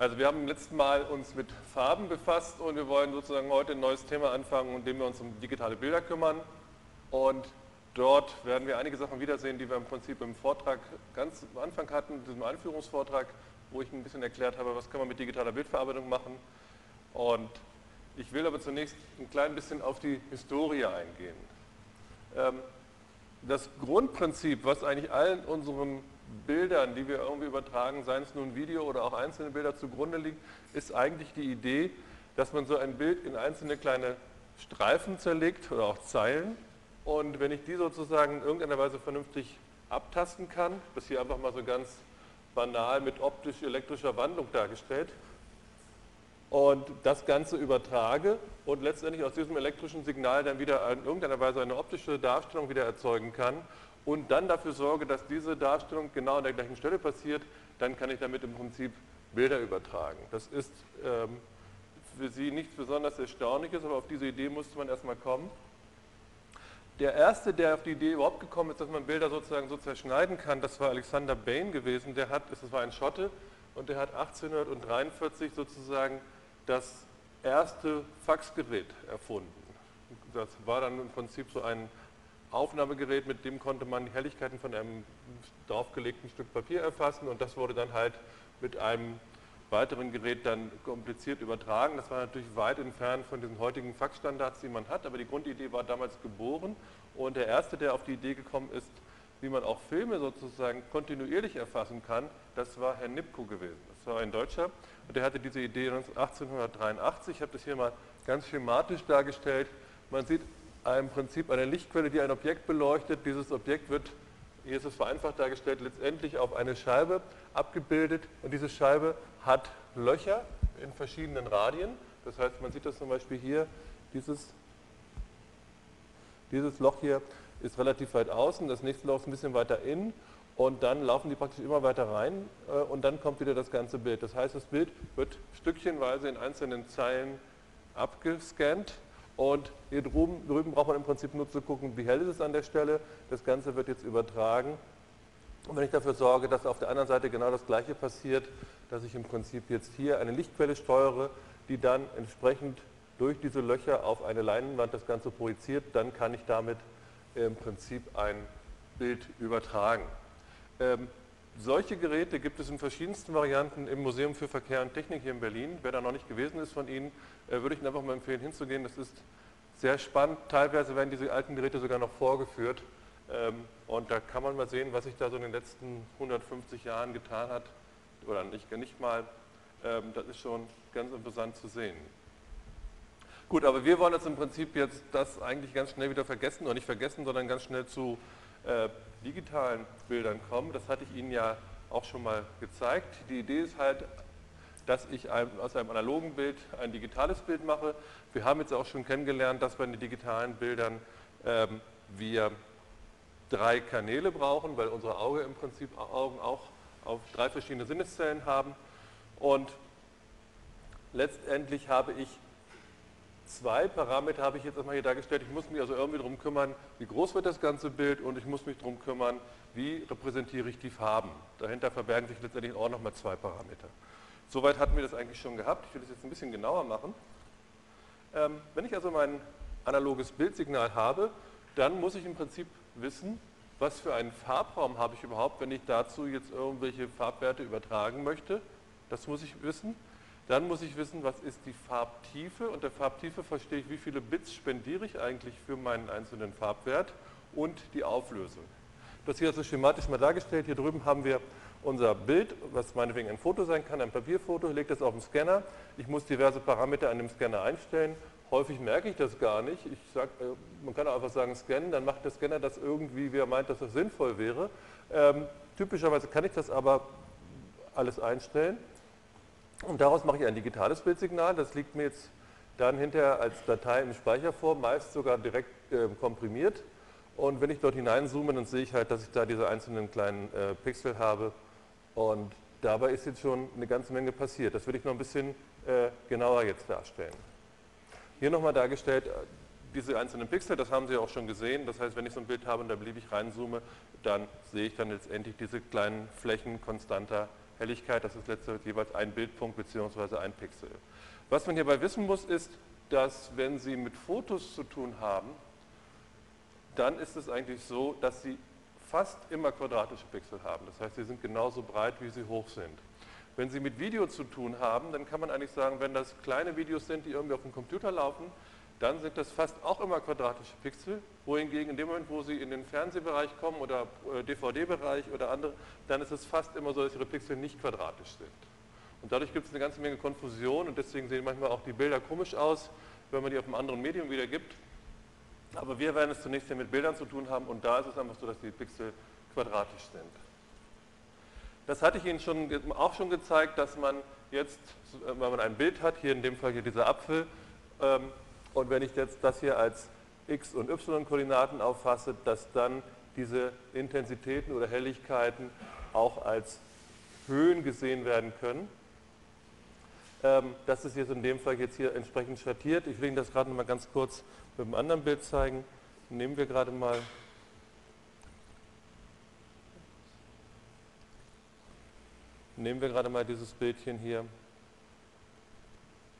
Also wir haben im letzten Mal uns mit Farben befasst und wir wollen sozusagen heute ein neues Thema anfangen, indem wir uns um digitale Bilder kümmern. Und dort werden wir einige Sachen wiedersehen, die wir im Prinzip im Vortrag ganz am Anfang hatten, diesem Einführungsvortrag, wo ich ein bisschen erklärt habe, was kann man mit digitaler Bildverarbeitung machen. Und ich will aber zunächst ein klein bisschen auf die Historie eingehen. Ähm, das Grundprinzip, was eigentlich allen unseren Bildern, die wir irgendwie übertragen, seien es nun Video oder auch einzelne Bilder zugrunde liegt, ist eigentlich die Idee, dass man so ein Bild in einzelne kleine Streifen zerlegt oder auch Zeilen. Und wenn ich die sozusagen in irgendeiner Weise vernünftig abtasten kann, das hier einfach mal so ganz banal mit optisch-elektrischer Wandlung dargestellt, und das Ganze übertrage und letztendlich aus diesem elektrischen Signal dann wieder in irgendeiner Weise eine optische Darstellung wieder erzeugen kann, und dann dafür sorge, dass diese Darstellung genau an der gleichen Stelle passiert, dann kann ich damit im Prinzip Bilder übertragen. Das ist ähm, für Sie nichts besonders Erstaunliches, aber auf diese Idee musste man erstmal kommen. Der erste, der auf die Idee überhaupt gekommen ist, dass man Bilder sozusagen so zerschneiden kann, das war Alexander Bain gewesen. Der hat, das war ein Schotte, und der hat 1843 sozusagen das erste Faxgerät erfunden. Das war dann im Prinzip so ein Aufnahmegerät, mit dem konnte man die Helligkeiten von einem draufgelegten Stück Papier erfassen und das wurde dann halt mit einem weiteren Gerät dann kompliziert übertragen. Das war natürlich weit entfernt von diesen heutigen Faxstandards, die man hat, aber die Grundidee war damals geboren und der erste, der auf die Idee gekommen ist, wie man auch Filme sozusagen kontinuierlich erfassen kann, das war Herr Nipko gewesen. Das war ein Deutscher und der hatte diese Idee 1883. Ich habe das hier mal ganz schematisch dargestellt. Man sieht im Prinzip eine Lichtquelle, die ein Objekt beleuchtet. Dieses Objekt wird, hier ist es vereinfacht dargestellt, letztendlich auf eine Scheibe abgebildet und diese Scheibe hat Löcher in verschiedenen Radien. Das heißt, man sieht das zum Beispiel hier, dieses, dieses Loch hier ist relativ weit außen, das nächste Loch ist ein bisschen weiter innen und dann laufen die praktisch immer weiter rein äh, und dann kommt wieder das ganze Bild. Das heißt, das Bild wird stückchenweise in einzelnen Zeilen abgescannt und hier drüben, drüben braucht man im Prinzip nur zu gucken, wie hell ist es an der Stelle. Das Ganze wird jetzt übertragen. Und wenn ich dafür sorge, dass auf der anderen Seite genau das Gleiche passiert, dass ich im Prinzip jetzt hier eine Lichtquelle steuere, die dann entsprechend durch diese Löcher auf eine Leinwand das Ganze projiziert, dann kann ich damit im Prinzip ein Bild übertragen. Solche Geräte gibt es in verschiedensten Varianten im Museum für Verkehr und Technik hier in Berlin. Wer da noch nicht gewesen ist von Ihnen, äh, würde ich Ihnen einfach mal empfehlen, hinzugehen. Das ist sehr spannend. Teilweise werden diese alten Geräte sogar noch vorgeführt. Ähm, und da kann man mal sehen, was sich da so in den letzten 150 Jahren getan hat. Oder nicht, nicht mal. Ähm, das ist schon ganz interessant zu sehen. Gut, aber wir wollen jetzt im Prinzip jetzt das eigentlich ganz schnell wieder vergessen, oder nicht vergessen, sondern ganz schnell zu äh, digitalen Bildern kommen. Das hatte ich Ihnen ja auch schon mal gezeigt. Die Idee ist halt, dass ich aus einem analogen Bild ein digitales Bild mache. Wir haben jetzt auch schon kennengelernt, dass bei den digitalen Bildern ähm, wir drei Kanäle brauchen, weil unsere Auge im Prinzip Augen auch auf drei verschiedene Sinneszellen haben. Und letztendlich habe ich zwei Parameter, habe ich jetzt erstmal hier dargestellt. Ich muss mich also irgendwie darum kümmern, wie groß wird das ganze Bild und ich muss mich darum kümmern, wie repräsentiere ich die Farben. Dahinter verbergen sich letztendlich auch nochmal zwei Parameter. Soweit hatten wir das eigentlich schon gehabt. Ich will das jetzt ein bisschen genauer machen. Ähm, wenn ich also mein analoges Bildsignal habe, dann muss ich im Prinzip wissen, was für einen Farbraum habe ich überhaupt, wenn ich dazu jetzt irgendwelche Farbwerte übertragen möchte. Das muss ich wissen. Dann muss ich wissen, was ist die Farbtiefe. Unter Farbtiefe verstehe ich, wie viele Bits spendiere ich eigentlich für meinen einzelnen Farbwert und die Auflösung. Das hier also schematisch mal dargestellt. Hier drüben haben wir unser Bild, was meinetwegen ein Foto sein kann, ein Papierfoto, legt das auf den Scanner. Ich muss diverse Parameter an dem Scanner einstellen. Häufig merke ich das gar nicht. Ich sag, äh, man kann auch einfach sagen scannen, dann macht der Scanner das irgendwie, wie er meint, dass das sinnvoll wäre. Ähm, typischerweise kann ich das aber alles einstellen. Und daraus mache ich ein digitales Bildsignal. Das liegt mir jetzt dann hinterher als Datei im Speicher vor, meist sogar direkt äh, komprimiert. Und wenn ich dort hineinzoome, dann sehe ich halt, dass ich da diese einzelnen kleinen äh, Pixel habe und dabei ist jetzt schon eine ganze Menge passiert. Das würde ich noch ein bisschen äh, genauer jetzt darstellen. Hier nochmal dargestellt, äh, diese einzelnen Pixel, das haben Sie auch schon gesehen. Das heißt, wenn ich so ein Bild habe und da beliebig reinzoome, dann sehe ich dann letztendlich diese kleinen Flächen konstanter Helligkeit, das ist letztendlich jeweils ein Bildpunkt bzw. ein Pixel. Was man hierbei wissen muss, ist, dass wenn Sie mit Fotos zu tun haben, dann ist es eigentlich so, dass Sie fast immer quadratische Pixel haben. Das heißt, sie sind genauso breit, wie sie hoch sind. Wenn Sie mit Video zu tun haben, dann kann man eigentlich sagen, wenn das kleine Videos sind, die irgendwie auf dem Computer laufen, dann sind das fast auch immer quadratische Pixel, wohingegen in dem Moment, wo Sie in den Fernsehbereich kommen oder DVD-Bereich oder andere, dann ist es fast immer so, dass Ihre Pixel nicht quadratisch sind. Und dadurch gibt es eine ganze Menge Konfusion und deswegen sehen manchmal auch die Bilder komisch aus, wenn man die auf einem anderen Medium wiedergibt. Aber wir werden es zunächst hier mit Bildern zu tun haben und da ist es einfach so, dass die Pixel quadratisch sind. Das hatte ich Ihnen schon, auch schon gezeigt, dass man jetzt, wenn man ein Bild hat, hier in dem Fall hier dieser Apfel, ähm, und wenn ich jetzt das hier als x- und y-Koordinaten auffasse, dass dann diese Intensitäten oder Helligkeiten auch als Höhen gesehen werden können. Ähm, das ist jetzt in dem Fall jetzt hier entsprechend schattiert. Ich will Ihnen das gerade noch mal ganz kurz mit einem anderen Bild zeigen. Nehmen wir gerade mal nehmen wir gerade mal dieses Bildchen hier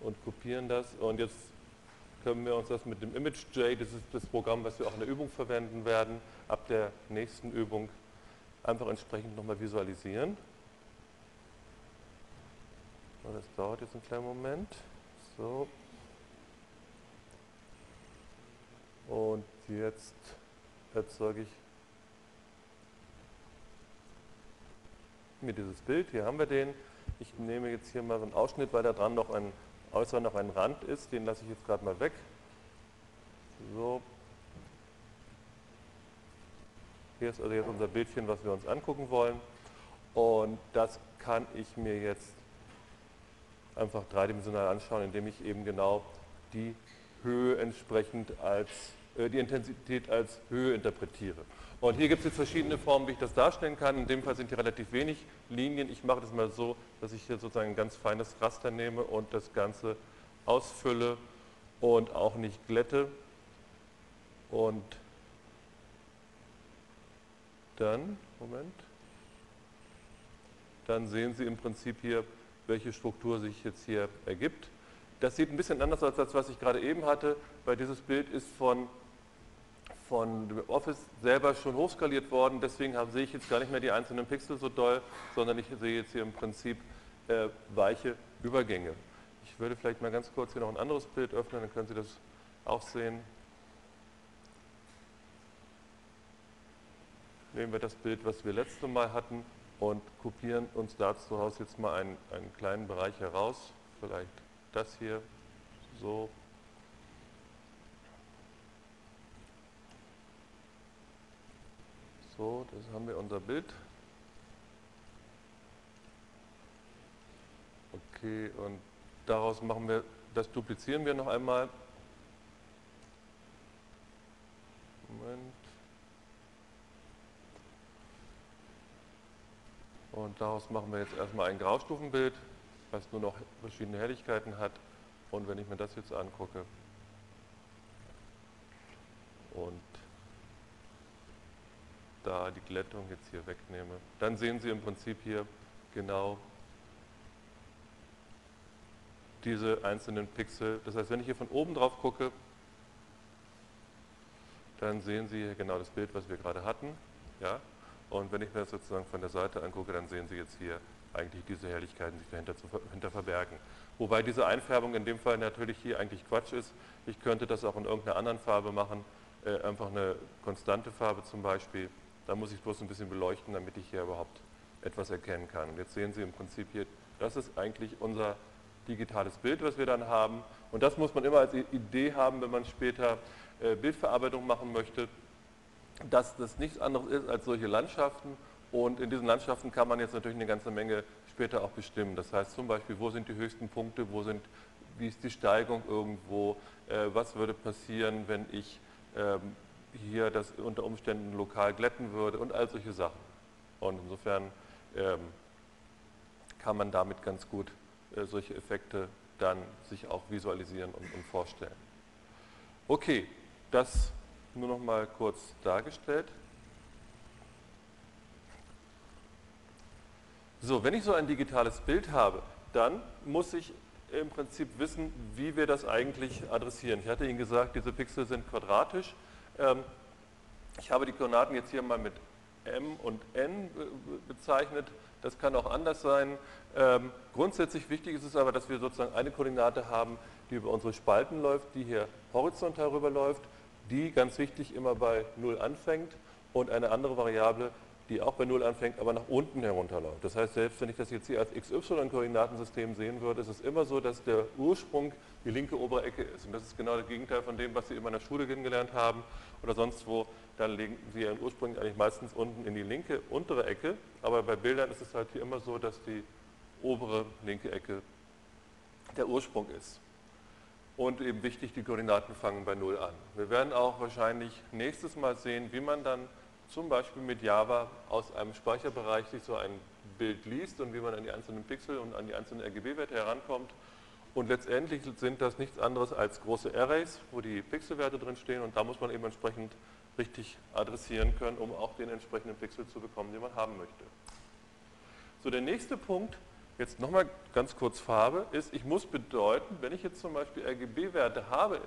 und kopieren das und jetzt können wir uns das mit dem ImageJ, das ist das Programm, was wir auch in der Übung verwenden werden, ab der nächsten Übung einfach entsprechend nochmal visualisieren. Das dauert jetzt einen kleinen Moment. So. Und jetzt erzeuge ich mir dieses Bild. Hier haben wir den. Ich nehme jetzt hier mal so einen Ausschnitt, weil da dran noch ein äußer noch ein Rand ist. Den lasse ich jetzt gerade mal weg. So. Hier ist also jetzt unser Bildchen, was wir uns angucken wollen. Und das kann ich mir jetzt einfach dreidimensional anschauen, indem ich eben genau die Höhe entsprechend als, die Intensität als Höhe interpretiere. Und hier gibt es jetzt verschiedene Formen, wie ich das darstellen kann. In dem Fall sind hier relativ wenig Linien. Ich mache das mal so, dass ich hier sozusagen ein ganz feines Raster nehme und das Ganze ausfülle und auch nicht glätte. Und dann, Moment, dann sehen Sie im Prinzip hier, welche Struktur sich jetzt hier ergibt. Das sieht ein bisschen anders aus, als was ich gerade eben hatte, weil dieses Bild ist von, von Office selber schon hochskaliert worden, deswegen sehe ich jetzt gar nicht mehr die einzelnen Pixel so doll, sondern ich sehe jetzt hier im Prinzip äh, weiche Übergänge. Ich würde vielleicht mal ganz kurz hier noch ein anderes Bild öffnen, dann können Sie das auch sehen. Nehmen wir das Bild, was wir letztes Mal hatten und kopieren uns dazu jetzt mal einen, einen kleinen Bereich heraus. Vielleicht das hier so. So, das haben wir unser Bild. Okay, und daraus machen wir, das duplizieren wir noch einmal. Moment. Und daraus machen wir jetzt erstmal ein Graustufenbild, was nur noch verschiedene Helligkeiten hat. Und wenn ich mir das jetzt angucke und da die Glättung jetzt hier wegnehme, dann sehen Sie im Prinzip hier genau diese einzelnen Pixel. Das heißt, wenn ich hier von oben drauf gucke, dann sehen Sie hier genau das Bild, was wir gerade hatten. Ja? Und wenn ich mir das sozusagen von der Seite angucke, dann sehen Sie jetzt hier eigentlich diese Helligkeiten sich dahinter, zu, dahinter verbergen. Wobei diese Einfärbung in dem Fall natürlich hier eigentlich Quatsch ist. Ich könnte das auch in irgendeiner anderen Farbe machen, äh, einfach eine konstante Farbe zum Beispiel. Da muss ich bloß ein bisschen beleuchten, damit ich hier überhaupt etwas erkennen kann. Und jetzt sehen Sie im Prinzip hier, das ist eigentlich unser digitales Bild, was wir dann haben. Und das muss man immer als Idee haben, wenn man später äh, Bildverarbeitung machen möchte dass das nichts anderes ist als solche Landschaften und in diesen Landschaften kann man jetzt natürlich eine ganze Menge später auch bestimmen. Das heißt zum Beispiel, wo sind die höchsten Punkte, wo sind, wie ist die Steigung irgendwo, äh, was würde passieren, wenn ich ähm, hier das unter Umständen lokal glätten würde und all solche Sachen. Und insofern ähm, kann man damit ganz gut äh, solche Effekte dann sich auch visualisieren und, und vorstellen. Okay, das nur noch mal kurz dargestellt. So, wenn ich so ein digitales Bild habe, dann muss ich im Prinzip wissen, wie wir das eigentlich adressieren. Ich hatte Ihnen gesagt, diese Pixel sind quadratisch. Ähm, ich habe die Koordinaten jetzt hier mal mit m und n bezeichnet. Das kann auch anders sein. Ähm, grundsätzlich wichtig ist es aber, dass wir sozusagen eine Koordinate haben, die über unsere Spalten läuft, die hier horizontal rüberläuft, die ganz wichtig immer bei 0 anfängt und eine andere Variable, die auch bei 0 anfängt, aber nach unten herunterläuft. Das heißt, selbst wenn ich das jetzt hier als XY-Koordinatensystem sehen würde, ist es immer so, dass der Ursprung die linke obere Ecke ist. Und das ist genau das Gegenteil von dem, was Sie in meiner Schule kennengelernt haben oder sonst wo. Dann legen Sie Ihren Ursprung eigentlich meistens unten in die linke untere Ecke. Aber bei Bildern ist es halt hier immer so, dass die obere linke Ecke der Ursprung ist. Und eben wichtig, die Koordinaten fangen bei 0 an. Wir werden auch wahrscheinlich nächstes Mal sehen, wie man dann zum Beispiel mit Java aus einem Speicherbereich sich so ein Bild liest und wie man an die einzelnen Pixel und an die einzelnen RGB-Werte herankommt. Und letztendlich sind das nichts anderes als große Arrays, wo die Pixelwerte drin stehen und da muss man eben entsprechend richtig adressieren können, um auch den entsprechenden Pixel zu bekommen, den man haben möchte. So, der nächste Punkt, jetzt nochmal ganz kurz Farbe, ist, ich muss bedeuten, wenn ich jetzt zum Beispiel RGB-Werte habe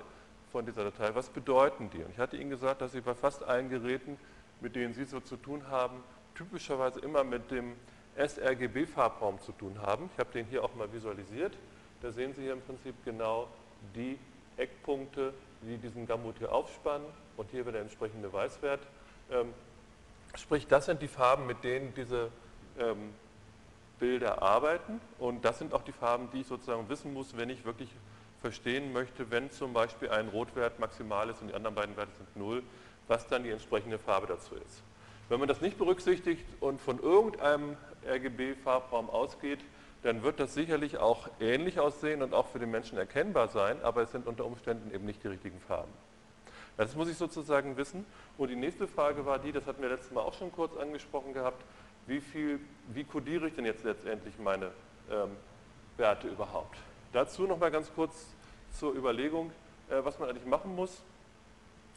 von dieser Datei, was bedeuten die? Und ich hatte Ihnen gesagt, dass Sie bei fast allen Geräten mit denen Sie so zu tun haben, typischerweise immer mit dem sRGB-Farbraum zu tun haben. Ich habe den hier auch mal visualisiert. Da sehen Sie hier im Prinzip genau die Eckpunkte, die diesen Gamut hier aufspannen und hier wieder der entsprechende Weißwert. Ähm, sprich, das sind die Farben, mit denen diese ähm, Bilder arbeiten und das sind auch die Farben, die ich sozusagen wissen muss, wenn ich wirklich verstehen möchte, wenn zum Beispiel ein Rotwert maximal ist und die anderen beiden Werte sind 0, was dann die entsprechende Farbe dazu ist. Wenn man das nicht berücksichtigt und von irgendeinem RGB-Farbraum ausgeht, dann wird das sicherlich auch ähnlich aussehen und auch für den Menschen erkennbar sein, aber es sind unter Umständen eben nicht die richtigen Farben. Das muss ich sozusagen wissen. Und die nächste Frage war die, das hatten wir letztes Mal auch schon kurz angesprochen gehabt, wie, viel, wie kodiere ich denn jetzt letztendlich meine ähm, Werte überhaupt? Dazu noch mal ganz kurz zur Überlegung, äh, was man eigentlich machen muss.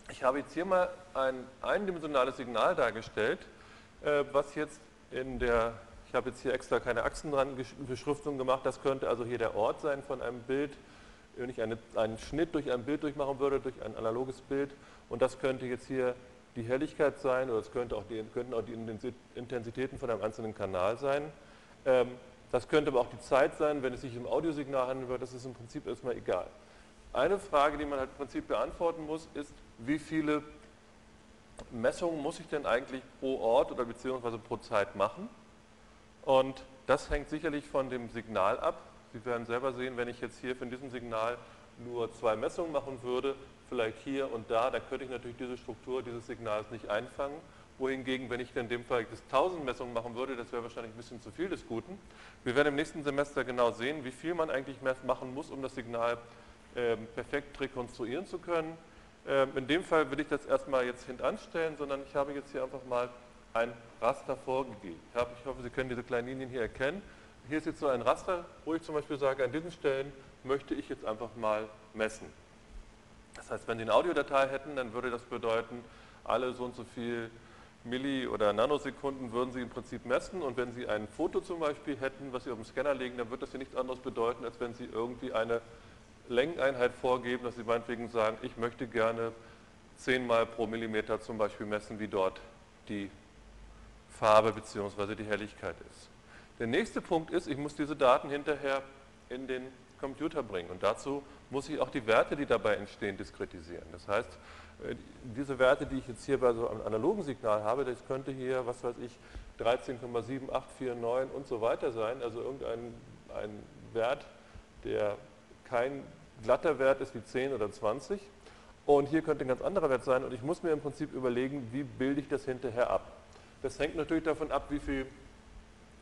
Ich habe jetzt hier mal ein eindimensionales Signal dargestellt, äh, was jetzt in der, ich habe jetzt hier extra keine Achsen dran Beschriftung gemacht, das könnte also hier der Ort sein von einem Bild, wenn ich eine, einen Schnitt durch ein Bild durchmachen würde, durch ein analoges Bild und das könnte jetzt hier die Helligkeit sein oder es könnte auch die, könnten auch die Intensitäten von einem einzelnen Kanal sein. Ähm, das könnte aber auch die Zeit sein, wenn es sich um Audiosignal handeln würde, das ist im Prinzip erstmal egal. Eine Frage, die man halt im Prinzip beantworten muss, ist, wie viele Messungen muss ich denn eigentlich pro Ort oder beziehungsweise pro Zeit machen? Und das hängt sicherlich von dem Signal ab. Sie werden selber sehen, wenn ich jetzt hier von diesem Signal nur zwei Messungen machen würde, vielleicht hier und da, dann könnte ich natürlich diese Struktur dieses Signals nicht einfangen. Wohingegen, wenn ich in dem Fall das 1000 Messungen machen würde, das wäre wahrscheinlich ein bisschen zu viel des Guten. Wir werden im nächsten Semester genau sehen, wie viel man eigentlich machen muss, um das Signal äh, perfekt rekonstruieren zu können. Ähm, in dem Fall will ich das erstmal jetzt hintanstellen, sondern ich habe jetzt hier einfach mal ein Raster vorgegeben. Ich hoffe, Sie können diese kleinen Linien hier erkennen. Hier ist jetzt so ein Raster, wo ich zum Beispiel sage, an diesen Stellen möchte ich jetzt einfach mal messen. Das heißt, wenn Sie eine Audiodatei hätten, dann würde das bedeuten, alle so und so viel Milli- oder Nanosekunden würden Sie im Prinzip messen und wenn Sie ein Foto zum Beispiel hätten, was Sie auf dem Scanner legen, dann würde das hier nichts anderes bedeuten, als wenn Sie irgendwie eine Längeneinheit vorgeben, dass Sie meinetwegen sagen, ich möchte gerne 10 mal pro Millimeter zum Beispiel messen, wie dort die Farbe bzw. die Helligkeit ist. Der nächste Punkt ist, ich muss diese Daten hinterher in den Computer bringen und dazu muss ich auch die Werte, die dabei entstehen, diskretisieren. Das heißt, äh, diese Werte, die ich jetzt hier bei so einem analogen Signal habe, das könnte hier, was weiß ich, 13,7849 und so weiter sein, also irgendein ein Wert, der kein glatter Wert ist wie 10 oder 20 und hier könnte ein ganz anderer Wert sein und ich muss mir im Prinzip überlegen, wie bilde ich das hinterher ab. Das hängt natürlich davon ab, wie viel,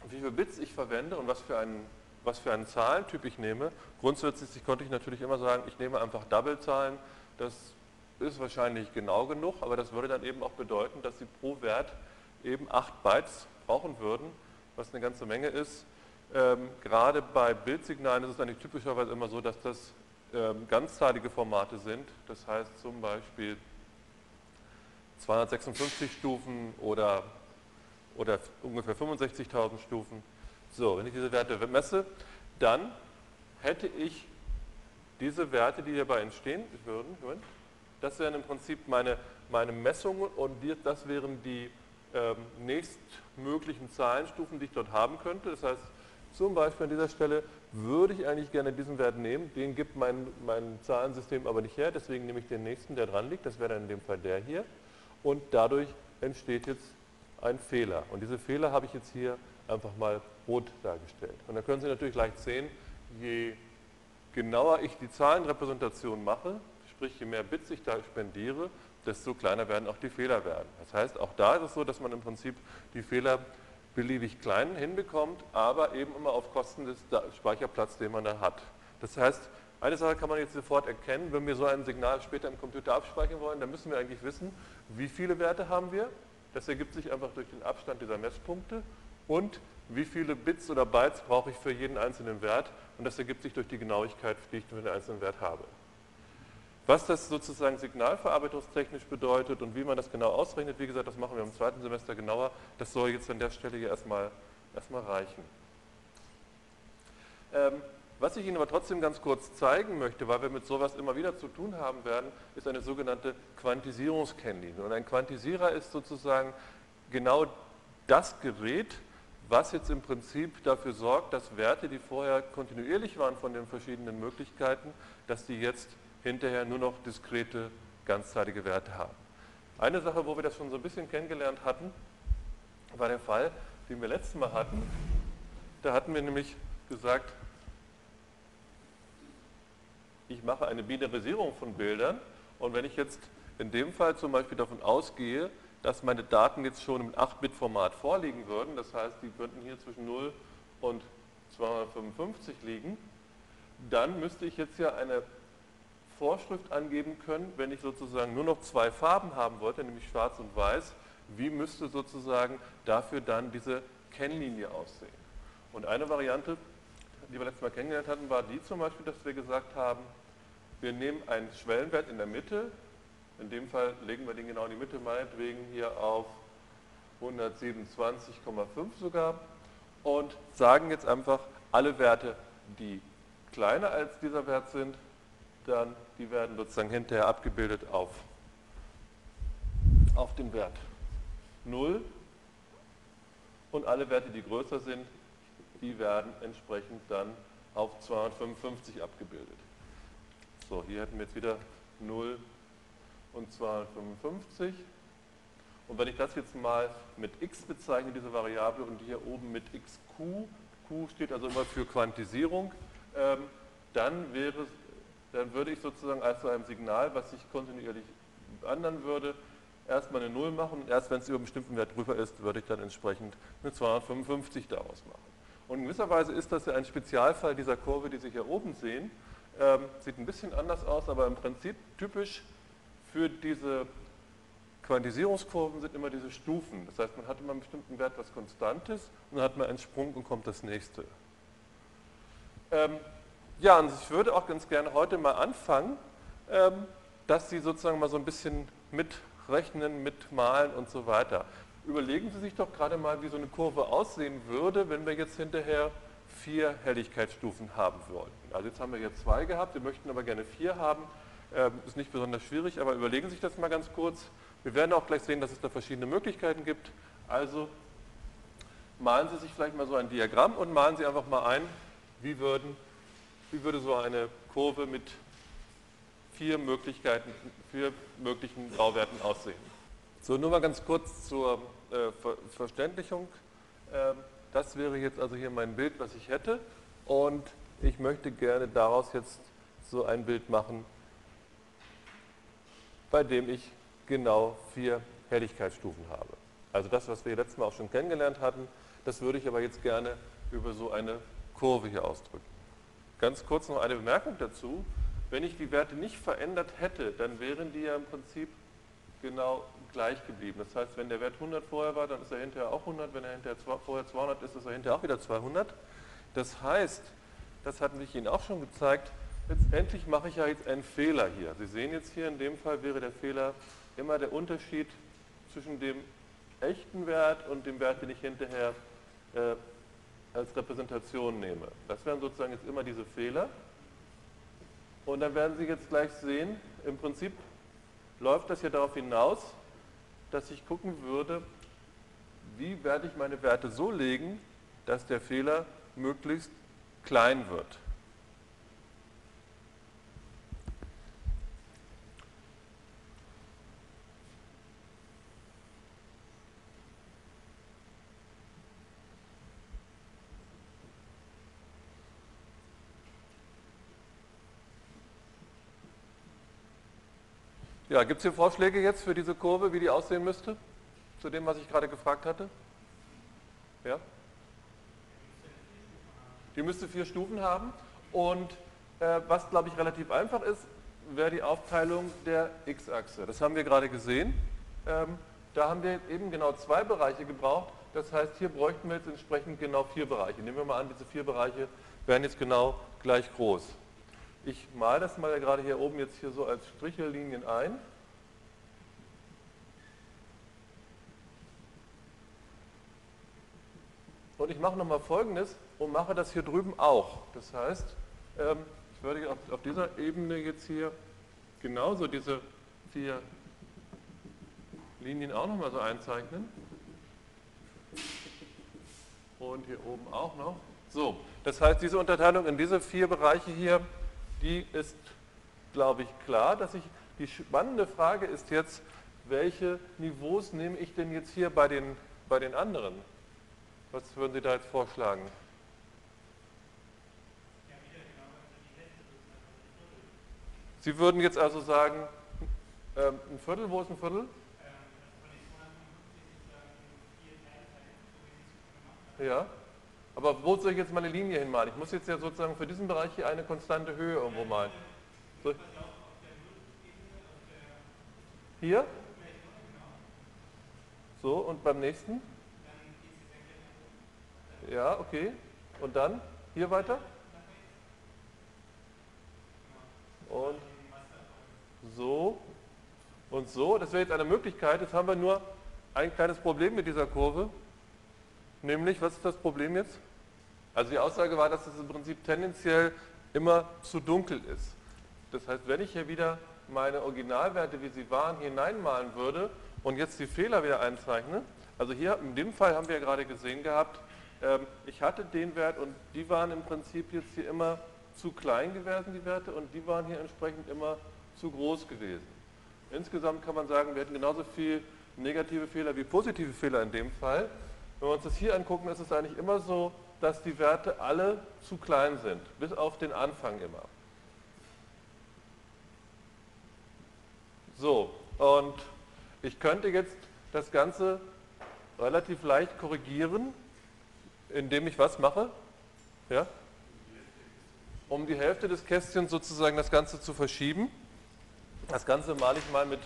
wie viel Bits ich verwende und was für einen, was für einen Zahlentyp ich nehme. Grundsätzlich konnte ich natürlich immer sagen, ich nehme einfach Double-Zahlen, das ist wahrscheinlich genau genug, aber das würde dann eben auch bedeuten, dass Sie pro Wert eben 8 Bytes brauchen würden, was eine ganze Menge ist. Ähm, gerade bei Bildsignalen ist es eigentlich typischerweise immer so, dass das ganzzahlige Formate sind. Das heißt zum Beispiel 256 Stufen oder, oder ungefähr 65.000 Stufen. So, wenn ich diese Werte messe, dann hätte ich diese Werte, die hierbei entstehen würden, das wären im Prinzip meine, meine Messungen und das wären die ähm, nächstmöglichen Zahlenstufen, die ich dort haben könnte. Das heißt, zum Beispiel an dieser Stelle würde ich eigentlich gerne diesen Wert nehmen, den gibt mein, mein Zahlensystem aber nicht her, deswegen nehme ich den nächsten, der dran liegt, das wäre dann in dem Fall der hier. Und dadurch entsteht jetzt ein Fehler. Und diese Fehler habe ich jetzt hier einfach mal rot dargestellt. Und da können Sie natürlich leicht sehen, je genauer ich die Zahlenrepräsentation mache, sprich je mehr Bits ich da spendiere, desto kleiner werden auch die Fehler werden. Das heißt, auch da ist es so, dass man im Prinzip die Fehler beliebig klein hinbekommt, aber eben immer auf Kosten des Speicherplatzes, den man da hat. Das heißt, eine Sache kann man jetzt sofort erkennen, wenn wir so ein Signal später im Computer abspeichern wollen, dann müssen wir eigentlich wissen, wie viele Werte haben wir. Das ergibt sich einfach durch den Abstand dieser Messpunkte und wie viele Bits oder Bytes brauche ich für jeden einzelnen Wert und das ergibt sich durch die Genauigkeit, die ich für den einzelnen Wert habe. Was das sozusagen signalverarbeitungstechnisch bedeutet und wie man das genau ausrechnet, wie gesagt, das machen wir im zweiten Semester genauer. Das soll jetzt an der Stelle hier erstmal, erstmal reichen. Ähm, was ich Ihnen aber trotzdem ganz kurz zeigen möchte, weil wir mit sowas immer wieder zu tun haben werden, ist eine sogenannte Quantisierungskennlinie. Und ein Quantisierer ist sozusagen genau das Gerät, was jetzt im Prinzip dafür sorgt, dass Werte, die vorher kontinuierlich waren von den verschiedenen Möglichkeiten, dass die jetzt hinterher nur noch diskrete, ganzzeitige Werte haben. Eine Sache, wo wir das schon so ein bisschen kennengelernt hatten, war der Fall, den wir letztes Mal hatten. Da hatten wir nämlich gesagt, ich mache eine Binarisierung von Bildern und wenn ich jetzt in dem Fall zum Beispiel davon ausgehe, dass meine Daten jetzt schon im 8-Bit-Format vorliegen würden, das heißt, die würden hier zwischen 0 und 255 liegen, dann müsste ich jetzt ja eine Vorschrift angeben können, wenn ich sozusagen nur noch zwei Farben haben wollte, nämlich schwarz und weiß, wie müsste sozusagen dafür dann diese Kennlinie aussehen. Und eine Variante, die wir letztes Mal kennengelernt hatten, war die zum Beispiel, dass wir gesagt haben, wir nehmen einen Schwellenwert in der Mitte, in dem Fall legen wir den genau in die Mitte, meinetwegen hier auf 127,5 sogar und sagen jetzt einfach, alle Werte, die kleiner als dieser Wert sind, dann die werden sozusagen hinterher abgebildet auf, auf den Wert 0 und alle Werte, die größer sind, die werden entsprechend dann auf 255 abgebildet. So, hier hätten wir jetzt wieder 0 und 255. Und wenn ich das jetzt mal mit x bezeichne, diese Variable, und hier oben mit xq, q steht also immer für Quantisierung, ähm, dann wäre dann würde ich sozusagen als so einem Signal, was sich kontinuierlich ändern würde, erstmal eine 0 machen und erst wenn es über einen bestimmten Wert drüber ist, würde ich dann entsprechend eine 255 daraus machen. Und in gewisser Weise ist das ja ein Spezialfall dieser Kurve, die Sie hier oben sehen. Ähm, sieht ein bisschen anders aus, aber im Prinzip typisch für diese Quantisierungskurven sind immer diese Stufen. Das heißt, man hat immer einen bestimmten Wert, was konstant ist, und dann hat man einen Sprung und kommt das nächste. Ähm, ja, und ich würde auch ganz gerne heute mal anfangen, ähm, dass Sie sozusagen mal so ein bisschen mitrechnen, mitmalen und so weiter. Überlegen Sie sich doch gerade mal, wie so eine Kurve aussehen würde, wenn wir jetzt hinterher vier Helligkeitsstufen haben wollten. Also jetzt haben wir jetzt zwei gehabt, wir möchten aber gerne vier haben. Ähm, ist nicht besonders schwierig, aber überlegen Sie sich das mal ganz kurz. Wir werden auch gleich sehen, dass es da verschiedene Möglichkeiten gibt. Also malen Sie sich vielleicht mal so ein Diagramm und malen Sie einfach mal ein, wie würden wie würde so eine Kurve mit vier Möglichkeiten, vier möglichen Grauwerten aussehen. So, nur mal ganz kurz zur äh, Ver Verständlichung. Ähm, das wäre jetzt also hier mein Bild, was ich hätte. Und ich möchte gerne daraus jetzt so ein Bild machen, bei dem ich genau vier Helligkeitsstufen habe. Also das, was wir letztes Mal auch schon kennengelernt hatten, das würde ich aber jetzt gerne über so eine Kurve hier ausdrücken. Ganz kurz noch eine Bemerkung dazu. Wenn ich die Werte nicht verändert hätte, dann wären die ja im Prinzip genau gleich geblieben. Das heißt, wenn der Wert 100 vorher war, dann ist er hinterher auch 100. Wenn er hinterher vorher 200 ist, ist er hinterher auch wieder 200. Das heißt, das hatten ich Ihnen auch schon gezeigt, letztendlich mache ich ja jetzt einen Fehler hier. Sie sehen jetzt hier, in dem Fall wäre der Fehler immer der Unterschied zwischen dem echten Wert und dem Wert, den ich hinterher äh, als Repräsentation nehme. Das wären sozusagen jetzt immer diese Fehler. Und dann werden Sie jetzt gleich sehen, im Prinzip läuft das hier darauf hinaus, dass ich gucken würde, wie werde ich meine Werte so legen, dass der Fehler möglichst klein wird. Ja, gibt es hier Vorschläge jetzt für diese Kurve, wie die aussehen müsste? Zu dem, was ich gerade gefragt hatte? Ja? Die müsste vier Stufen haben. Und äh, was, glaube ich, relativ einfach ist, wäre die Aufteilung der x-Achse. Das haben wir gerade gesehen. Ähm, da haben wir eben genau zwei Bereiche gebraucht. Das heißt, hier bräuchten wir jetzt entsprechend genau vier Bereiche. Nehmen wir mal an, diese vier Bereiche wären jetzt genau gleich groß. Ich male das mal gerade hier oben jetzt hier so als Strichellinien ein. Und ich mache nochmal folgendes und mache das hier drüben auch. Das heißt, ähm, ich würde auf dieser Ebene jetzt hier genauso diese vier Linien auch nochmal so einzeichnen. Und hier oben auch noch. So, das heißt, diese Unterteilung in diese vier Bereiche hier die ist, glaube ich, klar. Dass ich, die spannende Frage ist jetzt, welche Niveaus nehme ich denn jetzt hier bei den, bei den anderen? Was würden Sie da jetzt vorschlagen? Sie würden jetzt also sagen, ähm, ein Viertel, wo ist ein Viertel? Ja. Aber wo soll ich jetzt meine Linie hinmalen? Ich muss jetzt ja sozusagen für diesen Bereich hier eine konstante Höhe irgendwo malen. So. Hier? So, und beim nächsten? Ja, okay. Und dann? Hier weiter? Und so und so. Das wäre jetzt eine Möglichkeit. Jetzt haben wir nur ein kleines Problem mit dieser Kurve. Nämlich, was ist das Problem jetzt? Also die Aussage war, dass es im Prinzip tendenziell immer zu dunkel ist. Das heißt, wenn ich hier wieder meine Originalwerte, wie sie waren, hineinmalen würde und jetzt die Fehler wieder einzeichne, also hier in dem Fall haben wir ja gerade gesehen gehabt, ähm, ich hatte den Wert und die waren im Prinzip jetzt hier immer zu klein gewesen, die Werte, und die waren hier entsprechend immer zu groß gewesen. Insgesamt kann man sagen, wir hätten genauso viel negative Fehler wie positive Fehler in dem Fall. Wenn wir uns das hier angucken, ist es eigentlich immer so, dass die Werte alle zu klein sind, bis auf den Anfang immer. So, und ich könnte jetzt das Ganze relativ leicht korrigieren, indem ich was mache? Ja? Um die Hälfte des Kästchens sozusagen das Ganze zu verschieben. Das Ganze male ich mal mit,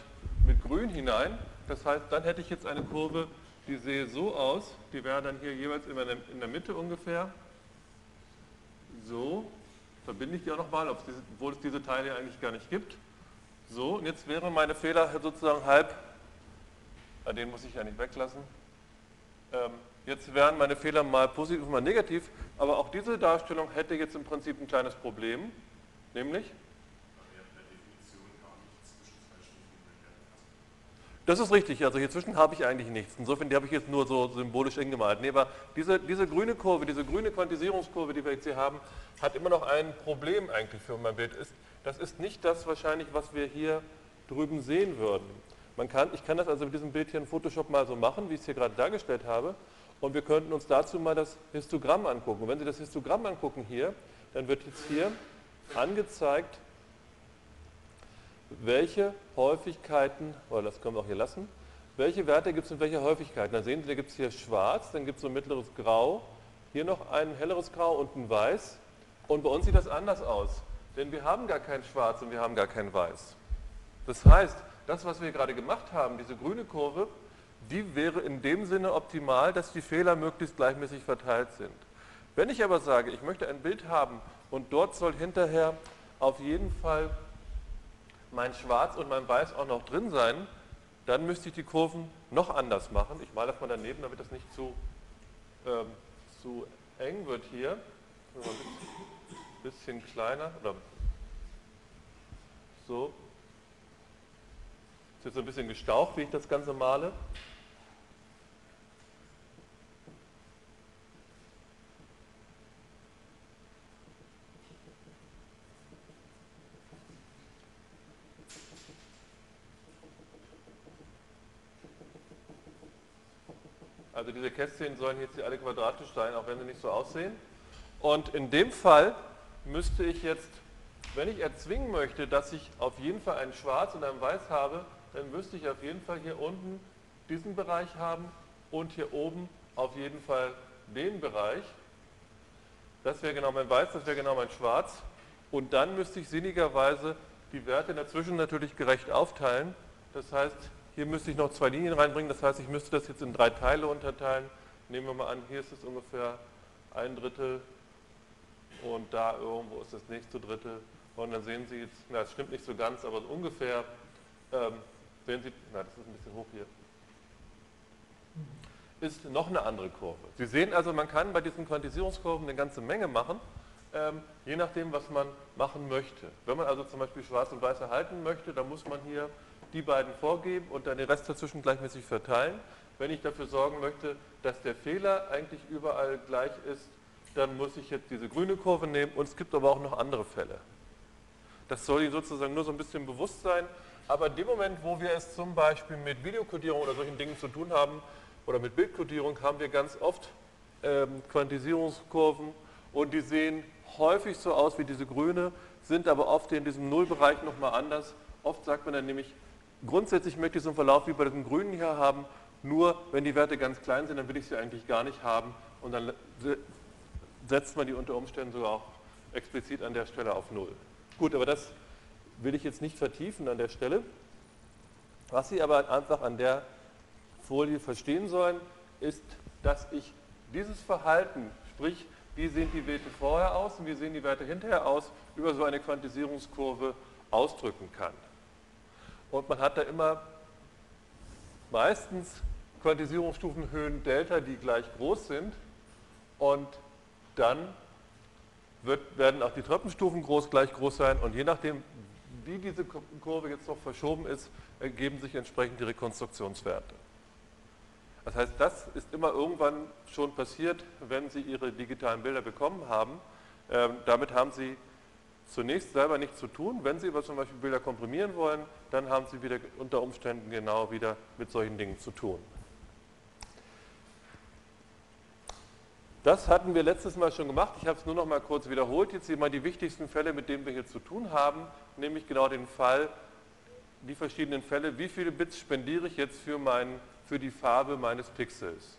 mit Grün hinein. Das heißt, dann hätte ich jetzt eine Kurve die sehe so aus, die wäre dann hier jeweils immer in der Mitte ungefähr. So, verbinde ich die auch nochmal, obwohl es diese Teile eigentlich gar nicht gibt. So, und jetzt wären meine Fehler sozusagen halb, den muss ich ja nicht weglassen. Ähm, jetzt wären meine Fehler mal positiv und mal negativ, aber auch diese Darstellung hätte jetzt im Prinzip ein kleines Problem, nämlich Das ist richtig, also hier zwischen habe ich eigentlich nichts. Insofern, die habe ich jetzt nur so symbolisch eingemalt. Nee, aber diese, diese grüne Kurve, diese grüne Quantisierungskurve, die wir jetzt hier haben, hat immer noch ein Problem eigentlich für mein Bild. Das ist nicht das wahrscheinlich, was wir hier drüben sehen würden. Man kann, ich kann das also mit diesem Bild hier in Photoshop mal so machen, wie ich es hier gerade dargestellt habe. Und wir könnten uns dazu mal das Histogramm angucken. Und wenn Sie das Histogramm angucken hier, dann wird jetzt hier angezeigt, welche Häufigkeiten, oder das können wir auch hier lassen, welche Werte gibt es in welcher Häufigkeit? Dann sehen Sie, da gibt es hier schwarz, dann gibt es so ein mittleres Grau, hier noch ein helleres Grau und ein Weiß. Und bei uns sieht das anders aus, denn wir haben gar kein Schwarz und wir haben gar kein Weiß. Das heißt, das, was wir gerade gemacht haben, diese grüne Kurve, die wäre in dem Sinne optimal, dass die Fehler möglichst gleichmäßig verteilt sind. Wenn ich aber sage, ich möchte ein Bild haben und dort soll hinterher auf jeden Fall mein Schwarz und mein Weiß auch noch drin sein, dann müsste ich die Kurven noch anders machen. Ich male das mal daneben, damit das nicht zu, ähm, zu eng wird hier, ein bisschen kleiner, oder so, ist jetzt so ein bisschen gestaucht, wie ich das Ganze male. Also diese Kästchen sollen jetzt hier alle quadratisch sein, auch wenn sie nicht so aussehen. Und in dem Fall müsste ich jetzt, wenn ich erzwingen möchte, dass ich auf jeden Fall ein Schwarz und ein Weiß habe, dann müsste ich auf jeden Fall hier unten diesen Bereich haben und hier oben auf jeden Fall den Bereich. Das wäre genau mein Weiß, das wäre genau mein Schwarz. Und dann müsste ich sinnigerweise die Werte dazwischen natürlich gerecht aufteilen. Das heißt, hier müsste ich noch zwei Linien reinbringen, das heißt, ich müsste das jetzt in drei Teile unterteilen. Nehmen wir mal an, hier ist es ungefähr ein Drittel und da irgendwo ist das nächste Drittel. Und dann sehen Sie jetzt, na, das stimmt nicht so ganz, aber ungefähr, ähm, sehen Sie, na, das ist ein bisschen hoch hier, ist noch eine andere Kurve. Sie sehen also, man kann bei diesen Quantisierungskurven eine ganze Menge machen, ähm, je nachdem, was man machen möchte. Wenn man also zum Beispiel schwarz und weiß erhalten möchte, dann muss man hier die beiden vorgeben und dann den Rest dazwischen gleichmäßig verteilen. Wenn ich dafür sorgen möchte, dass der Fehler eigentlich überall gleich ist, dann muss ich jetzt diese grüne Kurve nehmen und es gibt aber auch noch andere Fälle. Das soll Ihnen sozusagen nur so ein bisschen bewusst sein, aber in dem Moment, wo wir es zum Beispiel mit Videokodierung oder solchen Dingen zu tun haben oder mit Bildkodierung, haben wir ganz oft ähm, Quantisierungskurven und die sehen häufig so aus wie diese grüne, sind aber oft in diesem Nullbereich nochmal anders. Oft sagt man dann nämlich, Grundsätzlich möchte ich so einen Verlauf wie bei diesem Grünen hier haben, nur wenn die Werte ganz klein sind, dann will ich sie eigentlich gar nicht haben und dann setzt man die unter Umständen sogar auch explizit an der Stelle auf Null. Gut, aber das will ich jetzt nicht vertiefen an der Stelle. Was Sie aber einfach an der Folie verstehen sollen, ist, dass ich dieses Verhalten, sprich, wie sehen die Werte vorher aus und wie sehen die Werte hinterher aus, über so eine Quantisierungskurve ausdrücken kann. Und man hat da immer meistens Quantisierungsstufenhöhen Delta, die gleich groß sind. Und dann wird, werden auch die Treppenstufen groß, gleich groß sein. Und je nachdem, wie diese Kurve jetzt noch verschoben ist, ergeben sich entsprechend die Rekonstruktionswerte. Das heißt, das ist immer irgendwann schon passiert, wenn Sie Ihre digitalen Bilder bekommen haben. Ähm, damit haben Sie zunächst selber nichts zu tun. Wenn Sie aber zum Beispiel Bilder komprimieren wollen, dann haben Sie wieder unter Umständen genau wieder mit solchen Dingen zu tun. Das hatten wir letztes Mal schon gemacht. Ich habe es nur noch mal kurz wiederholt. Jetzt hier mal die wichtigsten Fälle, mit denen wir hier zu tun haben, nämlich genau den Fall, die verschiedenen Fälle, wie viele Bits spendiere ich jetzt für, mein, für die Farbe meines Pixels.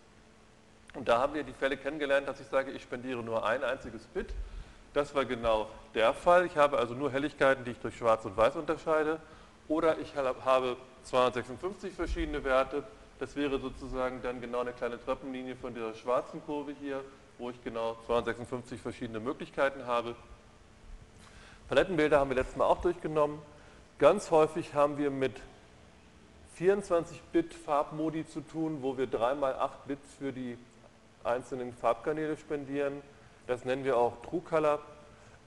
Und da haben wir die Fälle kennengelernt, dass ich sage, ich spendiere nur ein einziges Bit das war genau der Fall. Ich habe also nur Helligkeiten, die ich durch Schwarz und Weiß unterscheide. Oder ich habe 256 verschiedene Werte. Das wäre sozusagen dann genau eine kleine Treppenlinie von dieser schwarzen Kurve hier, wo ich genau 256 verschiedene Möglichkeiten habe. Palettenbilder haben wir letztes Mal auch durchgenommen. Ganz häufig haben wir mit 24-Bit Farbmodi zu tun, wo wir 3 mal 8 Bits für die einzelnen Farbkanäle spendieren. Das nennen wir auch True Color.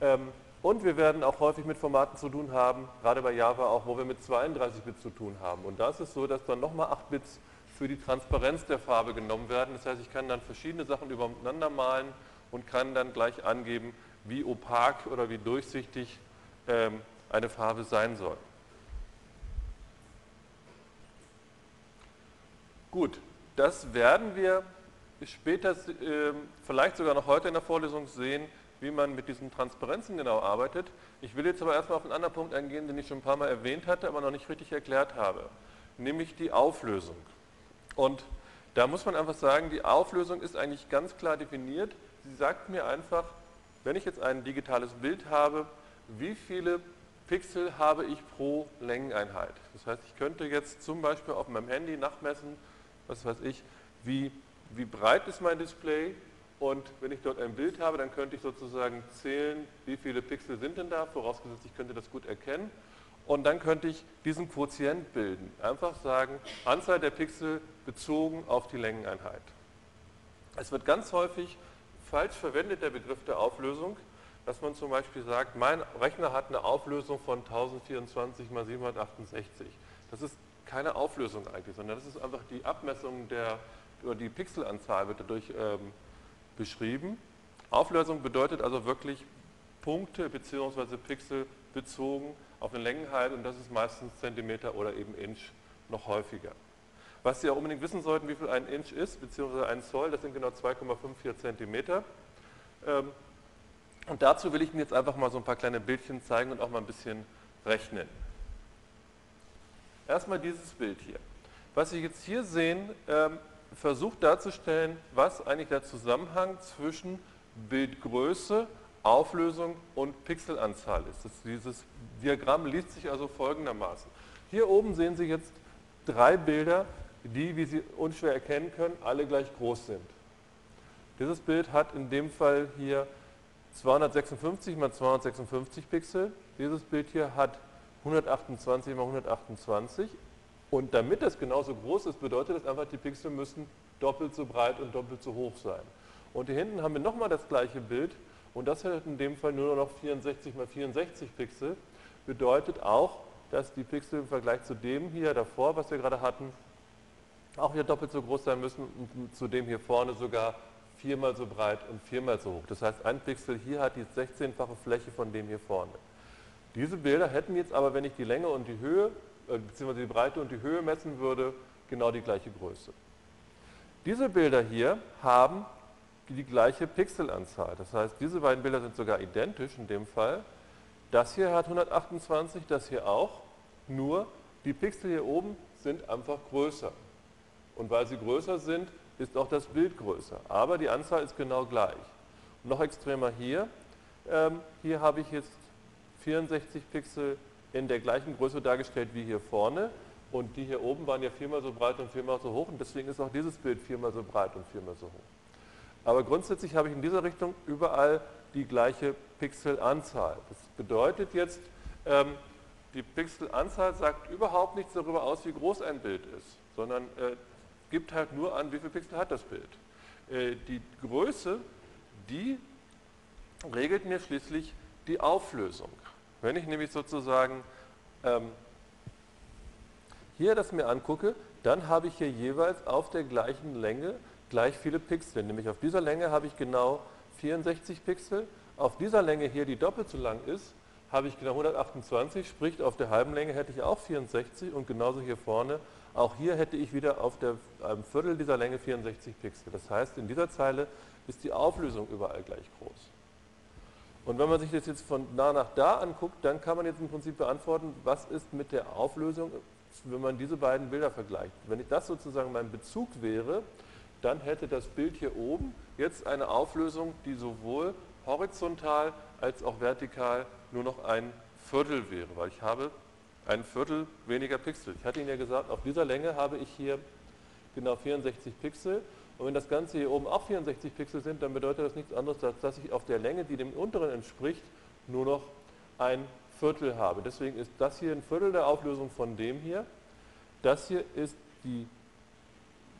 Ähm, und wir werden auch häufig mit Formaten zu tun haben, gerade bei Java auch, wo wir mit 32 Bits zu tun haben. Und da ist es so, dass dann nochmal 8 Bits für die Transparenz der Farbe genommen werden. Das heißt, ich kann dann verschiedene Sachen übereinander malen und kann dann gleich angeben, wie opak oder wie durchsichtig ähm, eine Farbe sein soll. Gut, das werden wir später, ähm, vielleicht sogar noch heute in der Vorlesung sehen, wie man mit diesen Transparenzen genau arbeitet. Ich will jetzt aber erstmal auf einen anderen Punkt eingehen, den ich schon ein paar Mal erwähnt hatte, aber noch nicht richtig erklärt habe, nämlich die Auflösung. Und da muss man einfach sagen, die Auflösung ist eigentlich ganz klar definiert. Sie sagt mir einfach, wenn ich jetzt ein digitales Bild habe, wie viele Pixel habe ich pro Längeneinheit. Das heißt, ich könnte jetzt zum Beispiel auf meinem Handy nachmessen, was weiß ich, wie wie breit ist mein Display und wenn ich dort ein Bild habe, dann könnte ich sozusagen zählen, wie viele Pixel sind denn da, vorausgesetzt ich könnte das gut erkennen. Und dann könnte ich diesen Quotient bilden. Einfach sagen, Anzahl der Pixel bezogen auf die Längeneinheit. Es wird ganz häufig falsch verwendet, der Begriff der Auflösung, dass man zum Beispiel sagt, mein Rechner hat eine Auflösung von 1024 x 768. Das ist keine Auflösung eigentlich, sondern das ist einfach die Abmessung der, oder die Pixelanzahl wird dadurch ähm, beschrieben. Auflösung bedeutet also wirklich Punkte bzw. Pixel bezogen auf eine Längenheit und das ist meistens Zentimeter oder eben Inch noch häufiger. Was Sie auch unbedingt wissen sollten, wie viel ein Inch ist, beziehungsweise ein Zoll, das sind genau 2,54 Zentimeter. Ähm, und dazu will ich Ihnen jetzt einfach mal so ein paar kleine Bildchen zeigen und auch mal ein bisschen rechnen. Erstmal dieses Bild hier. Was Sie jetzt hier sehen, ähm, versucht darzustellen, was eigentlich der Zusammenhang zwischen Bildgröße, Auflösung und Pixelanzahl ist. dieses Diagramm liest sich also folgendermaßen. Hier oben sehen Sie jetzt drei Bilder, die, wie Sie unschwer erkennen können, alle gleich groß sind. Dieses Bild hat in dem Fall hier 256 mal 256 Pixel. Dieses Bild hier hat 128 mal 128. Und damit das genauso groß ist, bedeutet das einfach, die Pixel müssen doppelt so breit und doppelt so hoch sein. Und hier hinten haben wir nochmal das gleiche Bild und das hat in dem Fall nur noch 64 mal 64 Pixel. Bedeutet auch, dass die Pixel im Vergleich zu dem hier davor, was wir gerade hatten, auch hier doppelt so groß sein müssen und zu dem hier vorne sogar viermal so breit und viermal so hoch. Das heißt, ein Pixel hier hat die 16-fache Fläche von dem hier vorne. Diese Bilder hätten jetzt aber, wenn ich die Länge und die Höhe, äh, beziehungsweise die Breite und die Höhe messen würde, genau die gleiche Größe. Diese Bilder hier haben die gleiche Pixelanzahl. Das heißt, diese beiden Bilder sind sogar identisch in dem Fall. Das hier hat 128, das hier auch, nur die Pixel hier oben sind einfach größer. Und weil sie größer sind, ist auch das Bild größer. Aber die Anzahl ist genau gleich. Und noch extremer hier. Ähm, hier habe ich jetzt 64 Pixel in der gleichen Größe dargestellt wie hier vorne. Und die hier oben waren ja viermal so breit und viermal so hoch. Und deswegen ist auch dieses Bild viermal so breit und viermal so hoch. Aber grundsätzlich habe ich in dieser Richtung überall die gleiche Pixelanzahl. Das bedeutet jetzt, ähm, die Pixelanzahl sagt überhaupt nichts darüber aus, wie groß ein Bild ist, sondern äh, gibt halt nur an, wie viele Pixel hat das Bild. Äh, die Größe, die regelt mir schließlich die Auflösung. Wenn ich nämlich sozusagen ähm, hier das mir angucke, dann habe ich hier jeweils auf der gleichen Länge gleich viele Pixel. Nämlich auf dieser Länge habe ich genau 64 Pixel. Auf dieser Länge hier, die doppelt so lang ist, habe ich genau 128, sprich auf der halben Länge hätte ich auch 64 und genauso hier vorne auch hier hätte ich wieder auf der, einem Viertel dieser Länge 64 Pixel. Das heißt, in dieser Zeile ist die Auflösung überall gleich groß. Und wenn man sich das jetzt von da nach da anguckt, dann kann man jetzt im Prinzip beantworten, was ist mit der Auflösung, wenn man diese beiden Bilder vergleicht. Wenn das sozusagen mein Bezug wäre, dann hätte das Bild hier oben jetzt eine Auflösung, die sowohl horizontal als auch vertikal nur noch ein Viertel wäre, weil ich habe ein Viertel weniger Pixel. Ich hatte Ihnen ja gesagt, auf dieser Länge habe ich hier genau 64 Pixel. Und wenn das Ganze hier oben auch 64 Pixel sind, dann bedeutet das nichts anderes, als dass ich auf der Länge, die dem unteren entspricht, nur noch ein Viertel habe. Deswegen ist das hier ein Viertel der Auflösung von dem hier. Das hier ist die,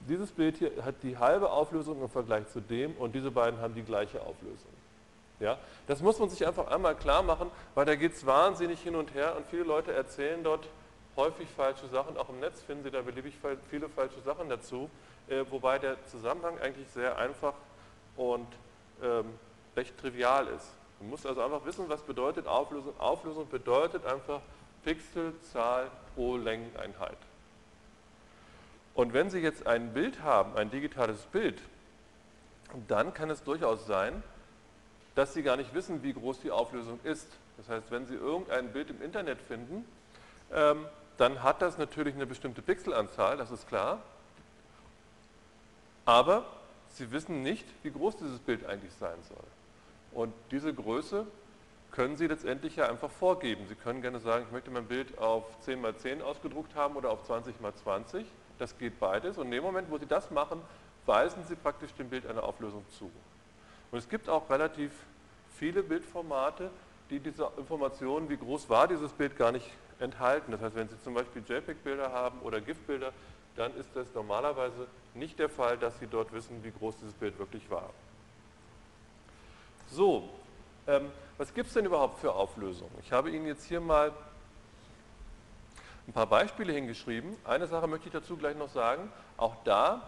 dieses Bild hier hat die halbe Auflösung im Vergleich zu dem und diese beiden haben die gleiche Auflösung. Ja? Das muss man sich einfach einmal klar machen, weil da geht es wahnsinnig hin und her und viele Leute erzählen dort häufig falsche Sachen. Auch im Netz finden Sie da beliebig viele falsche Sachen dazu, äh, wobei der Zusammenhang eigentlich sehr einfach und ähm, recht trivial ist. Man muss also einfach wissen, was bedeutet Auflösung. Auflösung bedeutet einfach Pixelzahl pro Längeneinheit. Und wenn Sie jetzt ein Bild haben, ein digitales Bild, dann kann es durchaus sein, dass Sie gar nicht wissen, wie groß die Auflösung ist. Das heißt, wenn Sie irgendein Bild im Internet finden, ähm, dann hat das natürlich eine bestimmte Pixelanzahl, das ist klar. Aber Sie wissen nicht, wie groß dieses Bild eigentlich sein soll. Und diese Größe können Sie letztendlich ja einfach vorgeben. Sie können gerne sagen, ich möchte mein Bild auf 10 x 10 ausgedruckt haben oder auf 20 x 20. Das geht beides. Und in dem Moment, wo Sie das machen, weisen Sie praktisch dem Bild eine Auflösung zu. Und es gibt auch relativ viele Bildformate, die diese Informationen, wie groß war dieses Bild, gar nicht enthalten. Das heißt, wenn Sie zum Beispiel JPEG-Bilder haben oder GIF-Bilder, dann ist das normalerweise nicht der Fall, dass Sie dort wissen, wie groß dieses Bild wirklich war. So, ähm, was gibt es denn überhaupt für Auflösungen? Ich habe Ihnen jetzt hier mal ein paar Beispiele hingeschrieben. Eine Sache möchte ich dazu gleich noch sagen. Auch da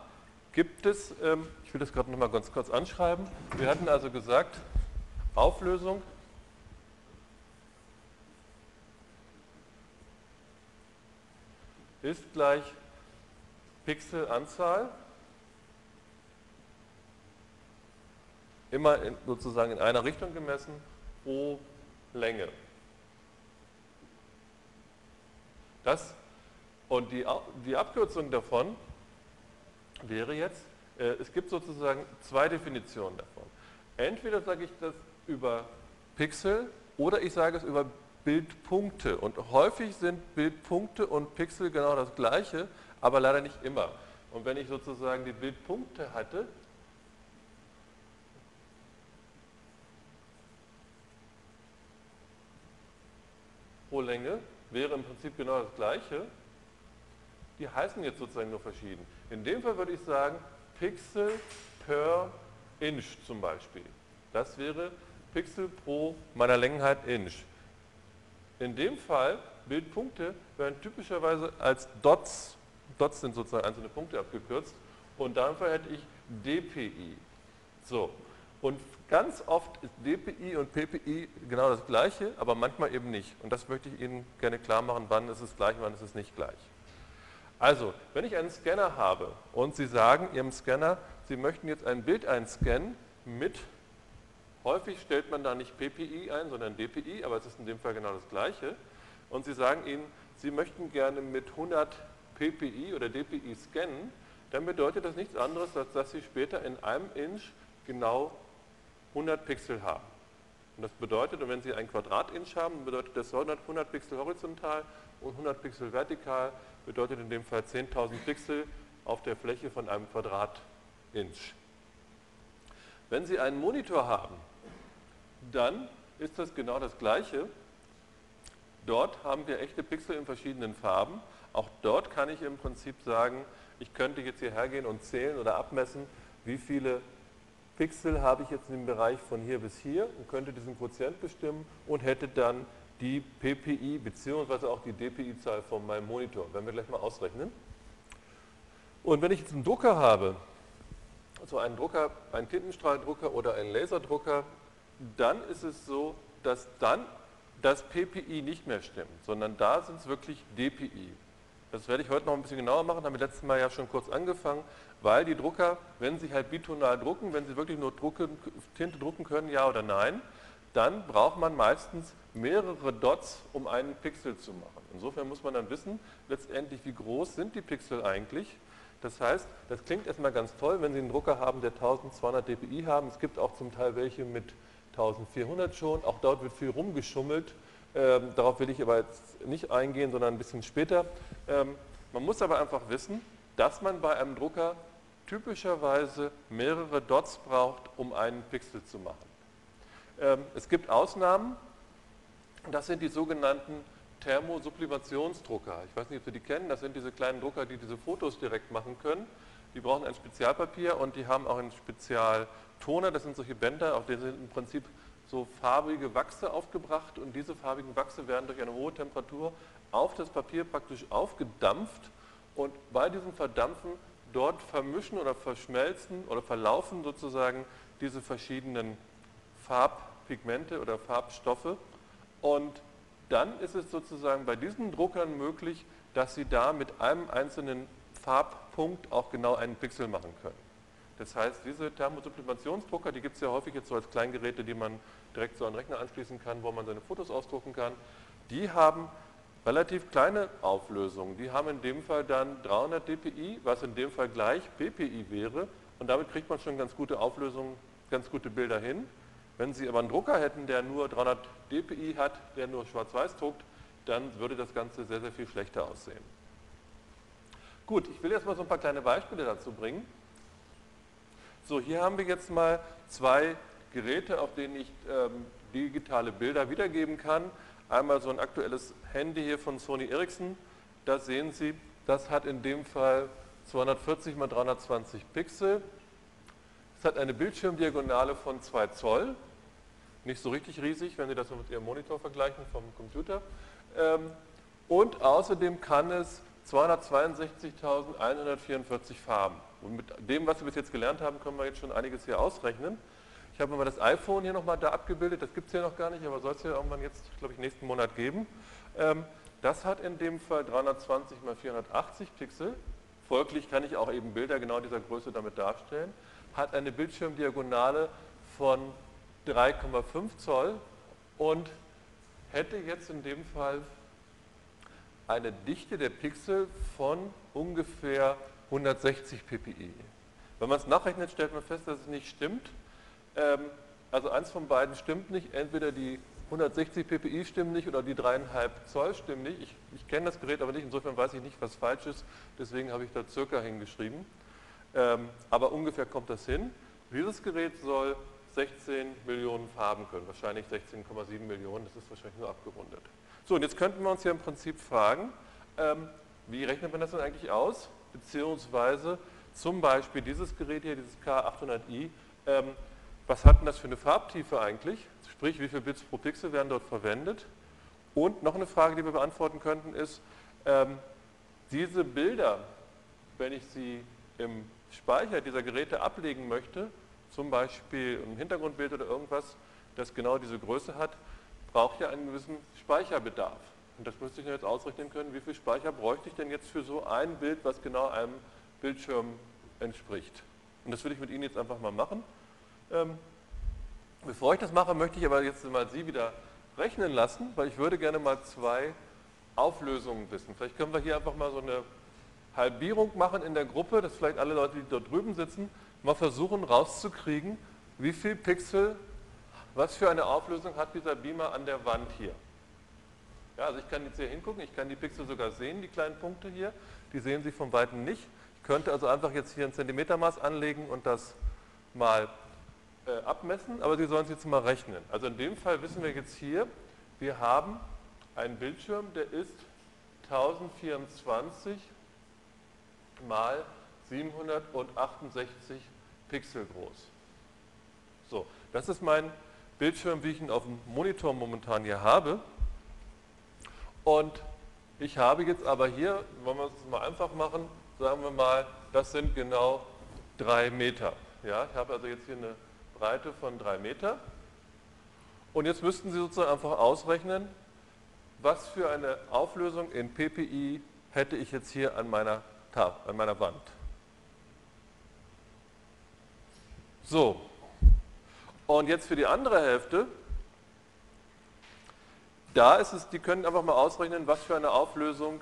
gibt es, ähm, ich will das gerade noch mal ganz kurz anschreiben. Wir hatten also gesagt, Auflösung ist gleich Pixelanzahl, immer in, sozusagen in einer Richtung gemessen, pro Länge. Das, und die, die Abkürzung davon wäre jetzt, äh, es gibt sozusagen zwei Definitionen davon. Entweder sage ich das über Pixel oder ich sage es über Bildpunkte. Und häufig sind Bildpunkte und Pixel genau das gleiche, aber leider nicht immer. Und wenn ich sozusagen die Bildpunkte hatte, pro Länge, wäre im Prinzip genau das gleiche. Die heißen jetzt sozusagen nur verschieden. In dem Fall würde ich sagen, Pixel per Inch zum Beispiel. Das wäre Pixel pro meiner Längenheit Inch. In dem Fall, Bildpunkte werden typischerweise als Dots, Dots sind sozusagen einzelne Punkte abgekürzt, und dafür hätte ich DPI. So, und ganz oft ist DPI und PPI genau das gleiche, aber manchmal eben nicht. Und das möchte ich Ihnen gerne klar machen, wann ist es gleich, wann ist es nicht gleich. Also, wenn ich einen Scanner habe und Sie sagen Ihrem Scanner, Sie möchten jetzt ein Bild einscannen mit Häufig stellt man da nicht PPI ein, sondern DPI, aber es ist in dem Fall genau das Gleiche. Und Sie sagen Ihnen, Sie möchten gerne mit 100 PPI oder DPI scannen, dann bedeutet das nichts anderes, als dass Sie später in einem Inch genau 100 Pixel haben. Und das bedeutet, wenn Sie ein Quadratinch haben, bedeutet das 100, 100 Pixel horizontal und 100 Pixel vertikal, bedeutet in dem Fall 10.000 Pixel auf der Fläche von einem Quadratinch. Wenn Sie einen Monitor haben, dann ist das genau das Gleiche. Dort haben wir echte Pixel in verschiedenen Farben. Auch dort kann ich im Prinzip sagen, ich könnte jetzt hierher gehen und zählen oder abmessen, wie viele Pixel habe ich jetzt im Bereich von hier bis hier und könnte diesen Quotient bestimmen und hätte dann die PPI bzw. auch die DPI-Zahl von meinem Monitor. Werden wir gleich mal ausrechnen. Und wenn ich jetzt einen Drucker habe, also einen Drucker, einen Tintenstrahldrucker oder einen Laserdrucker, dann ist es so, dass dann das PPI nicht mehr stimmt, sondern da sind es wirklich DPI. Das werde ich heute noch ein bisschen genauer machen, haben wir letztes Mal ja schon kurz angefangen, weil die Drucker, wenn sie halt bitonal drucken, wenn sie wirklich nur drucken, Tinte drucken können, ja oder nein, dann braucht man meistens mehrere Dots, um einen Pixel zu machen. Insofern muss man dann wissen, letztendlich, wie groß sind die Pixel eigentlich. Das heißt, das klingt erstmal ganz toll, wenn Sie einen Drucker haben, der 1200 dpi haben. Es gibt auch zum Teil welche mit 1400 schon. Auch dort wird viel rumgeschummelt. Ähm, darauf will ich aber jetzt nicht eingehen, sondern ein bisschen später. Ähm, man muss aber einfach wissen, dass man bei einem Drucker typischerweise mehrere Dots braucht, um einen Pixel zu machen. Ähm, es gibt Ausnahmen, das sind die sogenannten Thermosublimationsdrucker. Ich weiß nicht, ob Sie die kennen, das sind diese kleinen Drucker, die diese Fotos direkt machen können. Die brauchen ein Spezialpapier und die haben auch einen Spezialtoner, das sind solche Bänder, auf denen sind im Prinzip so farbige Wachse aufgebracht und diese farbigen Wachse werden durch eine hohe Temperatur auf das Papier praktisch aufgedampft und bei diesem Verdampfen dort vermischen oder verschmelzen oder verlaufen sozusagen diese verschiedenen Farbpigmente oder Farbstoffe und dann ist es sozusagen bei diesen Druckern möglich, dass Sie da mit einem einzelnen Farbpunkt auch genau einen Pixel machen können. Das heißt, diese Thermosublimationsdrucker, die gibt es ja häufig jetzt so als Kleingeräte, die man direkt so an den Rechner anschließen kann, wo man seine Fotos ausdrucken kann. Die haben relativ kleine Auflösungen. Die haben in dem Fall dann 300 dpi, was in dem Fall gleich ppi wäre. Und damit kriegt man schon ganz gute Auflösungen, ganz gute Bilder hin. Wenn Sie aber einen Drucker hätten, der nur 300 dpi hat, der nur schwarz-weiß druckt, dann würde das Ganze sehr, sehr viel schlechter aussehen. Gut, ich will jetzt mal so ein paar kleine Beispiele dazu bringen. So, hier haben wir jetzt mal zwei Geräte, auf denen ich ähm, digitale Bilder wiedergeben kann. Einmal so ein aktuelles Handy hier von Sony Ericsson. Da sehen Sie, das hat in dem Fall 240 x 320 Pixel. Es hat eine Bildschirmdiagonale von 2 Zoll. nicht so richtig riesig, wenn Sie das mit Ihrem Monitor vergleichen vom Computer. Ähm, und außerdem kann es 262.144 Farben. Und mit dem, was wir bis jetzt gelernt haben, können wir jetzt schon einiges hier ausrechnen. Ich habe mal das iPhone hier nochmal da abgebildet, das gibt es hier noch gar nicht, aber soll es ja irgendwann jetzt, glaube ich, nächsten Monat geben. Ähm, das hat in dem Fall 320 x 480 Pixel. Folglich kann ich auch eben Bilder genau dieser Größe damit darstellen. Hat eine Bildschirmdiagonale von 3,5 Zoll und hätte jetzt in dem Fall eine Dichte der Pixel von ungefähr 160 ppi. Wenn man es nachrechnet, stellt man fest, dass es nicht stimmt. Ähm, also eins von beiden stimmt nicht. Entweder die 160 ppi stimmen nicht oder die 3,5 Zoll stimmen nicht. Ich, ich kenne das Gerät aber nicht, insofern weiß ich nicht, was falsch ist. Deswegen habe ich da circa hingeschrieben. Ähm, aber ungefähr kommt das hin. Dieses Gerät soll 16 Millionen Farben können, wahrscheinlich 16,7 Millionen, das ist wahrscheinlich nur abgerundet. So, und jetzt könnten wir uns hier im Prinzip fragen, ähm, wie rechnet man das denn eigentlich aus? Beziehungsweise zum Beispiel dieses Gerät hier, dieses K800i, ähm, was hat denn das für eine Farbtiefe eigentlich? Sprich, wie viele Bits pro Pixel werden dort verwendet? Und noch eine Frage, die wir beantworten könnten, ist, ähm, diese Bilder, wenn ich sie im Speicher dieser Geräte ablegen möchte, zum Beispiel ein Hintergrundbild oder irgendwas, das genau diese Größe hat, braucht ja einen gewissen Speicherbedarf. Und das müsste ich jetzt ausrechnen können, wie viel Speicher bräuchte ich denn jetzt für so ein Bild, was genau einem Bildschirm entspricht. Und das will ich mit Ihnen jetzt einfach mal machen. Ähm, bevor ich das mache, möchte ich aber jetzt mal Sie wieder rechnen lassen, weil ich würde gerne mal zwei Auflösungen wissen. Vielleicht können wir hier einfach mal so eine Halbierung machen in der Gruppe, dass vielleicht alle Leute, die dort drüben sitzen, mal versuchen rauszukriegen, wie viel Pixel, was für eine Auflösung hat dieser Beamer an der Wand hier. Ja, also ich kann jetzt hier hingucken, ich kann die Pixel sogar sehen, die kleinen Punkte hier, die sehen Sie von Weitem nicht. Ich könnte also einfach jetzt hier ein Zentimetermaß anlegen und das mal äh, abmessen, aber Sie sollen es jetzt mal rechnen. Also in dem Fall wissen wir jetzt hier, wir haben einen Bildschirm, der ist 1024 mal 768 Pixel groß. So, das ist mein Bildschirm, wie ich ihn auf dem Monitor momentan hier habe. Und ich habe jetzt aber hier, wollen wir es mal einfach machen, sagen wir mal, das sind genau drei Meter. Ja, ich habe also jetzt hier eine Breite von drei Meter. Und jetzt müssten Sie sozusagen einfach ausrechnen, was für eine Auflösung in PPI hätte ich jetzt hier an meiner, an meiner Wand. So, und jetzt für die andere Hälfte, da ist es, die können einfach mal ausrechnen, was für eine Auflösung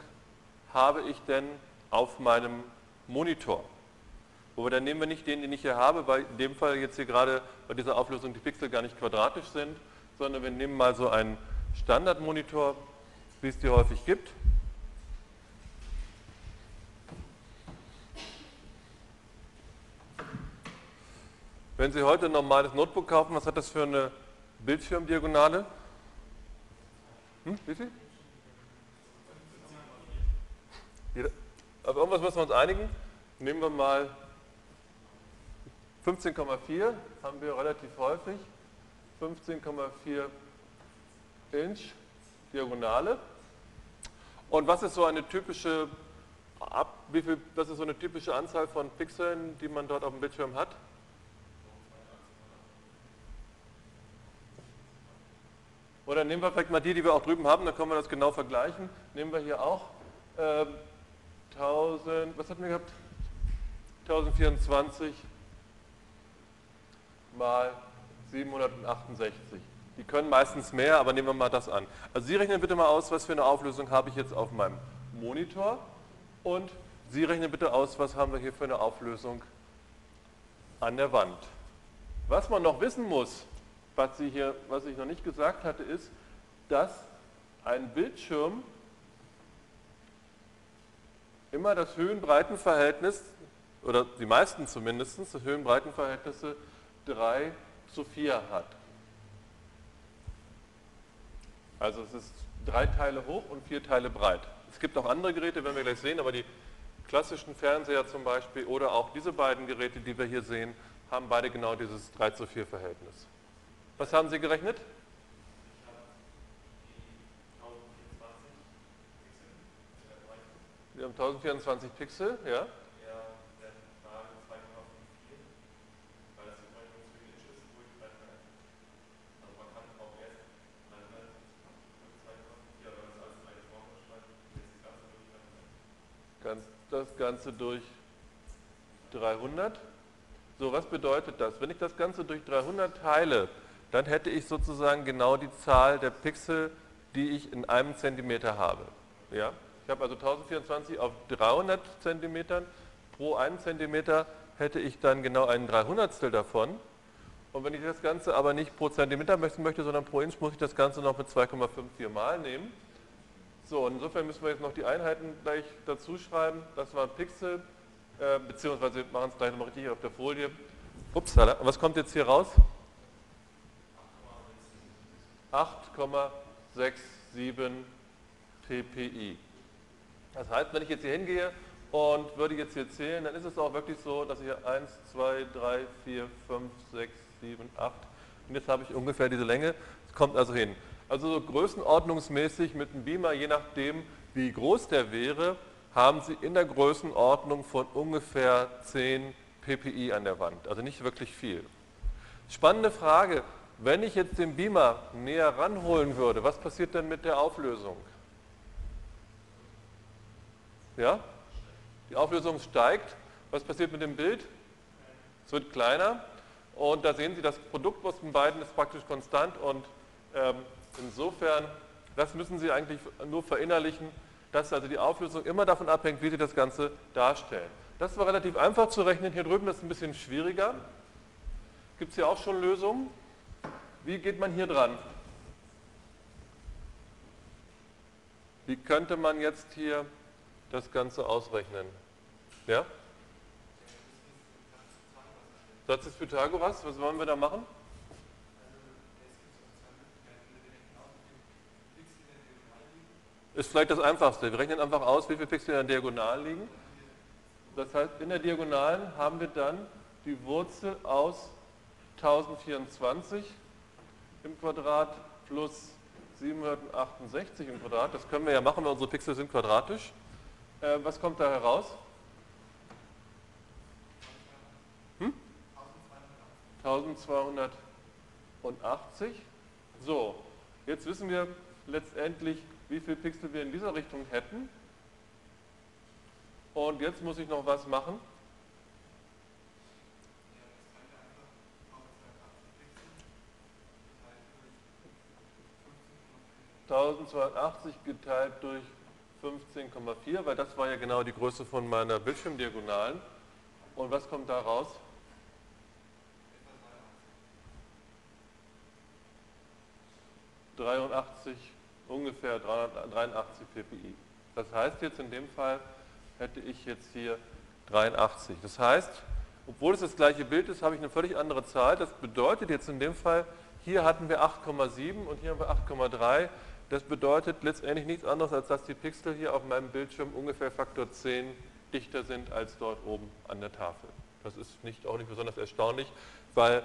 habe ich denn auf meinem Monitor. Wobei dann nehmen wir nicht den, den ich hier habe, weil in dem Fall jetzt hier gerade bei dieser Auflösung die Pixel gar nicht quadratisch sind, sondern wir nehmen mal so einen Standardmonitor, wie es die häufig gibt. Wenn Sie heute ein normales Notebook kaufen, was hat das für eine Bildschirmdiagonale? Hm, wie viel? Aber irgendwas müssen wir uns einigen. Nehmen wir mal 15,4, haben wir relativ häufig. 15,4 Inch Diagonale. Und was ist so eine typische, ab, wie viel, was ist so eine typische Anzahl von Pixeln, die man dort auf dem Bildschirm hat? Oder nehmen wir vielleicht mal die, die wir auch drüben haben, dann können wir das genau vergleichen. Nehmen wir hier auch äh, 1000, was hatten wir gehabt? 1024 mal 768. Die können meistens mehr, aber nehmen wir mal das an. Also Sie rechnen bitte mal aus, was für eine Auflösung habe ich jetzt auf meinem Monitor und Sie rechnen bitte aus, was haben wir hier für eine Auflösung an der Wand. Was man noch wissen muss, was, Sie hier, was ich noch nicht gesagt hatte, ist, dass ein Bildschirm immer das Höhenbreitenverhältnis, oder die meisten zumindest, das Höhenbreitenverhältnisse 3 zu 4 hat. Also es ist drei Teile hoch und vier Teile breit. Es gibt auch andere Geräte, werden wir gleich sehen, aber die klassischen Fernseher zum Beispiel oder auch diese beiden Geräte, die wir hier sehen, haben beide genau dieses 3 zu 4 Verhältnis. Was haben Sie gerechnet? Wir haben 1024 Pixel, ja. das Ganze durch 300. So, was bedeutet das? Wenn ich das Ganze durch 300 teile, dann hätte ich sozusagen genau die Zahl der Pixel, die ich in einem Zentimeter habe. Ja? Ich habe also 1024 auf 300 Zentimetern. Pro einen Zentimeter hätte ich dann genau einen 300 davon. Und wenn ich das Ganze aber nicht pro Zentimeter messen möchte, sondern pro Inch, muss ich das Ganze noch mit 2,54 Mal nehmen. So, insofern müssen wir jetzt noch die Einheiten gleich dazu schreiben. Das war Pixel, äh, beziehungsweise machen es gleich nochmal richtig auf der Folie. Ups, was kommt jetzt hier raus? 8,67 ppi. Das heißt, wenn ich jetzt hier hingehe und würde jetzt hier zählen, dann ist es auch wirklich so, dass ich hier 1, 2, 3, 4, 5, 6, 7, 8 und jetzt habe ich ungefähr diese Länge. Es kommt also hin. Also so größenordnungsmäßig mit einem Beamer, je nachdem wie groß der wäre, haben Sie in der Größenordnung von ungefähr 10 ppi an der Wand. Also nicht wirklich viel. Spannende Frage, wenn ich jetzt den Beamer näher ranholen würde, was passiert denn mit der Auflösung? Ja? Die Auflösung steigt. Was passiert mit dem Bild? Es wird kleiner. Und da sehen Sie, das Produkt aus den beiden ist praktisch konstant und ähm, Insofern, das müssen Sie eigentlich nur verinnerlichen, dass also die Auflösung immer davon abhängt, wie Sie das Ganze darstellen. Das war relativ einfach zu rechnen. Hier drüben ist es ein bisschen schwieriger. Gibt es hier auch schon Lösungen? Wie geht man hier dran? Wie könnte man jetzt hier das Ganze ausrechnen? Ja? Satz des Pythagoras, was wollen wir da machen? ist vielleicht das Einfachste. Wir rechnen einfach aus, wie viele Pixel in der Diagonal liegen. Das heißt, in der Diagonalen haben wir dann die Wurzel aus 1024 im Quadrat plus 768 im Quadrat. Das können wir ja machen, weil unsere Pixel sind quadratisch. Äh, was kommt da heraus? Hm? 1280. So, jetzt wissen wir letztendlich, wie viele Pixel wir in dieser Richtung hätten. Und jetzt muss ich noch was machen. ...1280 geteilt durch 15,4, weil das war ja genau die Größe von meiner Bildschirmdiagonalen. Und was kommt da raus? 83 ungefähr 383 ppi. Das heißt jetzt in dem Fall hätte ich jetzt hier 83. Das heißt, obwohl es das gleiche Bild ist, habe ich eine völlig andere Zahl. Das bedeutet jetzt in dem Fall, hier hatten wir 8,7 und hier haben wir 8,3. Das bedeutet letztendlich nichts anderes, als dass die Pixel hier auf meinem Bildschirm ungefähr Faktor 10 dichter sind als dort oben an der Tafel. Das ist nicht, auch nicht besonders erstaunlich, weil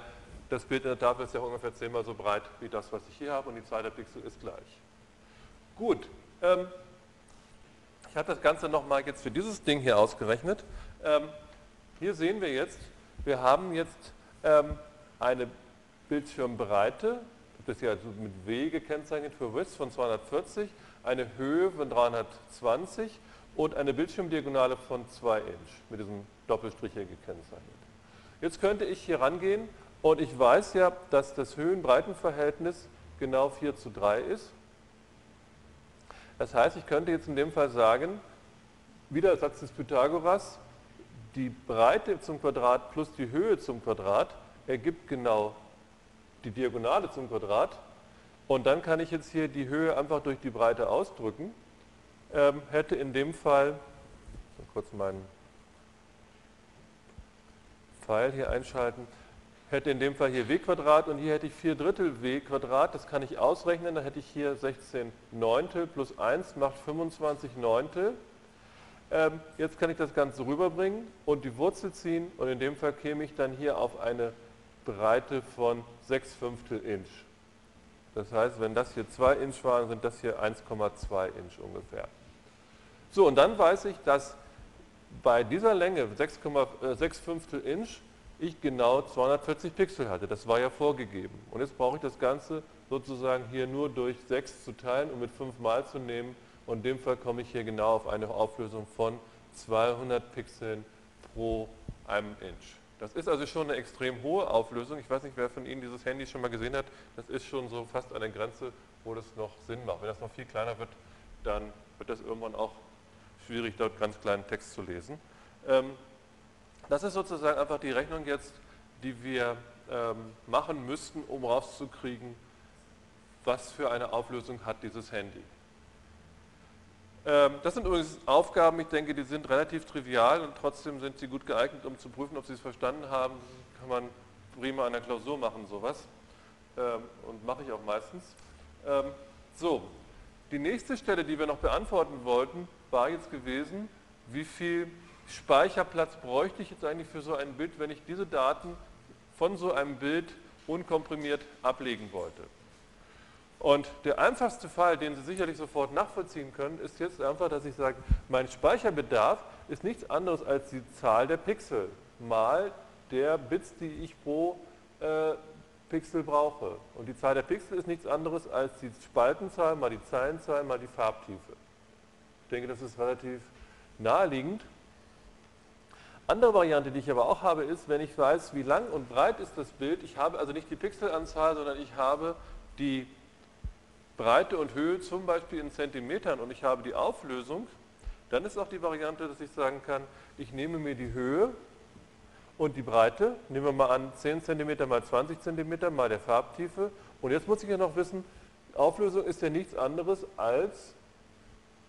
das Bild in der Tafel ist ja ungefähr zehnmal so breit wie das, was ich hier habe und die Zahl der Pixel ist gleich. Gut, ähm, ich habe das Ganze nochmal jetzt für dieses Ding hier ausgerechnet. Ähm, hier sehen wir jetzt, wir haben jetzt ähm, eine Bildschirmbreite, das ist ja mit W gekennzeichnet für Width von 240, eine Höhe von 320 und eine Bildschirmdiagonale von 2 Inch mit diesem Doppelstrich hier gekennzeichnet. Jetzt könnte ich hier rangehen und ich weiß ja, dass das Höhen-Breiten-Verhältnis genau 4 zu 3 ist. Das heißt, ich könnte jetzt in dem Fall sagen, wieder Satz des Pythagoras, die Breite zum Quadrat plus die Höhe zum Quadrat ergibt genau die Diagonale zum Quadrat. Und dann kann ich jetzt hier die Höhe einfach durch die Breite ausdrücken. Ähm, hätte in dem Fall, kurz meinen Pfeil hier einschalten, hätte in dem Fall hier w Quadrat und hier hätte ich 4 Drittel w Quadrat. Das kann ich ausrechnen. Dann hätte ich hier 16 Neuntel plus 1 macht 25 Neuntel. Ähm, jetzt kann ich das Ganze rüberbringen und die Wurzel ziehen und in dem Fall käme ich dann hier auf eine Breite von 6 Fünftel Inch. Das heißt, wenn das hier 2 Inch waren, sind das hier 1,2 Inch ungefähr. So, und dann weiß ich, dass bei dieser Länge 6,6 äh, Fünftel Inch ich genau 240 Pixel hatte. Das war ja vorgegeben. Und jetzt brauche ich das Ganze sozusagen hier nur durch 6 zu teilen und mit 5 mal zu nehmen. Und in dem Fall komme ich hier genau auf eine Auflösung von 200 Pixeln pro einem Inch. Das ist also schon eine extrem hohe Auflösung. Ich weiß nicht, wer von Ihnen dieses Handy schon mal gesehen hat. Das ist schon so fast an der Grenze, wo das noch Sinn macht. Wenn das noch viel kleiner wird, dann wird das irgendwann auch schwierig, dort ganz kleinen Text zu lesen. Ähm, das ist sozusagen einfach die Rechnung jetzt, die wir ähm, machen müssten, um rauszukriegen, was für eine Auflösung hat dieses Handy. Ähm, das sind übrigens Aufgaben, ich denke, die sind relativ trivial und trotzdem sind sie gut geeignet, um zu prüfen, ob Sie es verstanden haben. Kann man prima an der Klausur machen, sowas. Und mache ich auch meistens. So, die nächste Stelle, die wir noch beantworten wollten, war jetzt gewesen, wie viel Speicherplatz bräuchte ich jetzt eigentlich für so ein Bild, wenn ich diese Daten von so einem Bild unkomprimiert ablegen wollte. Und der einfachste Fall, den Sie sicherlich sofort nachvollziehen können, ist jetzt einfach, dass ich sage, mein Speicherbedarf ist nichts anderes als die Zahl der Pixel mal der Bits, die ich pro äh, Pixel brauche. Und die Zahl der Pixel ist nichts anderes als die Spaltenzahl mal die Zeilenzahl mal die Farbtiefe. Ich denke, das ist relativ naheliegend. Andere Variante, die ich aber auch habe, ist, wenn ich weiß, wie lang und breit ist das Bild. Ich habe also nicht die Pixelanzahl, sondern ich habe die Breite und Höhe zum Beispiel in Zentimetern und ich habe die Auflösung. Dann ist auch die Variante, dass ich sagen kann, ich nehme mir die Höhe und die Breite, nehmen wir mal an 10 cm mal 20 cm mal der Farbtiefe. Und jetzt muss ich ja noch wissen, Auflösung ist ja nichts anderes als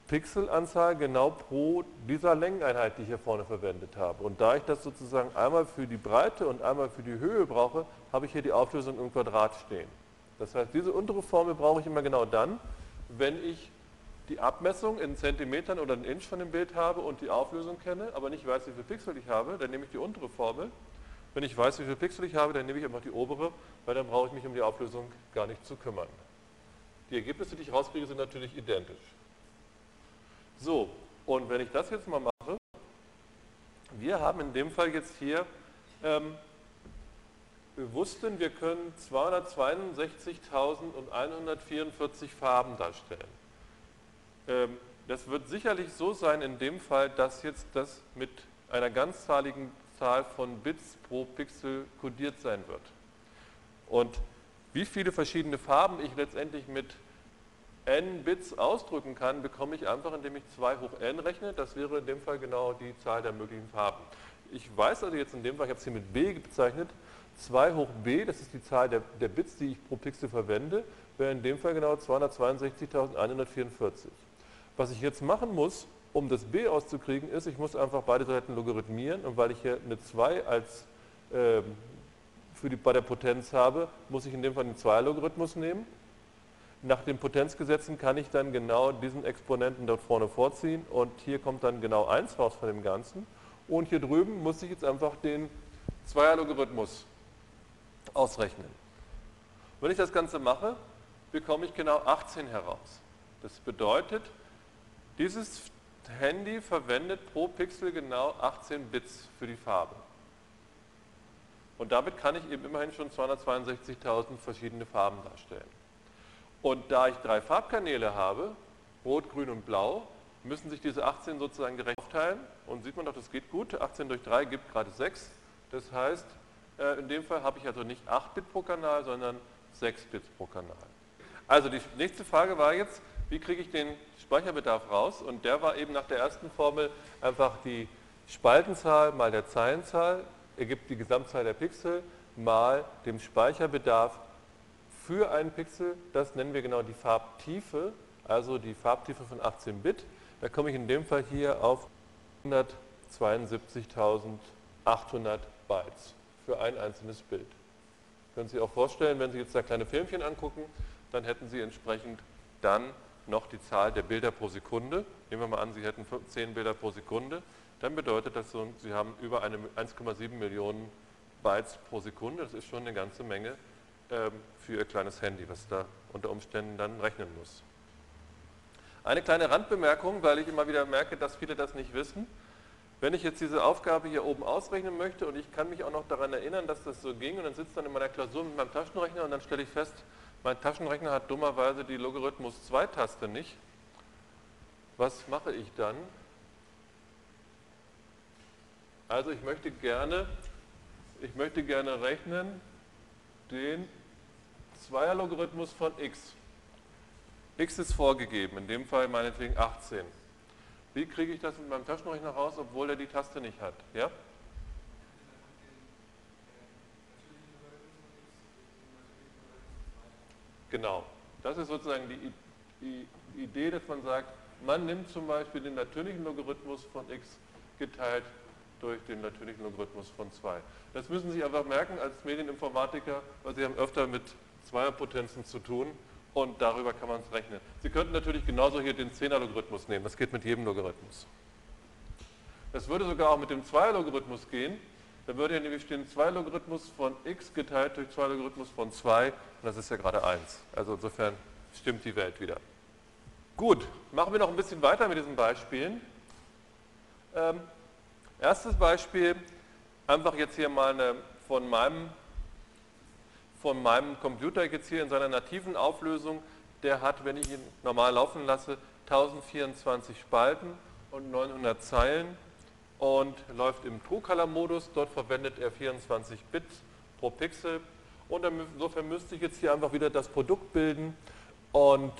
Pixelanzahl genau pro dieser Längeneinheit, die ich hier vorne verwendet habe. Und da ich das sozusagen einmal für die Breite und einmal für die Höhe brauche, habe ich hier die Auflösung im Quadrat stehen. Das heißt, diese untere Formel brauche ich immer genau dann, wenn ich die Abmessung in Zentimetern oder in Inch von dem Bild habe und die Auflösung kenne, aber nicht weiß, wie viele Pixel ich habe, dann nehme ich die untere Formel. Wenn ich weiß, wie viele Pixel ich habe, dann nehme ich einfach die obere, weil dann brauche ich mich um die Auflösung gar nicht zu kümmern. Die Ergebnisse, die ich rauskriege, sind natürlich identisch. So, und wenn ich das jetzt mal mache, wir haben in dem Fall jetzt hier, ähm, wussten, wir können 262.144 Farben darstellen. Ähm, das wird sicherlich so sein in dem Fall, dass jetzt das mit einer ganzzahligen Zahl von Bits pro Pixel kodiert sein wird. Und wie viele verschiedene Farben ich letztendlich mit n Bits ausdrücken kann, bekomme ich einfach, indem ich 2 hoch n rechne. Das wäre in dem Fall genau die Zahl der möglichen Farben. Ich weiß also jetzt in dem Fall, ich habe es hier mit b bezeichnet, 2 hoch b, das ist die Zahl der, der Bits, die ich pro Pixel verwende, wäre in dem Fall genau 262.144. Was ich jetzt machen muss, um das b auszukriegen, ist, ich muss einfach beide Seiten logarithmieren und weil ich hier eine 2 als äh, für die, bei der Potenz habe, muss ich in dem Fall den 2-Logarithmus nehmen nach den Potenzgesetzen kann ich dann genau diesen Exponenten dort vorne vorziehen und hier kommt dann genau 1 raus von dem Ganzen. Und hier drüben muss ich jetzt einfach den Zweierlogarithmus ausrechnen. Wenn ich das Ganze mache, bekomme ich genau 18 heraus. Das bedeutet, dieses Handy verwendet pro Pixel genau 18 Bits für die Farbe. Und damit kann ich eben immerhin schon 262.000 verschiedene Farben darstellen. Und da ich drei Farbkanäle habe, rot, grün und blau, müssen sich diese 18 sozusagen gerecht aufteilen. Und sieht man doch, das geht gut. 18 durch 3 gibt gerade 6. Das heißt, in dem Fall habe ich also nicht 8 Bit pro Kanal, sondern 6 Bits pro Kanal. Also die nächste Frage war jetzt, wie kriege ich den Speicherbedarf raus? Und der war eben nach der ersten Formel einfach die Spaltenzahl mal der Zeilenzahl, ergibt die Gesamtzahl der Pixel, mal dem Speicherbedarf für einen Pixel, das nennen wir genau die Farbtiefe, also die Farbtiefe von 18 Bit. Da komme ich in dem Fall hier auf 172.800 Bytes für ein einzelnes Bild. Können Sie sich auch vorstellen, wenn Sie jetzt da kleine Filmchen angucken, dann hätten Sie entsprechend dann noch die Zahl der Bilder pro Sekunde. Nehmen wir mal an, Sie hätten 10 Bilder pro Sekunde. Dann bedeutet das so, Sie haben über 1,7 Millionen Bytes pro Sekunde. Das ist schon eine ganze Menge ähm, für Ihr kleines Handy, was da unter Umständen dann rechnen muss. Eine kleine Randbemerkung, weil ich immer wieder merke, dass viele das nicht wissen. Wenn ich jetzt diese Aufgabe hier oben ausrechnen möchte und ich kann mich auch noch daran erinnern, dass das so ging und dann sitze dann in meiner Klausur mit meinem Taschenrechner und dann stelle ich fest, mein Taschenrechner hat dummerweise die Logarithmus 2-Taste nicht. Was mache ich dann? Also ich möchte gerne, ich möchte gerne rechnen den Zweierlogarithmus von x. x ist vorgegeben, in dem Fall meinetwegen 18. Wie kriege ich das mit meinem Taschenrechner raus, obwohl er die Taste nicht hat? Ja? Genau. Das ist sozusagen die, Idee, dass man sagt, man nimmt zum Beispiel den natürlichen Logarithmus von x geteilt durch den natürlichen Logarithmus von 2. Das müssen Sie einfach merken als Medieninformatiker, weil Sie haben öfter mit Zweierpotenzen zu tun und darüber kann man es rechnen. Sie könnten natürlich genauso hier den 10er-Logarithmus nehmen, das geht mit jedem Logarithmus. Das würde sogar auch mit dem 2er-Logarithmus gehen, dann würde hier nämlich stehen 2-Logarithmus von x geteilt durch 2-Logarithmus von 2 und das ist ja gerade 1. Also insofern stimmt die Welt wieder. Gut, machen wir noch ein bisschen weiter mit diesen Beispielen. Ähm, erstes Beispiel, einfach jetzt hier mal eine, von meinem von meinem Computer jetzt hier in seiner nativen Auflösung, der hat, wenn ich ihn normal laufen lasse, 1024 Spalten und 900 Zeilen und läuft im True-Color-Modus. Dort verwendet er 24 Bit pro Pixel und insofern müsste ich jetzt hier einfach wieder das Produkt bilden und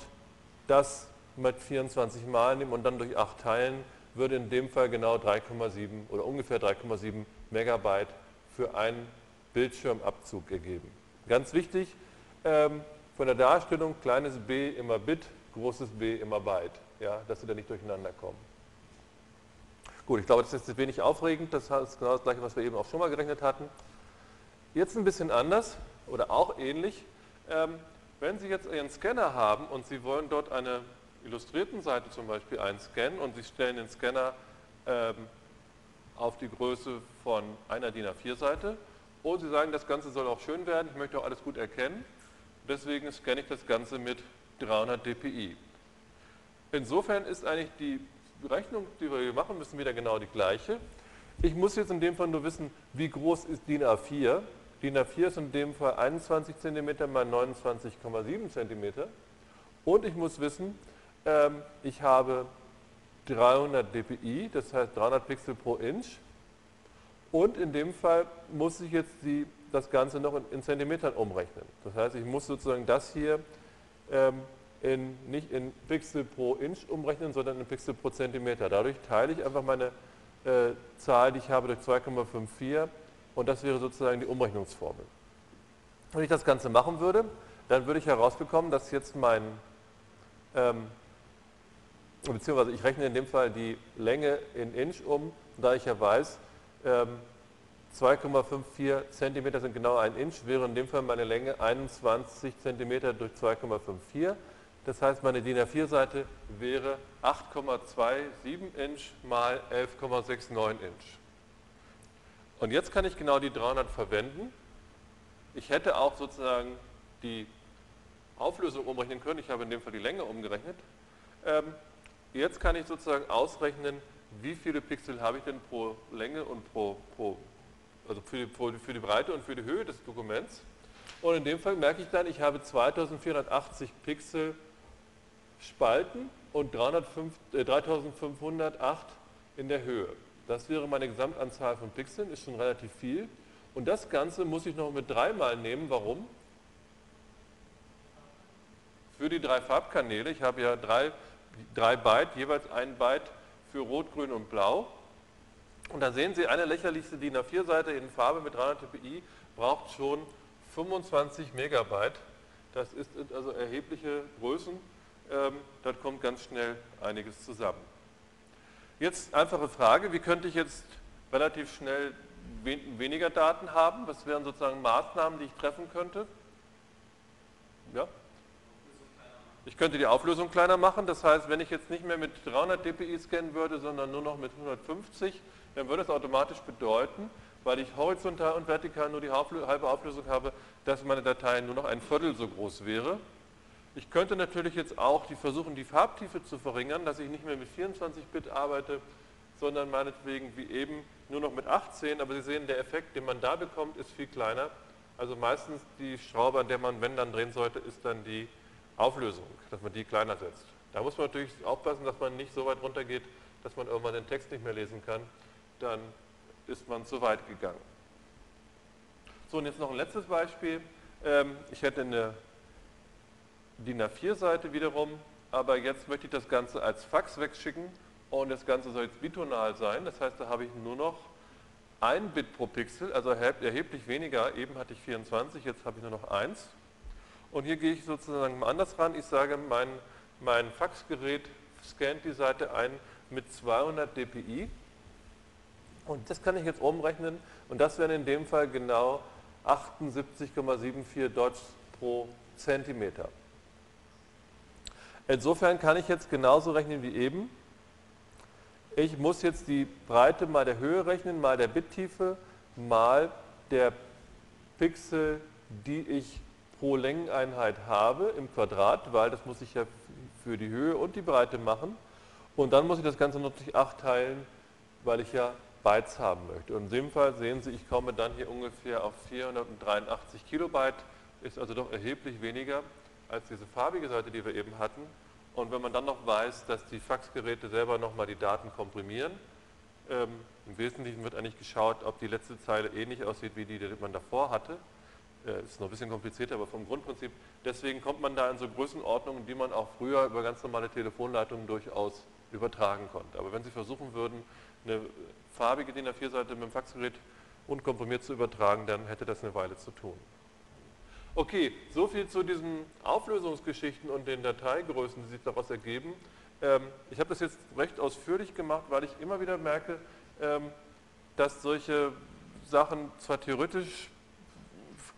das mit 24 Mal nehmen und dann durch 8 teilen, würde in dem Fall genau 3,7 oder ungefähr 3,7 Megabyte für einen Bildschirmabzug ergeben. Ganz wichtig, ähm, von der Darstellung, kleines b immer Bit, großes b immer Byte, ja, dass sie da nicht durcheinander kommen. Gut, ich glaube, das ist jetzt wenig aufregend, das ist genau das gleiche, was wir eben auch schon mal gerechnet hatten. Jetzt ein bisschen anders oder auch ähnlich. Ähm, wenn Sie jetzt Ihren Scanner haben und Sie wollen dort eine illustrierten Seite zum Beispiel einscannen und Sie stellen den Scanner ähm, auf die Größe von einer DIN A4-Seite und Sie sagen, das Ganze soll auch schön werden, ich möchte auch alles gut erkennen. Deswegen scanne ich das Ganze mit 300 dpi. Insofern ist eigentlich die Rechnung, die wir hier machen müssen, wieder genau die gleiche. Ich muss jetzt in dem Fall nur wissen, wie groß ist DIN A4. DIN A4 ist in dem Fall 21 cm mal 29,7 cm. Und ich muss wissen, ähm, ich habe 300 dpi, das heißt 300 Pixel pro Inch. Und in dem Fall muss ich jetzt die, das Ganze noch in, in, Zentimetern umrechnen. Das heißt, ich muss sozusagen das hier ähm, in, nicht in Pixel pro Inch umrechnen, sondern in Pixel pro Zentimeter. Dadurch teile ich einfach meine äh, Zahl, die ich habe, durch 2,54 und das wäre sozusagen die Umrechnungsformel. Wenn ich das Ganze machen würde, dann würde ich herausbekommen, dass jetzt mein, ähm, beziehungsweise ich rechne in dem Fall die Länge in Inch um, da ich ja weiß, 2,54 ähm, cm sind genau ein Inch, wäre in dem Fall meine Länge 21 cm durch 2,54. Das heißt, meine DIN A4-Seite wäre 8,27 Inch mal 11,69 Inch. Und jetzt kann ich genau die 300 verwenden. Ich hätte auch sozusagen die Auflösung umrechnen können. Ich habe in dem Fall die Länge umgerechnet. Ähm, jetzt kann ich sozusagen ausrechnen, wie viele Pixel habe ich denn pro Länge und pro, pro also für die, für die Breite und für die Höhe des Dokuments. Und in dem Fall merke ich dann, ich habe 2480 Pixel Spalten und 305, äh, 3508 in der Höhe. Das wäre meine Gesamtanzahl von Pixeln, ist schon relativ viel. Und das Ganze muss ich noch mit dreimal nehmen. Warum? Für die drei Farbkanäle. Ich habe ja drei, drei Byte, jeweils ein Byte für Rot, Grün und Blau. Und da sehen Sie, eine lächerlichste DIN A4-Seite in Farbe mit 300 dpi braucht schon 25 Megabyte. Das ist also erhebliche Größen. Ähm, da kommt ganz schnell einiges zusammen. Jetzt einfache Frage, wie könnte ich jetzt relativ schnell weniger Daten haben? Was wären sozusagen Maßnahmen, die ich treffen könnte? Ja? Ich könnte die Auflösung kleiner machen, das heißt, wenn ich jetzt nicht mehr mit 300 dpi scannen würde, sondern nur noch mit 150, dann würde es automatisch bedeuten, weil ich horizontal und vertikal nur die halbe Auflösung habe, dass meine Datei nur noch ein Viertel so groß wäre. Ich könnte natürlich jetzt auch die versuchen, die Farbtiefe zu verringern, dass ich nicht mehr mit 24-Bit arbeite, sondern meinetwegen wie eben nur noch mit 18, aber Sie sehen, der Effekt, den man da bekommt, ist viel kleiner. Also meistens die Schraube, an der man, wenn dann drehen sollte, ist dann die Auflösung, dass man die kleiner setzt. Da muss man natürlich aufpassen, dass man nicht so weit runter geht, dass man irgendwann den Text nicht mehr lesen kann. Dann ist man zu weit gegangen. So, und jetzt noch ein letztes Beispiel. Ähm, ich hätte eine DIN A4-Seite wiederum, aber jetzt möchte ich das Ganze als Fax wegschicken und das Ganze soll jetzt bitonal sein. Das heißt, da habe ich nur noch ein Bit pro Pixel, also erheblich weniger. Eben hatte ich 24, jetzt habe ich nur noch eins. Und hier gehe ich sozusagen mal anders ran. Ich sage, mein, mein Faxgerät scannt die Seite ein mit 200 dpi. Und das kann ich jetzt umrechnen. Und das wären in dem Fall genau 78,74 Dots pro Zentimeter. Insofern kann ich jetzt genauso rechnen wie eben. Ich muss jetzt die Breite mal der Höhe rechnen, mal der Bittiefe, mal der Pixel, die ich pro Längeneinheit habe im Quadrat, weil das muss ich ja für die Höhe und die Breite machen. Und dann muss ich das Ganze noch durch 8 teilen, weil ich ja Bytes haben möchte. Und in dem Fall sehen Sie, ich komme dann hier ungefähr auf 483 Kilobyte, ist also doch erheblich weniger als diese farbige Seite, die wir eben hatten. Und wenn man dann noch weiß, dass die Faxgeräte selber nochmal die Daten komprimieren, ähm, im Wesentlichen wird eigentlich geschaut, ob die letzte Zeile ähnlich aussieht wie die, die man davor hatte. Äh, ist noch ein bisschen komplizierter, aber vom Grundprinzip. Deswegen kommt man da in so Größenordnungen, die man auch früher über ganz normale Telefonleitungen durchaus übertragen konnte. Aber wenn Sie versuchen würden, eine farbige DIN A4-Seite mit dem Faxgerät unkomprimiert zu übertragen, dann hätte das eine Weile zu tun. Okay, soviel zu diesen Auflösungsgeschichten und den Dateigrößen, die sich daraus ergeben. Ähm, ich habe das jetzt recht ausführlich gemacht, weil ich immer wieder merke, ähm, dass solche Sachen zwar theoretisch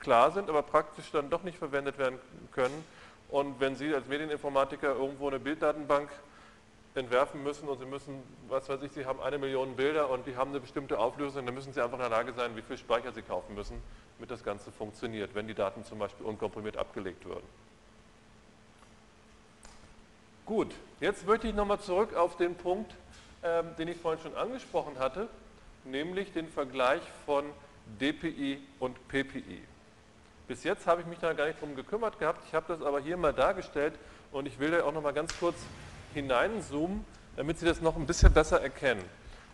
klar sind, aber praktisch dann doch nicht verwendet werden können. Und wenn Sie als Medieninformatiker irgendwo eine Bilddatenbank entwerfen müssen und Sie müssen, was weiß ich, Sie haben eine Million Bilder und die haben eine bestimmte Auflösung, dann müssen Sie einfach in der Lage sein, wie viel Speicher Sie kaufen müssen damit das Ganze funktioniert, wenn die Daten zum Beispiel unkomprimiert abgelegt würden. Gut, jetzt möchte ich nochmal zurück auf den Punkt, ähm, den ich vorhin schon angesprochen hatte, nämlich den Vergleich von DPI und PPI. Bis jetzt habe ich mich da gar nicht drum gekümmert gehabt, ich habe das aber hier mal dargestellt und ich will da auch nochmal ganz kurz hineinzoomen, damit Sie das noch ein bisschen besser erkennen.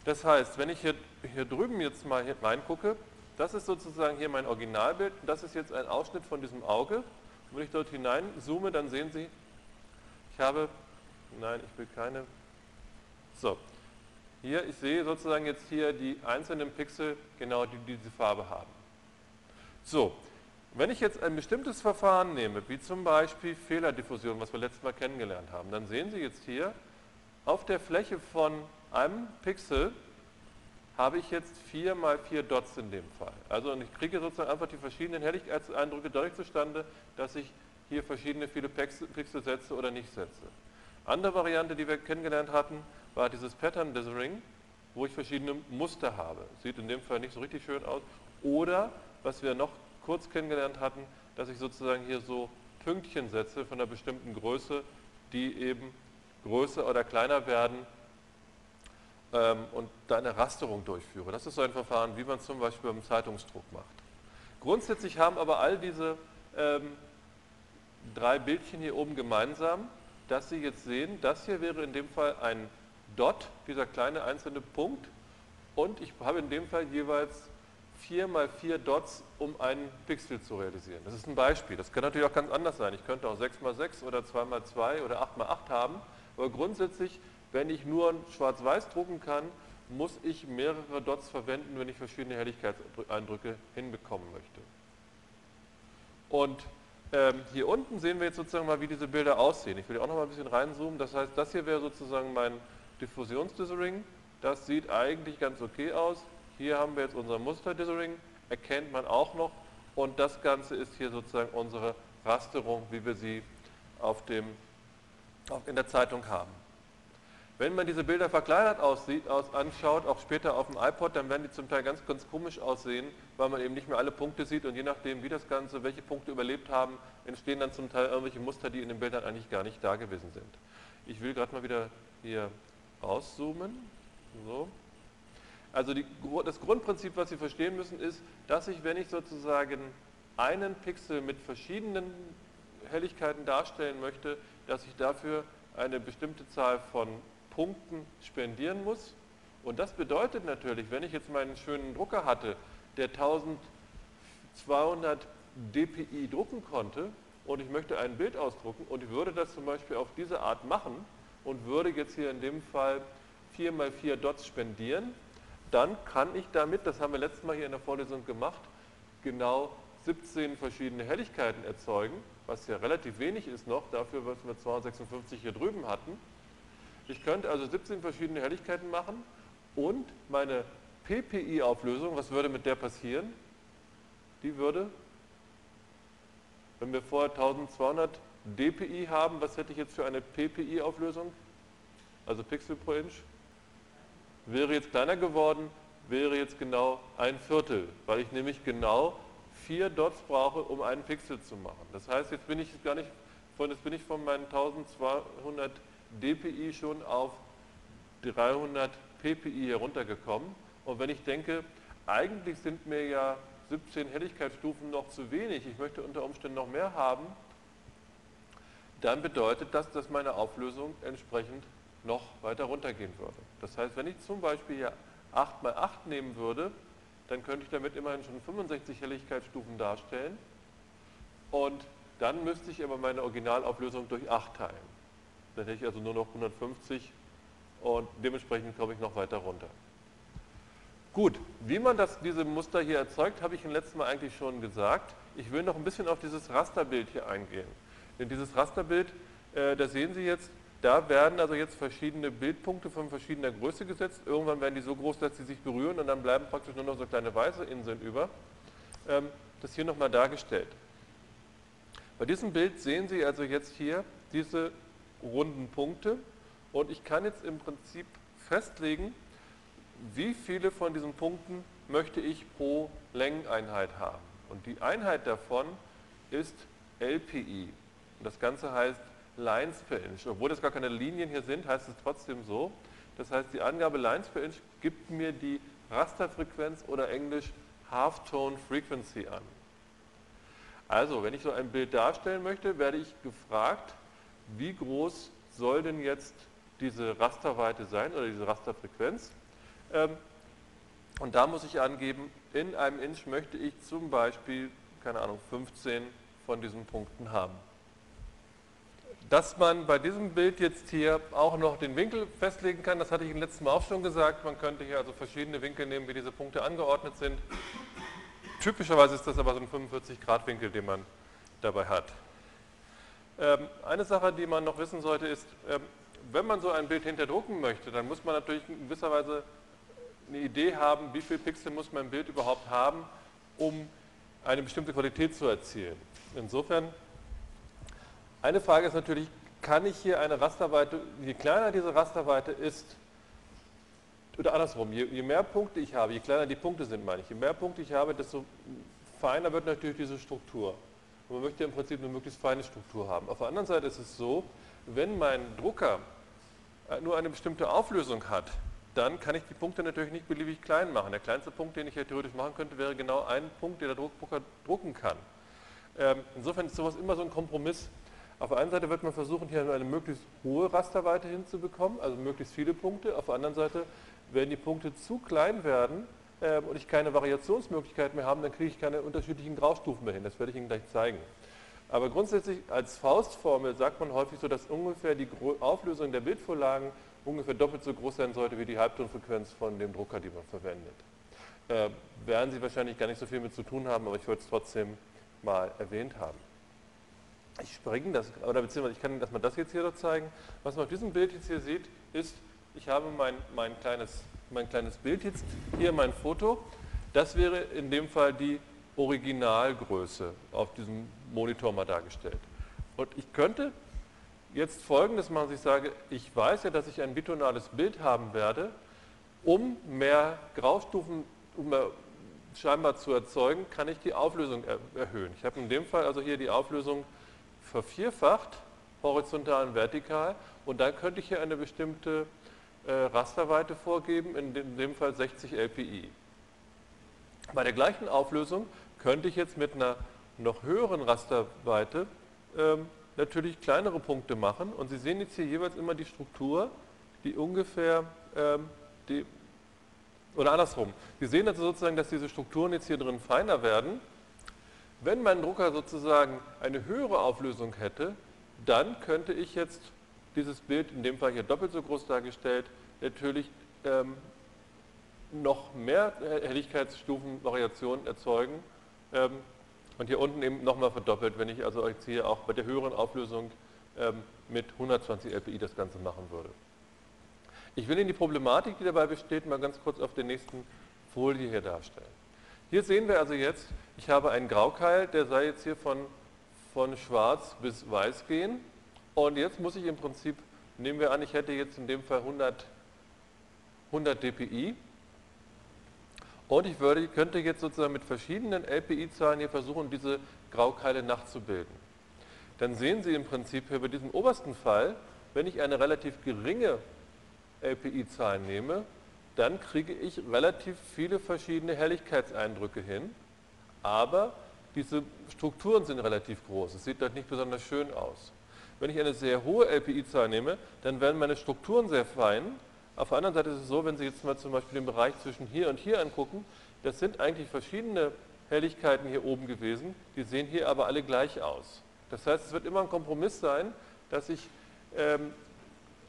Das heißt, wenn ich hier, hier drüben jetzt mal reingucke, das ist sozusagen hier mein Originalbild. Das ist jetzt ein Ausschnitt von diesem Auge. Wenn ich dort hinein zoome, dann sehen Sie, ich habe, nein, ich will keine, so, hier, ich sehe sozusagen jetzt hier die einzelnen Pixel, genau die, die diese Farbe haben. So, wenn ich jetzt ein bestimmtes Verfahren nehme, wie zum Beispiel Fehlerdiffusion, was wir letztes Mal kennengelernt haben, dann sehen Sie jetzt hier auf der Fläche von einem Pixel habe ich jetzt 4 mal 4 Dots in dem Fall. Also und ich kriege sozusagen einfach die verschiedenen Helligkeitseindrücke dadurch zustande, dass ich hier verschiedene viele Pixel setze oder nicht setze. Andere Variante, die wir kennengelernt hatten, war dieses Pattern Dithering, wo ich verschiedene Muster habe. Sieht in dem Fall nicht so richtig schön aus. Oder, was wir noch kurz kennengelernt hatten, dass ich sozusagen hier so Pünktchen setze von einer bestimmten Größe, die eben größer oder kleiner werden, ähm, und da eine Rasterung durchführe. Das ist so ein Verfahren, wie man zum Beispiel beim Zeitungsdruck macht. Grundsätzlich haben aber all diese ähm, drei Bildchen hier oben gemeinsam, dass Sie jetzt sehen, das hier wäre in dem Fall ein Dot, dieser kleine einzelne Punkt, und ich habe in dem Fall jeweils 4 mal 4 Dots, um einen Pixel zu realisieren. Das ist ein Beispiel. Das kann natürlich auch ganz anders sein. Ich könnte auch 6 mal 6 oder 2 mal 2 oder 8 mal 8 haben, aber grundsätzlich wenn ich nur schwarz-weiß drucken kann, muss ich mehrere Dots verwenden, wenn ich verschiedene Helligkeitseindrücke hinbekommen möchte. Und ähm, hier unten sehen wir jetzt sozusagen mal, wie diese Bilder aussehen. Ich will auch noch mal ein bisschen reinzoomen. Das heißt, das hier wäre sozusagen mein Diffusionsdithering. Das sieht eigentlich ganz okay aus. Hier haben wir jetzt unser Muster-Dithering, erkennt man auch noch. Und das Ganze ist hier sozusagen unsere Rasterung, wie wir sie auf dem, in der Zeitung haben. Wenn man diese Bilder verkleinert aussieht, aus, anschaut, auch später auf dem iPod, dann werden die zum Teil ganz, ganz komisch aussehen, weil man eben nicht mehr alle Punkte sieht und je nachdem, wie das Ganze, welche Punkte überlebt haben, entstehen dann zum Teil irgendwelche Muster, die in den Bildern eigentlich gar nicht da gewesen sind. Ich will gerade mal wieder hier rauszoomen. So. Also die, das Grundprinzip, was Sie verstehen müssen, ist, dass ich, wenn ich sozusagen einen Pixel mit verschiedenen Helligkeiten darstellen möchte, dass ich dafür eine bestimmte Zahl von Punkten spendieren muss. Und das bedeutet natürlich, wenn ich jetzt meinen schönen Drucker hatte, der 1200 dpi drucken konnte und ich möchte ein Bild ausdrucken und ich würde das zum Beispiel auf diese Art machen und würde jetzt hier in dem Fall 4 mal 4 Dots spendieren, dann kann ich damit, das haben wir letztes Mal hier in der Vorlesung gemacht, genau 17 verschiedene Helligkeiten erzeugen, was ja relativ wenig ist noch, dafür, was wir 256 hier drüben hatten. Ich könnte also 17 verschiedene Helligkeiten machen und meine PPI-Auflösung, was würde mit der passieren? Die würde, wenn wir vorher 1200 dpi haben, was hätte ich jetzt für eine PPI-Auflösung? Also Pixel pro Inch? Wäre jetzt kleiner geworden, wäre jetzt genau ein Viertel, weil ich nämlich genau vier Dots brauche, um einen Pixel zu machen. Das heißt, jetzt bin ich gar nicht von, jetzt bin ich von meinen 1200 dpi schon auf 300 ppi heruntergekommen. Und wenn ich denke, eigentlich sind mir ja 17 Helligkeitsstufen noch zu wenig, ich möchte unter Umständen noch mehr haben, dann bedeutet das, dass meine Auflösung entsprechend noch weiter runtergehen würde. Das heißt, wenn ich zum Beispiel hier 8 mal 8 nehmen würde, dann könnte ich damit immerhin schon 65 Helligkeitsstufen darstellen und dann müsste ich aber meine Originalauflösung durch 8 teilen. Dann hätte ich also nur noch 150 und dementsprechend komme ich noch weiter runter. Gut, wie man das, diese Muster hier erzeugt, habe ich im letzten Mal eigentlich schon gesagt. Ich will noch ein bisschen auf dieses Rasterbild hier eingehen. Denn dieses Rasterbild, äh, das sehen Sie jetzt, da werden also jetzt verschiedene Bildpunkte von verschiedener Größe gesetzt. Irgendwann werden die so groß, dass sie sich berühren und dann bleiben praktisch nur noch so kleine weiße Inseln über. Ähm, das hier nochmal dargestellt. Bei diesem Bild sehen Sie also jetzt hier diese runden Punkte und ich kann jetzt im Prinzip festlegen, wie viele von diesen Punkten möchte ich pro Längeneinheit haben. Und die Einheit davon ist LPI. Und das Ganze heißt Lines per Inch. Obwohl das gar keine Linien hier sind, heißt es trotzdem so. Das heißt, die Angabe Lines per Inch gibt mir die Rasterfrequenz oder englisch Halftone Frequency an. Also, wenn ich so ein Bild darstellen möchte, werde ich gefragt, wie groß soll denn jetzt diese Rasterweite sein oder diese Rasterfrequenz. Ähm, und da muss ich angeben, in einem Inch möchte ich zum Beispiel, keine Ahnung, 15 von diesen Punkten haben. Dass man bei diesem Bild jetzt hier auch noch den Winkel festlegen kann, das hatte ich im letzten Mal auch schon gesagt. Man könnte hier also verschiedene Winkel nehmen, wie diese Punkte angeordnet sind. Typischerweise ist das aber so ein 45-Grad-Winkel, den man dabei hat. Ähm, eine Sache, die man noch wissen sollte, ist, ähm, wenn man so ein Bild hinterdrucken möchte, dann muss man natürlich in gewisser Weise eine Idee haben, wie viel Pixel muss mein Bild überhaupt haben, um eine bestimmte Qualität zu erzielen. Insofern, eine Frage ist natürlich, kann ich hier eine Rasterweite, je kleiner diese Rasterweite ist, oder andersrum, je, je, mehr Punkte ich habe, je kleiner die Punkte sind, meine ich, je mehr Punkte ich habe, desto feiner wird natürlich diese Struktur. Und man möchte im Prinzip eine möglichst feine Struktur haben. Auf der anderen Seite ist es so, wenn mein Drucker äh, nur eine bestimmte Auflösung hat, dann kann ich die Punkte natürlich nicht beliebig klein machen. Der kleinste Punkt, den ich hier theoretisch machen könnte, wäre genau ein Punkt, den der Drucker drucken kann. Ähm, insofern ist sowas immer so ein Kompromiss. Auf der einen Seite wird man versuchen, hier eine möglichst hohe Rasterweite hinzubekommen, also möglichst viele Punkte. Auf der anderen Seite, wenn die Punkte zu klein werden, ähm, und ich keine Variationsmöglichkeit mehr habe, dann kriege ich keine unterschiedlichen Graustufen mehr hin. Das werde ich Ihnen gleich zeigen. Aber grundsätzlich als Faustformel sagt man häufig so, dass ungefähr die Auflösung der Bildvorlagen ungefähr doppelt so groß sein sollte wie die Halbtonfrequenz von dem Drucker, die man verwendet. Äh, werden Sie wahrscheinlich gar nicht so viel mit zu tun haben, aber ich wollte es trotzdem mal erwähnt haben. Ich springe das, oder beziehungsweise ich kann erstmal das jetzt hier noch zeigen. Was man auf diesem Bild jetzt hier sieht, ist, ich habe mein, mein kleines mein kleines Bild jetzt, hier mein Foto. Das wäre in dem Fall die Originalgröße auf diesem Monitor mal dargestellt. Und ich könnte jetzt folgendes machen, ich sage, ich weiß ja, dass ich ein bitonales Bild haben werde, um mehr Graustufen um scheinbar zu erzeugen, kann ich die Auflösung er erhöhen. Ich habe in dem Fall also hier die Auflösung vervierfacht, horizontal und vertikal, und dann könnte ich hier eine bestimmte äh, Rasterweite vorgeben, in dem, Fall 60 LPI. Bei der gleichen Auflösung könnte ich jetzt mit einer noch höheren Rasterweite ähm, natürlich kleinere Punkte machen und Sie sehen jetzt hier jeweils immer die Struktur, die ungefähr ähm, die oder andersrum. Sie sehen also sozusagen, dass diese Strukturen jetzt hier drin feiner werden. Wenn mein Drucker sozusagen eine höhere Auflösung hätte, dann könnte ich jetzt dieses Bild, in dem Fall hier doppelt so groß dargestellt, natürlich ähm, noch mehr Helligkeitsstufenvariationen erzeugen ähm, und hier unten eben nochmal verdoppelt, wenn ich also jetzt hier auch bei der höheren Auflösung ähm, mit 120 LPI das Ganze machen würde. Ich will Ihnen die Problematik, die dabei besteht, mal ganz kurz auf der nächsten Folie hier darstellen. Hier sehen wir also jetzt, ich habe einen Graukeil, der sei jetzt hier von, von schwarz bis weiß gehen. Und jetzt muss ich im Prinzip, nehmen wir an, ich hätte jetzt in dem Fall 100, 100 dpi. Und ich würde, könnte jetzt sozusagen mit verschiedenen LPI-Zahlen hier versuchen, diese Graukeile nachzubilden. Dann sehen Sie im Prinzip hier bei diesem obersten Fall, wenn ich eine relativ geringe LPI-Zahlen nehme, dann kriege ich relativ viele verschiedene Helligkeitseindrücke hin, aber diese Strukturen sind relativ groß. Es sieht dort nicht besonders schön aus. Wenn ich eine sehr hohe LPI-Zahl nehme, dann werden meine Strukturen sehr fein. Auf der anderen Seite ist es so, wenn Sie jetzt mal zum Beispiel den Bereich zwischen hier und hier angucken, das sind eigentlich verschiedene Helligkeiten hier oben gewesen, die sehen hier aber alle gleich aus. Das heißt, es wird immer ein Kompromiss sein, dass ich ähm,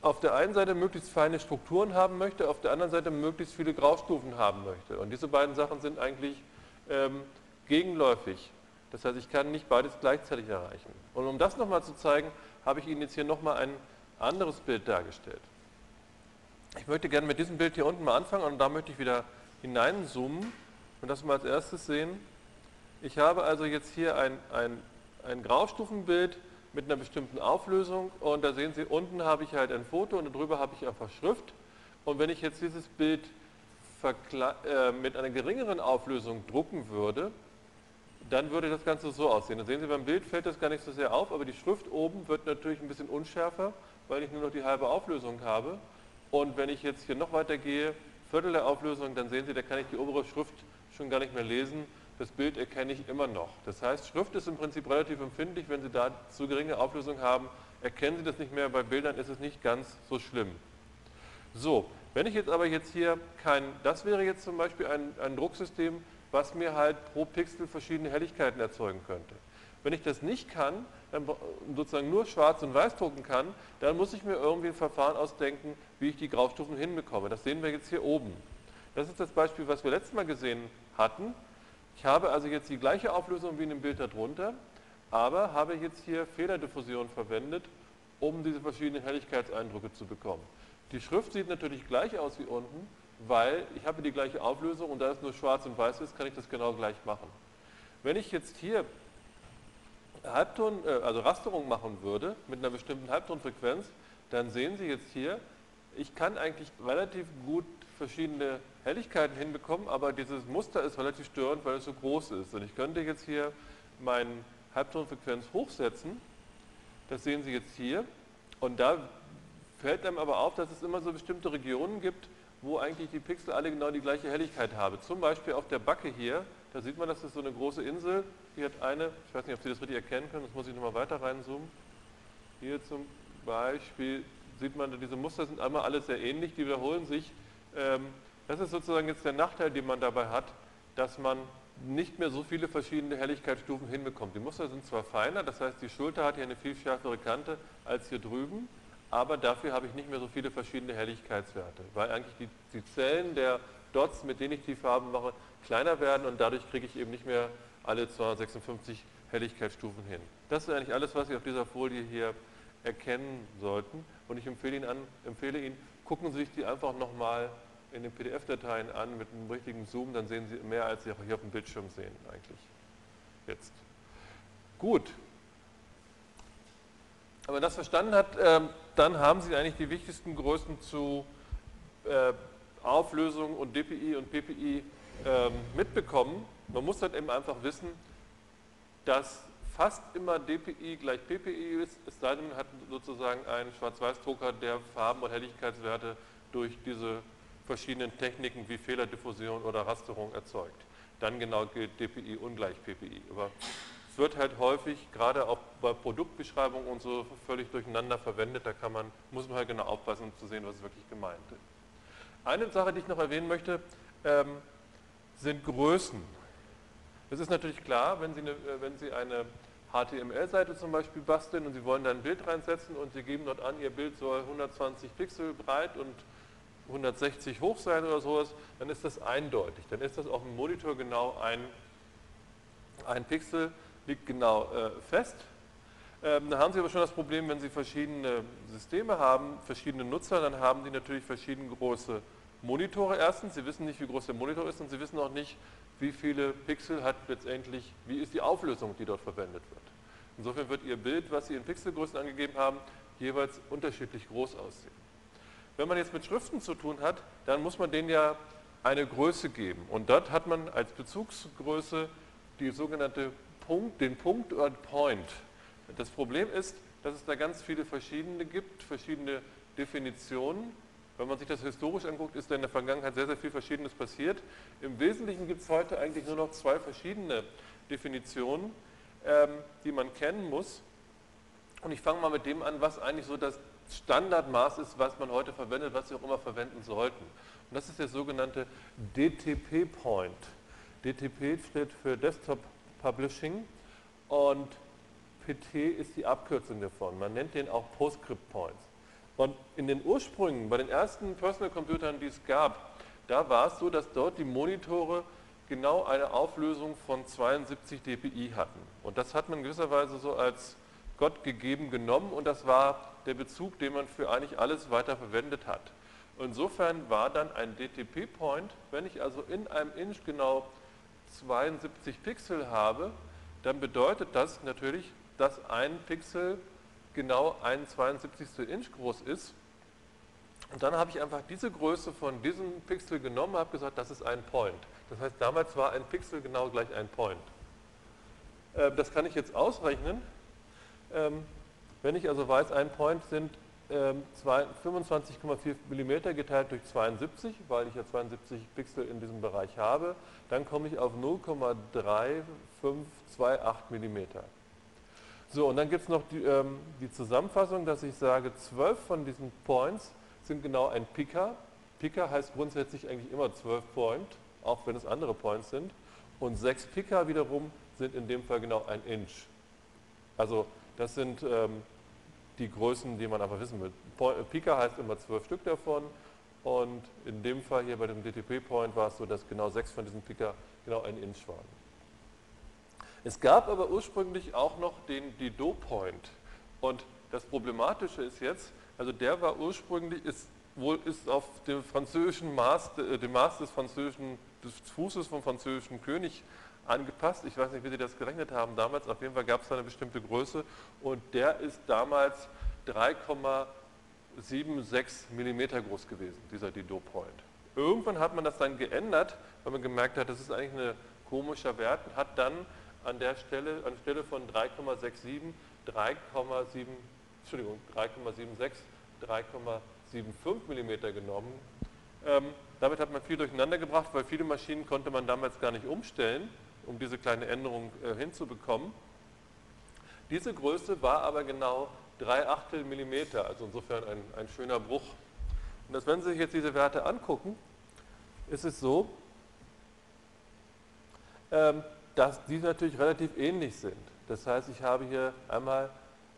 auf der einen Seite möglichst feine Strukturen haben möchte, auf der anderen Seite möglichst viele Graustufen haben möchte. Und diese beiden Sachen sind eigentlich ähm, gegenläufig. Das heißt, ich kann nicht beides gleichzeitig erreichen. Und um das nochmal zu zeigen, habe ich Ihnen jetzt hier nochmal ein anderes Bild dargestellt. Ich möchte gerne mit diesem Bild hier unten mal anfangen und da möchte ich wieder hineinzoomen und das mal als erstes sehen. Ich habe also jetzt hier ein, ein, ein Graustufenbild mit einer bestimmten Auflösung und da sehen Sie, unten habe ich halt ein Foto und darüber habe ich einfach Schrift und wenn ich jetzt dieses Bild äh, mit einer geringeren Auflösung drucken würde, dann würde das Ganze so aussehen. Da sehen Sie, beim Bild fällt das gar nicht so sehr auf, aber die Schrift oben wird natürlich ein bisschen unschärfer, weil ich nur noch die halbe Auflösung habe. Und wenn ich jetzt hier noch weiter gehe, Viertel der Auflösung, dann sehen Sie, da kann ich die obere Schrift schon gar nicht mehr lesen das Bild erkenne ich immer noch. Das heißt, Schrift ist im Prinzip relativ empfindlich. Wenn Sie da zu geringe Auflösung haben, erkennen Sie das nicht mehr. Bei Bildern ist es nicht ganz so schlimm. So, wenn ich jetzt aber jetzt hier kein, das wäre jetzt zum Beispiel ein, ein Drucksystem, was mir halt pro Pixel verschiedene Helligkeiten erzeugen könnte. Wenn ich das nicht kann, dann sozusagen nur schwarz und weiß drucken kann, dann muss ich mir irgendwie ein Verfahren ausdenken, wie ich die Graustufen hinbekomme. Das sehen wir jetzt hier oben. Das ist das Beispiel, was wir letztes Mal gesehen hatten. Ich habe also jetzt die gleiche Auflösung wie in dem Bild darunter, aber habe jetzt hier Federdiffusion verwendet, um diese verschiedenen Helligkeitseindrücke zu bekommen. Die Schrift sieht natürlich gleich aus wie unten, weil ich habe die gleiche Auflösung und da es nur schwarz und weiß ist, kann ich das genau gleich machen. Wenn ich jetzt hier Halbton, äh, also Rasterung machen würde mit einer bestimmten Halbtonfrequenz, dann sehen Sie jetzt hier, ich kann eigentlich relativ gut verschiedene Helligkeiten hinbekommen, aber dieses Muster ist relativ störend, weil es so groß ist. Und ich könnte jetzt hier meine Halbtonfrequenz hochsetzen, das sehen Sie jetzt hier, und da fällt einem aber auf, dass es immer so bestimmte Regionen gibt, wo eigentlich die Pixel alle genau die gleiche Helligkeit haben. Zum Beispiel auf der Backe hier, da sieht man, das ist so eine große Insel, die hat eine, ich weiß nicht, ob Sie das richtig erkennen können, das muss ich nochmal weiter reinzoomen. Hier zum Beispiel sieht man, diese Muster sind einmal alle sehr ähnlich, die wiederholen sich. Ähm, das ist sozusagen jetzt der Nachteil, den man dabei hat, dass man nicht mehr so viele verschiedene Helligkeitsstufen hinbekommt. Die Muster sind zwar feiner, das heißt, die Schulter hat hier eine viel schärfere Kante als hier drüben, aber dafür habe ich nicht mehr so viele verschiedene Helligkeitswerte, weil eigentlich die, die Zellen der Dots, mit denen ich die Farben mache, kleiner werden und dadurch kriege ich eben nicht mehr alle 256 Helligkeitsstufen hin. Das ist eigentlich alles, was Sie auf dieser Folie hier erkennen sollten und ich empfehle Ihnen, an, empfehle Ihnen gucken Sie sich die einfach nochmal in den PDF-Dateien an mit einem richtigen Zoom, dann sehen Sie mehr, als Sie auch hier auf dem Bildschirm sehen eigentlich. Jetzt. Gut. Wenn man das verstanden hat, ähm, dann haben Sie eigentlich die wichtigsten Größen zu äh, Auflösung und DPI und PPI ähm, mitbekommen. Man muss halt eben einfach wissen, dass fast immer DPI gleich PPI ist, es sei denn, man hat sozusagen einen Schwarz-Weiß-Drucker, der Farben- und Helligkeitswerte durch diese verschiedenen Techniken wie Fehlerdiffusion oder Rasterung erzeugt. Dann genau gilt DPI ungleich PPI. Aber es wird halt häufig, gerade auch bei Produktbeschreibungen und so, völlig durcheinander verwendet. Da kann man, muss man halt genau aufpassen, um zu sehen, was wirklich gemeint ist. Eine Sache, die ich noch erwähnen möchte, ähm, sind Größen. Es ist natürlich klar, wenn Sie eine, äh, wenn Sie eine HTML-Seite zum Beispiel basteln und Sie wollen da ein Bild reinsetzen und Sie geben dort an, Ihr Bild soll 120 Pixel breit und 160 hoch sein oder sowas, dann ist das eindeutig. Dann ist das auf dem Monitor genau ein, ein Pixel, liegt genau äh, fest. Ähm, da haben Sie aber schon das Problem, wenn Sie verschiedene Systeme haben, verschiedene Nutzer, dann haben die natürlich verschieden große Monitore erstens. Sie wissen nicht, wie groß der Monitor ist und Sie wissen auch nicht, wie viele Pixel hat letztendlich, wie ist die Auflösung, die dort verwendet wird. Insofern wird Ihr Bild, was Sie in Pixelgrößen angegeben haben, jeweils unterschiedlich groß aussehen. Wenn man jetzt mit Schriften zu tun hat, dann muss man denen ja eine Größe geben. Und dort hat man als Bezugsgröße die sogenannte Punkt, den Punkt oder Point. Das Problem ist, dass es da ganz viele verschiedene gibt, verschiedene Definitionen. Wenn man sich das historisch anguckt, ist da in der Vergangenheit sehr, sehr viel Verschiedenes passiert. Im Wesentlichen gibt es heute eigentlich nur noch zwei verschiedene Definitionen, ähm, die man kennen muss. Und ich fange mal mit dem an, was eigentlich so das Standardmaß ist, was man heute verwendet, was Sie auch immer verwenden sollten. Und das ist der sogenannte DTP-Point. DTP steht für Desktop Publishing und PT ist die Abkürzung davon. Man nennt den auch Postscript Points. Und in den Ursprüngen, bei den ersten Personal Computern, die es gab, da war es so, dass dort die Monitore genau eine Auflösung von 72 dpi hatten. Und das hat man gewisserweise so als Gott gegeben genommen und das war der Bezug, den man für eigentlich alles weiter verwendet hat. Insofern war dann ein DTP-Point, wenn ich also in einem Inch genau 72 Pixel habe, dann bedeutet das natürlich, dass ein Pixel genau ein 72. Inch groß ist. Und dann habe ich einfach diese Größe von diesem Pixel genommen und habe gesagt, das ist ein Point. Das heißt, damals war ein Pixel genau gleich ein Point. Äh, das kann ich jetzt ausrechnen. Ähm, wenn ich also weiß, ein Point sind 25,4 ähm, mm geteilt durch 72, weil ich ja 72 Pixel in diesem Bereich habe, dann komme ich auf 0,3528 mm. So, und dann gibt es noch die, ähm, die, Zusammenfassung, dass ich sage, 12 von diesen Points sind genau ein Picker. Picker heißt grundsätzlich eigentlich immer 12 Point, auch wenn es andere Points sind. Und 6 Picker wiederum sind in dem Fall genau ein Inch. Also das sind ähm, die Größen, die man einfach wissen will. Pika heißt immer zwölf Stück davon und in dem Fall hier bei dem DTP-Point war es so, dass genau sechs von diesen Pika genau ein Inch waren. Es gab aber ursprünglich auch noch den Dido-Point und das Problematische ist jetzt, also der war ursprünglich, ist, wohl ist auf dem französischen Maß, äh, dem Maß des französischen, des Fußes vom französischen König angepasst. Ich weiß nicht, wie Sie das gerechnet haben damals. Auf jeden Fall gab es eine bestimmte Größe und der ist damals 3,76 mm groß gewesen, dieser Dido-Point. Irgendwann hat man das dann geändert, weil man gemerkt hat, das ist eigentlich ein komischer Wert und hat dann an der Stelle, an der Stelle von 3,67 3,7 Entschuldigung, 3,76 3,75 mm genommen. Ähm, damit hat man viel durcheinander gebracht, weil viele Maschinen konnte man damals gar nicht umstellen um diese kleine Änderung äh, hinzubekommen. Diese Größe war aber genau 3 Achtel Millimeter, also insofern ein, ein schöner Bruch. Und das, wenn Sie sich jetzt diese Werte angucken, ist es so, ähm, dass die natürlich relativ ähnlich sind. Das heißt, ich habe hier einmal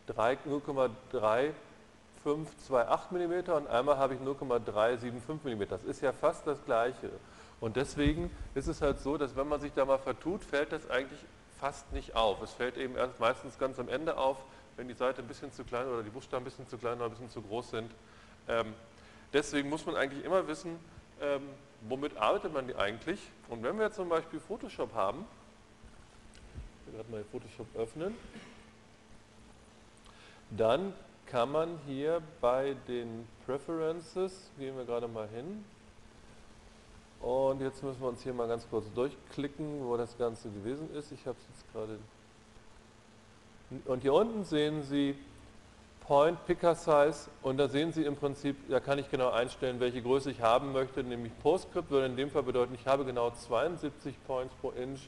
0,3528 mm und einmal habe ich 0,375 mm. Das ist ja fast das gleiche. Und deswegen ist es halt so, dass wenn man sich da mal vertut, fällt das eigentlich fast nicht auf. Es fällt eben erst meistens ganz am Ende auf, wenn die Seite ein bisschen zu klein oder die Buchstaben ein bisschen zu klein oder ein bisschen zu groß sind. Ähm, deswegen muss man eigentlich immer wissen, ähm, womit arbeitet man die eigentlich. Und wenn wir zum Beispiel Photoshop haben, ich will gerade mal Photoshop öffnen, dann kann man hier bei den Preferences, gehen wir gerade mal hin, und jetzt müssen wir uns hier mal ganz kurz durchklicken, wo das Ganze gewesen ist. Ich habe es jetzt gerade. Und hier unten sehen Sie Point Picker Size und da sehen Sie im Prinzip, da kann ich genau einstellen, welche Größe ich haben möchte, nämlich PostScript würde in dem Fall bedeuten, ich habe genau 72 Points pro Inch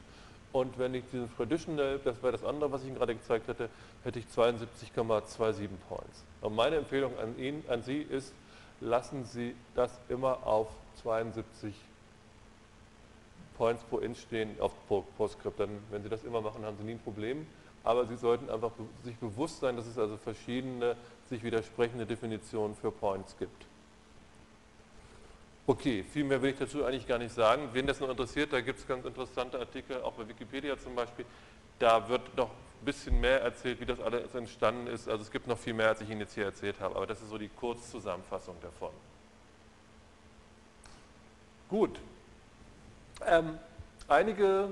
und wenn ich diesen Traditional, das wäre das andere, was ich Ihnen gerade gezeigt hatte, hätte ich 72,27 Points. Und meine Empfehlung an, ihn, an Sie ist, lassen Sie das immer auf 72 Points pro Inch stehen auf PostScript. Dann, wenn Sie das immer machen, haben Sie nie ein Problem. Aber Sie sollten einfach sich bewusst sein, dass es also verschiedene sich widersprechende Definitionen für Points gibt. Okay, viel mehr will ich dazu eigentlich gar nicht sagen. Wen das noch interessiert, da gibt es ganz interessante Artikel, auch bei Wikipedia zum Beispiel. Da wird noch ein bisschen mehr erzählt, wie das alles entstanden ist. Also es gibt noch viel mehr, als ich Ihnen jetzt hier erzählt habe. Aber das ist so die Kurzzusammenfassung davon. Gut. Ähm, einige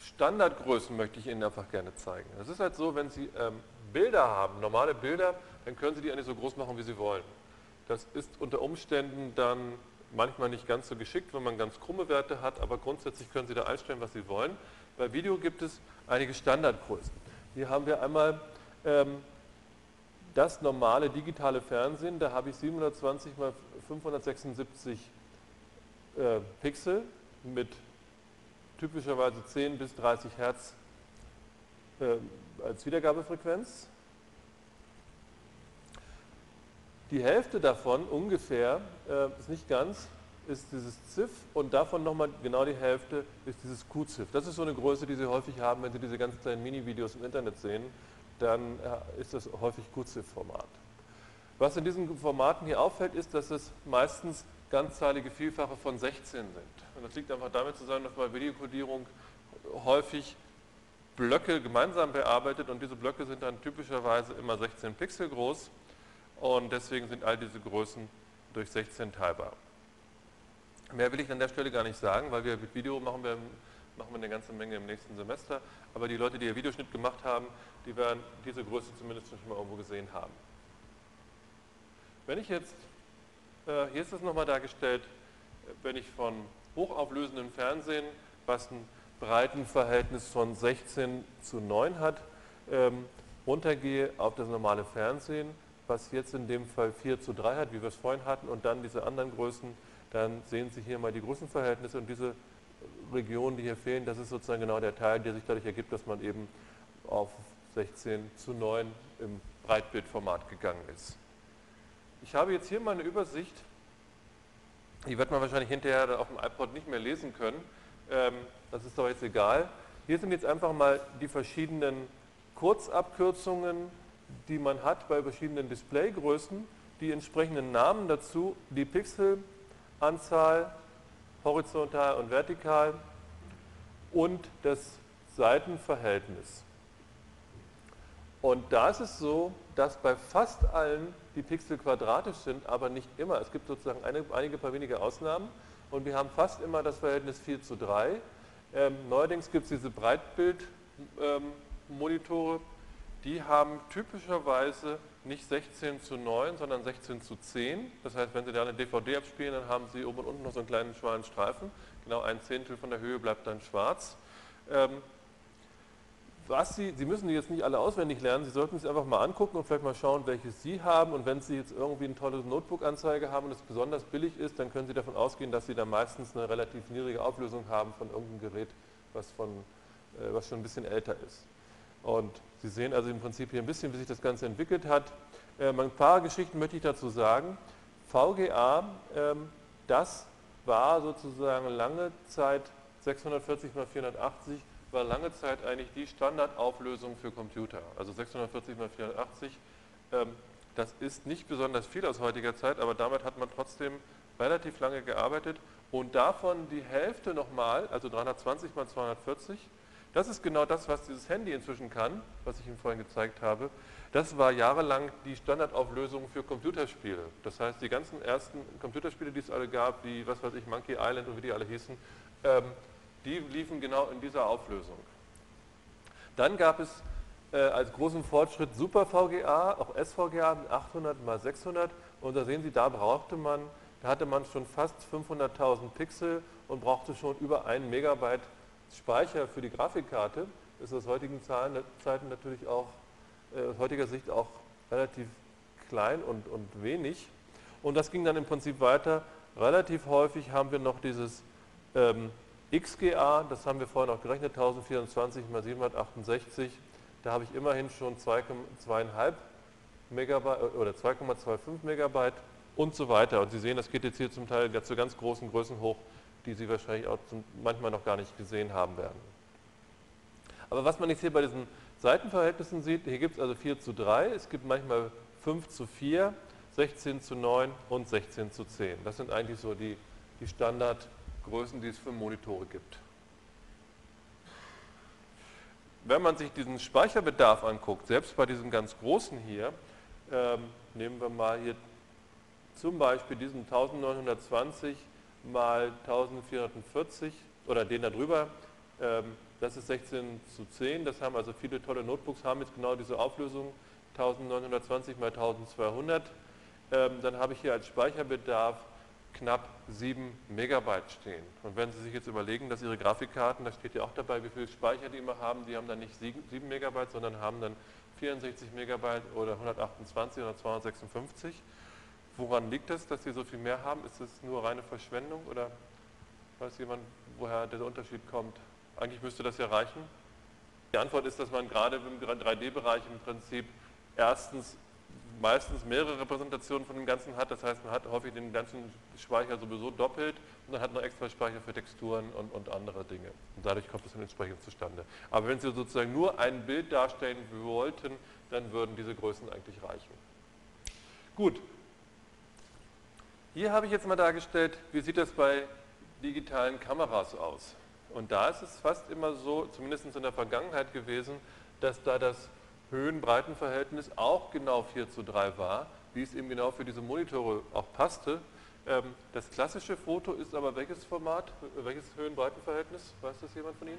Standardgrößen möchte ich Ihnen einfach gerne zeigen. Es ist halt so, wenn Sie ähm, Bilder haben, normale Bilder, dann können Sie die eigentlich so groß machen, wie Sie wollen. Das ist unter Umständen dann manchmal nicht ganz so geschickt, wenn man ganz krumme Werte hat, aber grundsätzlich können Sie da einstellen, was Sie wollen. Bei Video gibt es einige Standardgrößen. Hier haben wir einmal ähm, das normale digitale Fernsehen, da habe ich 720 x 576 äh, Pixel mit typischerweise 10 bis 30 Hertz äh, als Wiedergabefrequenz. Die Hälfte davon ungefähr, äh, ist nicht ganz, ist dieses ZIF und davon nochmal genau die Hälfte ist dieses QZIF. Das ist so eine Größe, die Sie häufig haben, wenn Sie diese ganz kleinen Mini-Videos im Internet sehen, dann äh, ist das häufig QZIF-Format. Was in diesen Formaten hier auffällt, ist, dass es meistens ganzzahlige Vielfache von 16 sind. Und das liegt einfach damit zusammen, dass bei Videokodierung häufig Blöcke gemeinsam bearbeitet und diese Blöcke sind dann typischerweise immer 16 Pixel groß und deswegen sind all diese Größen durch 16 teilbar. Mehr will ich an der Stelle gar nicht sagen, weil wir mit Video machen wir, machen wir eine ganze Menge im nächsten Semester. Aber die Leute, die ihr Videoschnitt gemacht haben, die werden diese Größe zumindest schon mal irgendwo gesehen haben. Wenn ich jetzt, äh, hier ist es nochmal dargestellt, wenn ich von hochauflösendem Fernsehen, was ein Breitenverhältnis von 16 zu 9 hat, ähm, runtergehe auf das normale Fernsehen, was jetzt in dem Fall 4 zu 3 hat, wie wir es vorhin hatten, und dann diese anderen Größen, dann sehen Sie hier mal die Größenverhältnisse und diese Regionen, die hier fehlen, das ist sozusagen genau der Teil, der sich dadurch ergibt, dass man eben auf 16 zu 9 im Breitbildformat gegangen ist. Ich habe jetzt hier mal eine Übersicht, die wird man wahrscheinlich hinterher auf dem iPod nicht mehr lesen können, ähm, das ist doch jetzt egal. Hier sind jetzt einfach mal die verschiedenen Kurzabkürzungen die man hat bei verschiedenen Displaygrößen, die entsprechenden Namen dazu, die Pixelanzahl, horizontal und vertikal und das Seitenverhältnis. Und da ist es so, dass bei fast allen die Pixel quadratisch sind, aber nicht immer. Es gibt sozusagen eine, einige paar wenige Ausnahmen und wir haben fast immer das Verhältnis 4 zu 3. Ähm, neuerdings gibt es diese Breitbildmonitore, ähm, die haben typischerweise nicht 16 zu 9, sondern 16 zu 10. Das heißt, wenn Sie da eine DVD abspielen, dann haben Sie oben und unten noch so einen kleinen schmalen Streifen. Genau ein Zehntel von der Höhe bleibt dann schwarz. Ähm, was Sie, Sie müssen die jetzt nicht alle auswendig lernen, Sie sollten sich einfach mal angucken und vielleicht mal schauen, welches Sie haben. Und wenn Sie jetzt irgendwie ein tolles Notebook-Anzeige haben und es besonders billig ist, dann können Sie davon ausgehen, dass Sie da meistens eine relativ niedrige Auflösung haben von irgendeinem Gerät, was, von, äh, was schon ein bisschen älter ist. Und Sie sehen also im Prinzip hier ein bisschen, wie sich das Ganze entwickelt hat. Ähm, ein paar Geschichten möchte ich dazu sagen. VGA, ähm, das war sozusagen lange Zeit 640 x 480 war lange Zeit eigentlich die Standardauflösung für Computer. Also 640 x 480, ähm, das ist nicht besonders viel aus heutiger Zeit, aber damit hat man trotzdem relativ lange gearbeitet und davon die Hälfte nochmal, also 320 x 240, das ist genau das, was dieses Handy inzwischen kann, was ich Ihnen vorhin gezeigt habe. Das war jahrelang die Standardauflösung für Computerspiele. Das heißt, die ganzen ersten Computerspiele, die es alle gab, wie, was weiß ich, Monkey Island und wie die alle hießen, ähm, die liefen genau in dieser Auflösung. Dann gab es äh, als großen Fortschritt Super VGA, auch SVGA mit 800 mal 600 und da sehen Sie, da brauchte man, da hatte man schon fast 500.000 Pixel und brauchte schon über 1 Megabyte Speicher für die Grafikkarte. Das ist aus heutigen Zahlen, Zeiten natürlich auch, äh, aus heutiger Sicht auch relativ klein und, und wenig. Und das ging dann im Prinzip weiter. Relativ häufig haben wir noch dieses ähm, XGA, das haben wir vorhin auch gerechnet, 1024 mal 768. Da habe ich immerhin schon 2,5 Megabyte äh, oder 2,25 Megabyte und so weiter. Und Sie sehen, das geht jetzt hier zum Teil zu ganz großen Größen hoch, die Sie wahrscheinlich auch manchmal noch gar nicht gesehen haben werden. Aber was man jetzt hier bei diesen Seitenverhältnissen sieht, hier gibt es also 4 zu 3, es gibt manchmal 5 zu 4, 16 zu 9 und 16 zu 10. Das sind eigentlich so die, die Standardgrößen, die es für Monitore gibt. Wenn man sich diesen Speicherbedarf anguckt, selbst bei diesem ganz großen hier, ähm, nehmen wir mal hier zum Beispiel diesen 1920 mal 1440 oder den darüber, ähm, das ist 16 zu 10, das haben also viele tolle Notebooks, haben jetzt genau diese Auflösung 1920 mal 1200. Ähm, dann habe ich hier als Speicherbedarf knapp 7 Megabyte stehen. Und wenn Sie sich jetzt überlegen, dass Ihre Grafikkarten, da steht ja auch dabei, wie viel Speicher die immer haben, die haben dann nicht 7 Megabyte, sondern haben dann 64 Megabyte oder 128 oder 256. Woran liegt es, dass Sie so viel mehr haben? Ist es nur reine Verschwendung oder weiß jemand, woher der Unterschied kommt? Eigentlich müsste das ja reichen. Die Antwort ist, dass man gerade im 3D-Bereich im Prinzip erstens meistens mehrere Repräsentationen von dem Ganzen hat. Das heißt, man hat häufig den ganzen Speicher sowieso doppelt und dann hat man extra Speicher für Texturen und, und andere Dinge. Und dadurch kommt es dann entsprechend zustande. Aber wenn Sie sozusagen nur ein Bild darstellen wollten, dann würden diese Größen eigentlich reichen. Gut. Hier habe ich jetzt mal dargestellt, wie sieht das bei digitalen Kameras aus. Und da ist es fast immer so, zumindest in der Vergangenheit gewesen, dass da das Höhen-Breiten-Verhältnis auch genau 4 zu 3 war, wie es eben genau für diese Monitore auch passte. Ähm, das klassische Foto ist aber welches Format, welches Höhen-Breiten-Verhältnis? Weiß das jemand von Ihnen?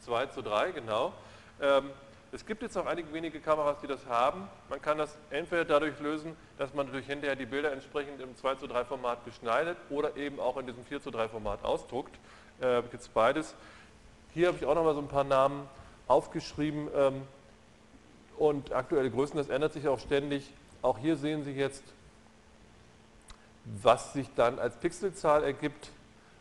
2 zu 3, genau. Ähm, es gibt jetzt auch einige wenige Kameras, die das haben. Man kann das entweder dadurch lösen, dass man durch hinterher die Bilder entsprechend im 2 zu 3 Format beschneidet oder eben auch in diesem 4 zu 3 Format ausdruckt. Äh, gibt es beides. Hier habe ich auch noch mal so ein paar Namen aufgeschrieben. Und aktuelle Größen, das ändert sich auch ständig. Auch hier sehen Sie jetzt, was sich dann als Pixelzahl ergibt.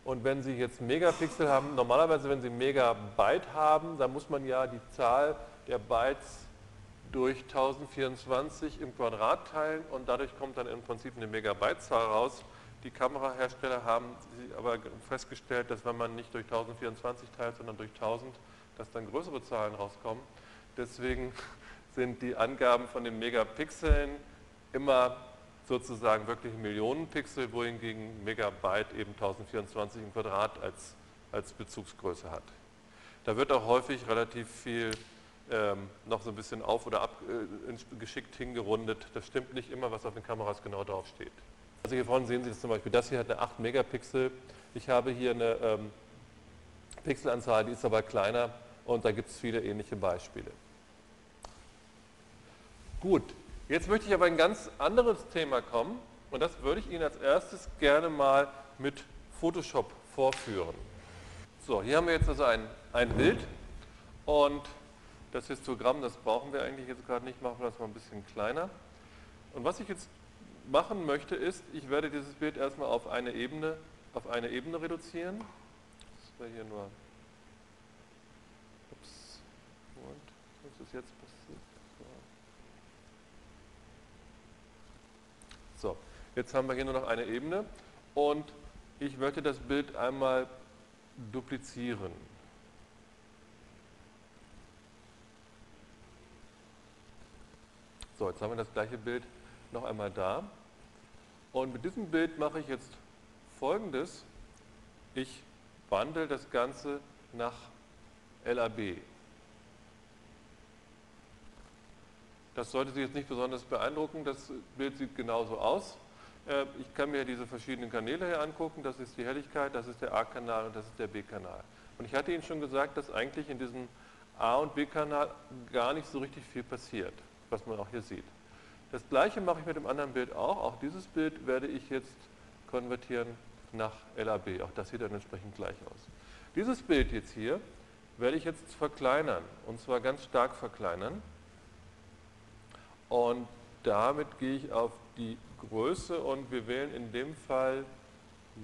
Und wenn Sie jetzt Megapixel haben, normalerweise wenn Sie Megabyte haben, dann muss man ja die Zahl der Bytes durch 1024 im Quadrat teilen und dadurch kommt dann im Prinzip eine Megabyte-Zahl raus. Die Kamerahersteller haben aber festgestellt, dass wenn man nicht durch 1024 teilt, sondern durch 1000, dass dann größere Zahlen rauskommen. Deswegen sind die Angaben von den Megapixeln immer sozusagen wirklich Millionen Pixel, wohingegen Megabyte eben 1024 im Quadrat als, als Bezugsgröße hat. Da wird auch häufig relativ viel ähm, noch so ein bisschen auf- oder ab, äh, geschickt hingerundet. Das stimmt nicht immer, was auf den Kameras genau draufsteht. Also hier vorne sehen Sie das zum Beispiel, das hier hat eine 8 Megapixel. Ich habe hier eine ähm, Pixelanzahl, die ist aber kleiner und da gibt es viele ähnliche Beispiele. Gut, jetzt möchte ich aber ein ganz anderes Thema kommen und das würde ich Ihnen als erstes gerne mal mit Photoshop vorführen. So, hier haben wir jetzt also ein, ein Bild und das Histogramm, das brauchen wir eigentlich jetzt gerade nicht, machen wir das mal ein bisschen kleiner. Und was ich jetzt machen möchte ist, ich werde dieses Bild erstmal auf eine Ebene, auf eine Ebene reduzieren. Das wäre hier nur. Ups. Und was ist jetzt So, jetzt haben wir hier nur noch eine Ebene und ich möchte das Bild einmal duplizieren. So, jetzt haben wir das gleiche Bild noch einmal da. Und mit diesem Bild mache ich jetzt folgendes. Ich wandle das Ganze nach LAB. Das sollte Sie jetzt nicht besonders beeindrucken, das Bild sieht genauso aus. Äh, ich kann mir diese verschiedenen Kanäle hier angucken, das ist die Helligkeit, das ist der A-Kanal und das ist der B-Kanal. Und ich hatte Ihnen schon gesagt, dass eigentlich in diesen A- und B-Kanal gar nicht so richtig viel passiert, was man auch hier sieht. Das gleiche mache ich mit dem anderen Bild auch. Auch dieses Bild werde ich jetzt konvertieren nach LAB. Auch das sieht dann entsprechend gleich aus. Dieses Bild jetzt hier werde ich jetzt verkleinern und zwar ganz stark verkleinern. Und damit gehe ich auf die Größe und wir wählen in dem Fall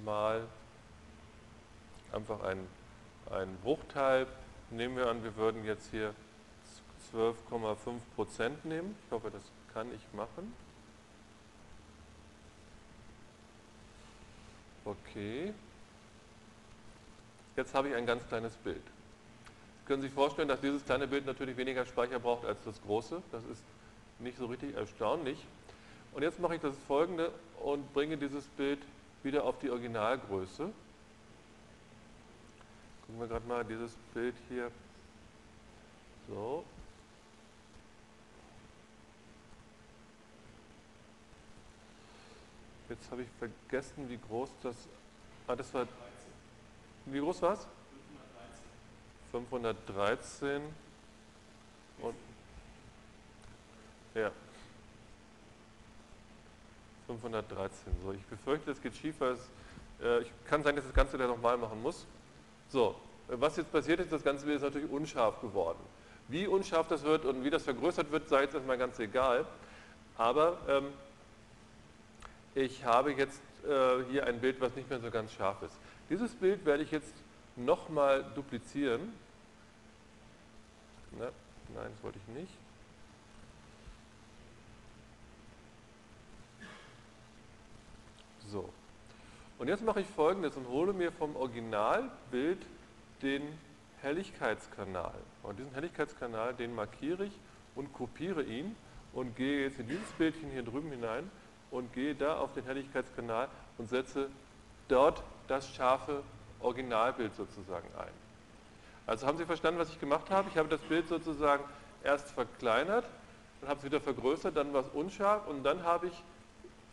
mal einfach einen, einen Bruchteil. Nehmen wir an, wir würden jetzt hier 12,5 Prozent nehmen. Ich hoffe, das kann ich machen. Okay. Jetzt habe ich ein ganz kleines Bild. Sie können sich vorstellen, dass dieses kleine Bild natürlich weniger Speicher braucht als das große. Das ist nicht so richtig erstaunlich. Und jetzt mache ich das folgende und bringe dieses Bild wieder auf die Originalgröße. Gucken wir gerade mal dieses Bild hier. So. Jetzt habe ich vergessen, wie groß das. Ah, das war. Wie groß war es? 513. Und. Ja. 513. So, ich befürchte, es geht schief, weil es. Äh, ich kann sein, dass das Ganze dann nochmal machen muss. So, was jetzt passiert ist, das Ganze ist natürlich unscharf geworden. Wie unscharf das wird und wie das vergrößert wird, sei jetzt erstmal ganz egal. Aber ähm, ich habe jetzt äh, hier ein Bild, was nicht mehr so ganz scharf ist. Dieses Bild werde ich jetzt nochmal duplizieren. Na, nein, das wollte ich nicht. So. Und jetzt mache ich folgendes und hole mir vom Originalbild den Helligkeitskanal. Und diesen Helligkeitskanal, den markiere ich und kopiere ihn und gehe jetzt in dieses Bildchen hier drüben hinein und gehe da auf den Helligkeitskanal und setze dort das scharfe Originalbild sozusagen ein. Also haben Sie verstanden, was ich gemacht habe? Ich habe das Bild sozusagen erst verkleinert, dann habe es wieder vergrößert, dann war es unscharf und dann habe ich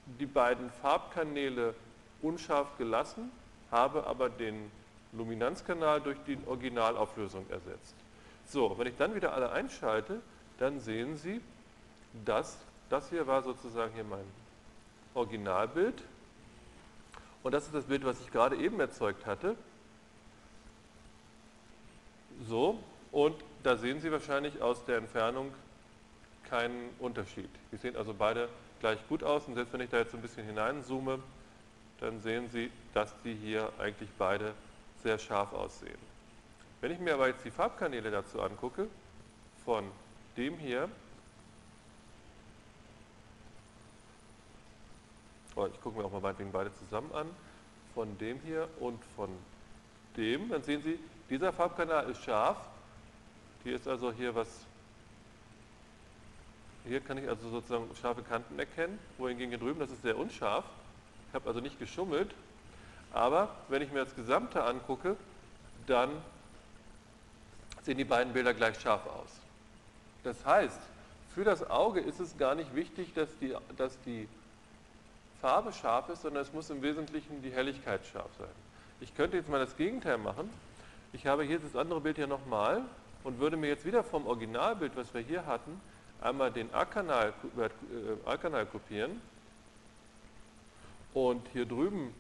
die beiden Farbkanäle unscharf gelassen, habe aber den Luminanzkanal durch die Originalauflösung ersetzt. So, wenn ich dann wieder alle einschalte, dann sehen Sie, dass das hier war sozusagen hier mein Originalbild. Und das ist das Bild, was ich gerade eben erzeugt hatte. So, und da sehen Sie wahrscheinlich aus der Entfernung keinen Unterschied. Die sehen also beide gleich gut aus und selbst wenn ich da jetzt ein bisschen hineinzoome, dann sehen Sie, dass die hier eigentlich beide sehr scharf aussehen. Wenn ich mir aber jetzt die Farbkanäle dazu angucke, von dem hier Oh, ich gucke mir auch mal meinetwegen beide zusammen an, von dem hier und von dem, dann sehen Sie, dieser Farbkanal ist scharf. Hier ist also hier was, hier kann ich also sozusagen scharfe Kanten erkennen, wohingegen hier drüben, das ist sehr unscharf. Ich habe also nicht geschummelt, aber wenn ich mir das Gesamte angucke, dann sehen die beiden Bilder gleich scharf aus. Das heißt, für das Auge ist es gar nicht wichtig, dass die, dass die Farbe scharf ist, sondern es muss im Wesentlichen die Helligkeit scharf sein. Ich könnte jetzt mal das Gegenteil machen. Ich habe hier das andere Bild hier nochmal und würde mir jetzt wieder vom Originalbild, was wir hier hatten, einmal den A-Kanal äh, kopieren und hier drüben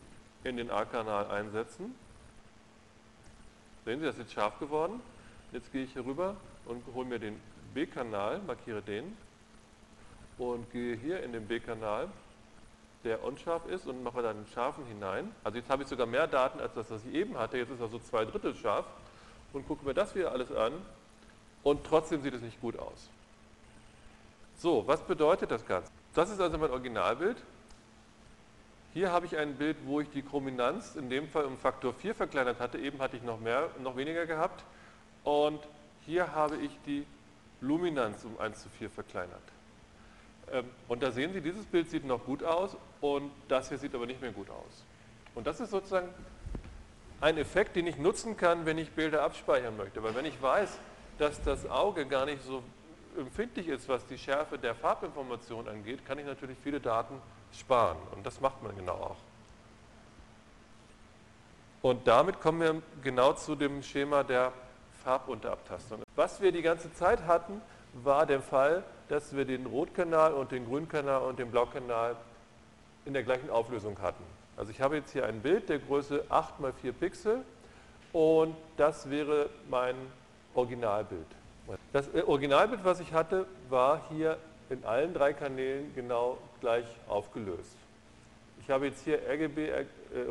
in den A-Kanal einsetzen. Sehen Sie, das ist jetzt scharf geworden. Jetzt gehe ich hier rüber und hole mir den B-Kanal, markiere den und gehe hier in den B-Kanal der unscharf ist und mache dann einen scharfen hinein. Also jetzt habe ich sogar mehr Daten als das, was ich eben hatte. Jetzt ist er so zwei Drittel scharf und gucke mir das wieder alles an und trotzdem sieht es nicht gut aus. So, was bedeutet das Ganze? Das ist also mein Originalbild. Hier habe ich ein Bild, wo ich die Chrominanz in dem Fall um Faktor 4 verkleinert hatte. Eben hatte ich noch, mehr, noch weniger gehabt. Und hier habe ich die Luminanz um 1 zu 4 verkleinert. Ähm, und da sehen Sie, dieses Bild sieht noch gut aus und das hier sieht aber nicht mehr gut aus. Und das ist sozusagen ein Effekt, den ich nutzen kann, wenn ich Bilder abspeichern möchte. Weil wenn ich weiß, dass das Auge gar nicht so empfindlich ist, was die Schärfe der Farbinformation angeht, kann ich natürlich viele Daten sparen. Und das macht man genau auch. Und damit kommen wir genau zu dem Schema der Farbunterabtastung. Was wir die ganze Zeit hatten, war der Fall, dass wir den Rotkanal und den Grünkanal und den Blaukanal in der gleichen Auflösung hatten. Also ich habe jetzt hier ein Bild der Größe 8 x 4 Pixel und das wäre mein Originalbild. Das äh, Originalbild, was ich hatte, war hier in allen drei Kanälen genau gleich aufgelöst. Ich habe jetzt hier RGB, äh,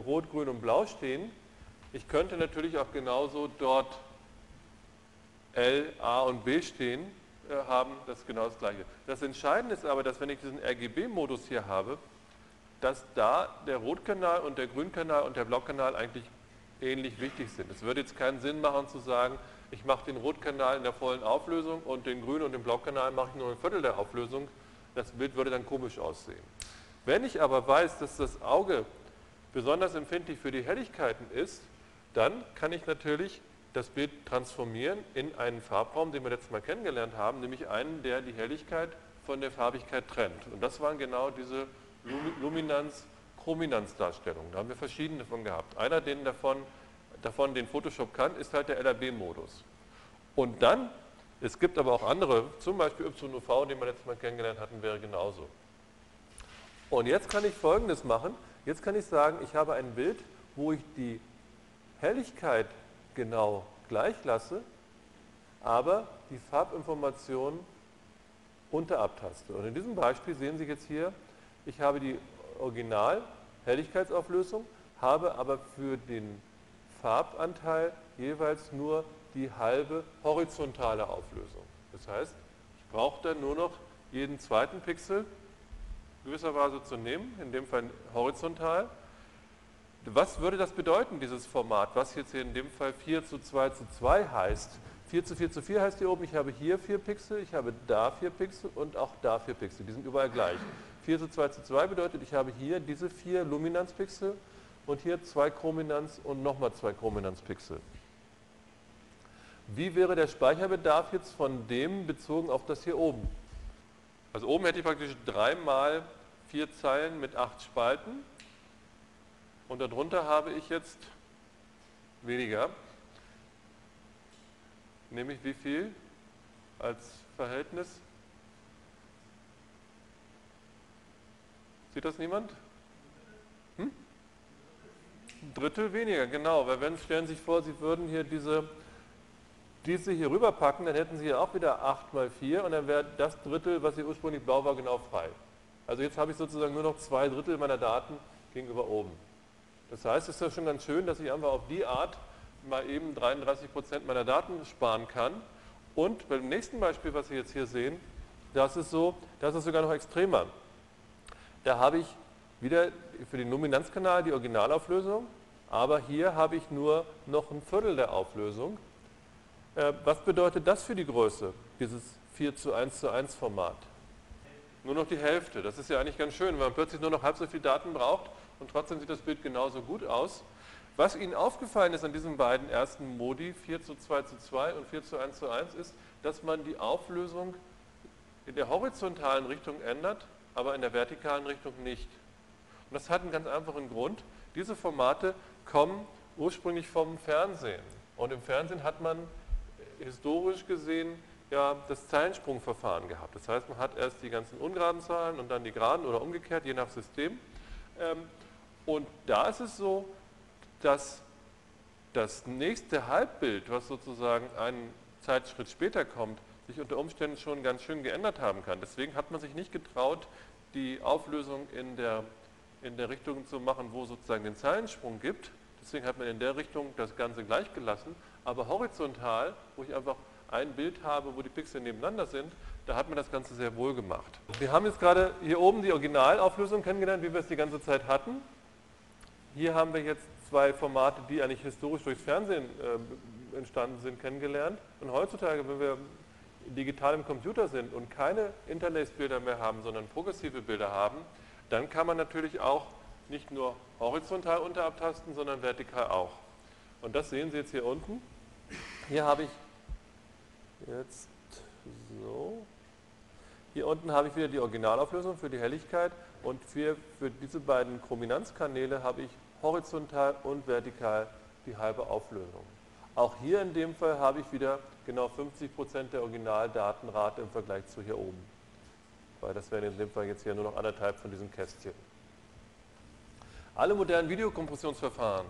Rot, Grün und Blau stehen. Ich könnte natürlich auch genauso dort L, A und B stehen äh, haben, das ist genau das gleiche. Das Entscheidende ist aber, dass wenn ich diesen RGB-Modus hier habe, dass da der Rotkanal und der Grünkanal und der Blaukanal eigentlich ähnlich wichtig sind. Es würde jetzt keinen Sinn machen zu sagen, ich mache den Rotkanal in der vollen Auflösung und den Grün- und den Blaukanal mache ich nur ein Viertel der Auflösung. Das Bild würde dann komisch aussehen. Wenn ich aber weiß, dass das Auge besonders empfindlich für die Helligkeiten ist, dann kann ich natürlich das Bild transformieren in einen Farbraum, den wir letztes Mal kennengelernt haben, nämlich einen, der die Helligkeit von der Farbigkeit trennt. Und das waren genau diese Luminanz-Chrominanz-Darstellungen. Da haben wir verschiedene davon gehabt. Einer den davon, davon, den Photoshop kann, ist halt der LRB-Modus. Und dann, es gibt aber auch andere, zum Beispiel YUV, den wir letztes Mal kennengelernt hatten, wäre genauso. Und jetzt kann ich Folgendes machen. Jetzt kann ich sagen, ich habe ein Bild, wo ich die Helligkeit genau gleich lasse, aber die Farbinformation unterabtaste. Und in diesem Beispiel sehen Sie jetzt hier, ich habe die Original-Helligkeitsauflösung, habe aber für den Farbanteil jeweils nur die halbe horizontale Auflösung. Das heißt, ich brauche dann nur noch jeden zweiten Pixel gewisserweise zu nehmen, in dem Fall horizontal. Was würde das bedeuten, dieses Format, was jetzt hier in dem Fall 4 zu 2 zu 2 heißt? 4 zu 4 zu 4 heißt hier oben, ich habe hier 4 Pixel, ich habe da 4 Pixel und auch da 4 Pixel. Die sind überall gleich. 4 zu 2 zu 2 bedeutet, ich habe hier diese 4 Luminanzpixel und hier 2 Chrominanz und nochmal 2 Chrominanzpixel. Wie wäre der Speicherbedarf jetzt von dem bezogen auf das hier oben? Also oben hätte ich praktisch 3 mal 4 Zeilen mit 8 Spalten und darunter habe ich jetzt weniger, nämlich wie viel als Verhältnis? Sieht das niemand? Drittel weniger, genau, weil wenn, stellen Sie sich vor, Sie würden hier diese, diese hier rüberpacken, dann hätten Sie hier auch wieder 8 mal 4 und dann wäre das Drittel, was hier ursprünglich blau war, genau frei. Also jetzt habe ich sozusagen nur noch zwei Drittel meiner Daten gegenüber oben. Das heißt, es ist ja schon ganz schön, dass ich einfach auf die Art mal eben 33 Prozent meiner Daten sparen kann. Und beim nächsten Beispiel, was Sie jetzt hier sehen, das ist so, das ist sogar noch extremer. Da habe ich wieder für den Luminanzkanal die Originalauflösung, aber hier habe ich nur noch ein Viertel der Auflösung. Äh, was bedeutet das für die Größe, dieses 4 zu 1 zu 1 Format? Nur noch die Hälfte. Das ist ja eigentlich ganz schön, wenn man plötzlich nur noch halb so viel Daten braucht und trotzdem sieht das Bild genauso gut aus. Was Ihnen aufgefallen ist an diesen beiden ersten Modi, 4 zu 2 zu 2 und 4 zu 1 zu 1, ist, dass man die Auflösung in der horizontalen Richtung ändert aber in der vertikalen Richtung nicht. Und das hat einen ganz einfachen Grund. Diese Formate kommen ursprünglich vom Fernsehen. Und im Fernsehen hat man historisch gesehen ja das Zeilensprungverfahren gehabt. Das heißt, man hat erst die ganzen ungeraden Zahlen und dann die geraden oder umgekehrt, je nach System. Ähm, und da ist es so, dass das nächste Halbbild, was sozusagen einen Zeitschritt später kommt, sich unter Umständen schon ganz schön geändert haben kann. Deswegen hat man sich nicht getraut, die Auflösung in der, in der Richtung zu machen, wo sozusagen den Zeilensprung gibt. Deswegen hat man in der Richtung das Ganze gleich gelassen. Aber horizontal, wo ich einfach ein Bild habe, wo die Pixel nebeneinander sind, da hat man das Ganze sehr wohl gemacht. Wir haben jetzt gerade hier oben die Originalauflösung kennengelernt, wie wir es die ganze Zeit hatten. Hier haben wir jetzt zwei Formate, die eigentlich historisch durchs Fernsehen äh, entstanden sind, kennengelernt. Und heutzutage, wenn wir digital im Computer sind und keine Interlace-Bilder mehr haben, sondern progressive Bilder haben, dann kann man natürlich auch nicht nur horizontal unterabtasten, sondern vertikal auch. Und das sehen Sie jetzt hier unten. Hier habe ich jetzt so. Hier unten habe ich wieder die Originalauflösung für die Helligkeit und für, für diese beiden Chrominanzkanäle habe ich horizontal und vertikal die halbe Auflösung. Auch hier in dem Fall habe ich wieder genau 50% der Originaldatenrate im Vergleich zu hier oben. Weil das wären in dem Fall jetzt hier nur noch anderthalb von diesen Kästchen. Alle modernen Videokompressionsverfahren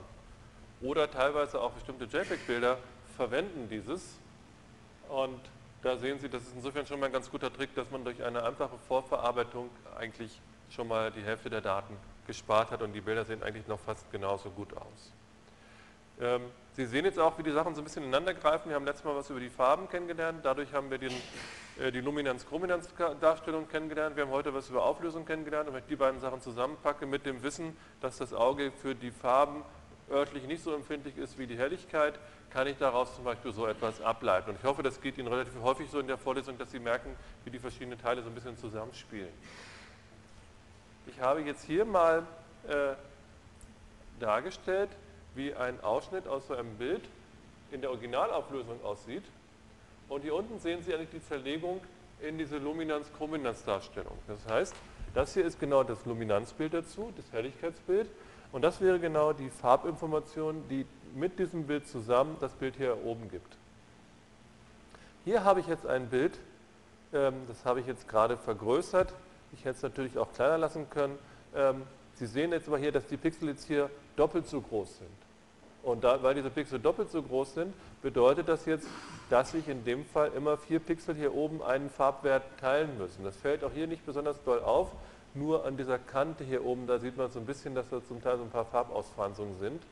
oder teilweise auch bestimmte JPEG-Bilder verwenden dieses. Und da sehen Sie, das ist insofern schon mal ein ganz guter Trick, dass man durch eine einfache Vorverarbeitung eigentlich schon mal die Hälfte der Daten gespart hat und die Bilder sehen eigentlich noch fast genauso gut aus. Ähm, Sie sehen jetzt auch, wie die Sachen so ein bisschen ineinander greifen. Wir haben letztes Mal was über die Farben kennengelernt. Dadurch haben wir den, äh, die Luminanz-Chrominanz-Darstellung kennengelernt. Wir haben heute was über Auflösung kennengelernt. Und wenn ich die beiden Sachen zusammenpacke mit dem Wissen, dass das Auge für die Farben örtlich nicht so empfindlich ist wie die Helligkeit, kann ich daraus zum Beispiel so etwas ableiten. Und ich hoffe, das geht Ihnen relativ häufig so in der Vorlesung, dass Sie merken, wie die verschiedenen Teile so ein bisschen zusammenspielen. Ich habe jetzt hier mal äh, dargestellt, wie ein Ausschnitt aus so einem Bild in der Originalauflösung aussieht. Und hier unten sehen Sie eigentlich die Zerlegung in diese Luminanz-Chrominanz-Darstellung. Das heißt, das hier ist genau das Luminanzbild dazu, das Helligkeitsbild. Und das wäre genau die Farbinformation, die mit diesem Bild zusammen das Bild hier oben gibt. Hier habe ich jetzt ein Bild, ähm, das habe ich jetzt gerade vergrößert. Ich hätte es natürlich auch kleiner lassen können. Ähm, Sie sehen jetzt aber hier, dass die Pixel jetzt hier doppelt so groß sind. Und da, weil diese Pixel doppelt so groß sind, bedeutet das jetzt, dass sich in dem Fall immer vier Pixel hier oben einen Farbwert teilen müssen. Das fällt auch hier nicht besonders doll auf, nur an dieser Kante hier oben, da sieht man so ein bisschen, dass da zum Teil so ein paar Farbausfranzungen sind.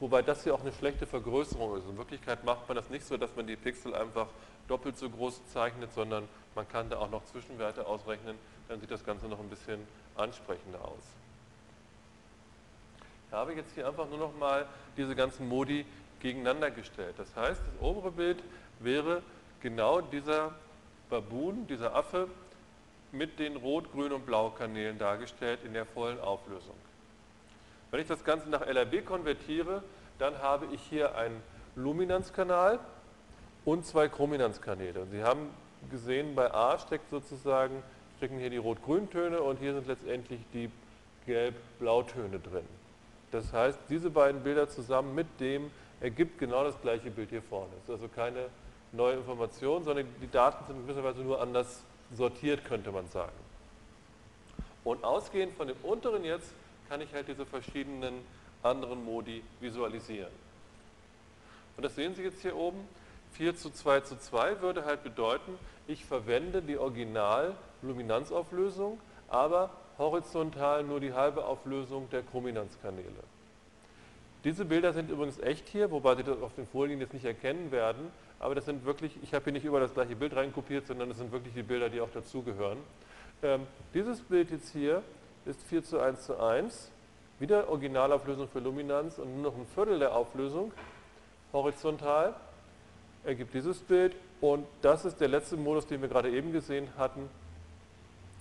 Wobei das hier auch eine schlechte Vergrößerung ist. In Wirklichkeit macht man das nicht so, dass man die Pixel einfach doppelt so groß zeichnet, sondern man kann da auch noch Zwischenwerte ausrechnen, dann sieht das Ganze noch ein bisschen ansprechender aus. Ich habe jetzt hier einfach nur noch mal diese ganzen Modi gegeneinander gestellt. Das heißt, das obere Bild wäre genau dieser Baboon, dieser Affe mit den Rot-, Grün- und Blau-Kanälen dargestellt in der vollen Auflösung. Wenn ich das Ganze nach LRB konvertiere, dann habe ich hier einen Luminanzkanal und zwei Chrominanzkanäle. Sie haben gesehen, bei A steckt sozusagen, stecken hier die Rot-Grün-Töne und hier sind letztendlich die Gelb-Blautöne drin. Das heißt, diese beiden Bilder zusammen mit dem ergibt genau das gleiche Bild hier vorne. Es ist also keine neue Information, sondern die Daten sind in gewisser nur anders sortiert, könnte man sagen. Und ausgehend von dem unteren jetzt kann ich halt diese verschiedenen anderen Modi visualisieren. Und das sehen Sie jetzt hier oben. 4 zu 2 zu 2 würde halt bedeuten, ich verwende die Original-Luminanzauflösung, aber horizontal nur die halbe Auflösung der Chrominanzkanäle. Diese Bilder sind übrigens echt hier, wobei Sie das auf den Folien jetzt nicht erkennen werden, aber das sind wirklich, ich habe hier nicht über das gleiche Bild reinkopiert, sondern das sind wirklich die Bilder, die auch dazugehören. Ähm, dieses Bild jetzt hier ist 4 zu 1 zu 1, wieder Originalauflösung für Luminanz und nur noch ein Viertel der Auflösung horizontal ergibt dieses Bild und das ist der letzte Modus, den wir gerade eben gesehen hatten,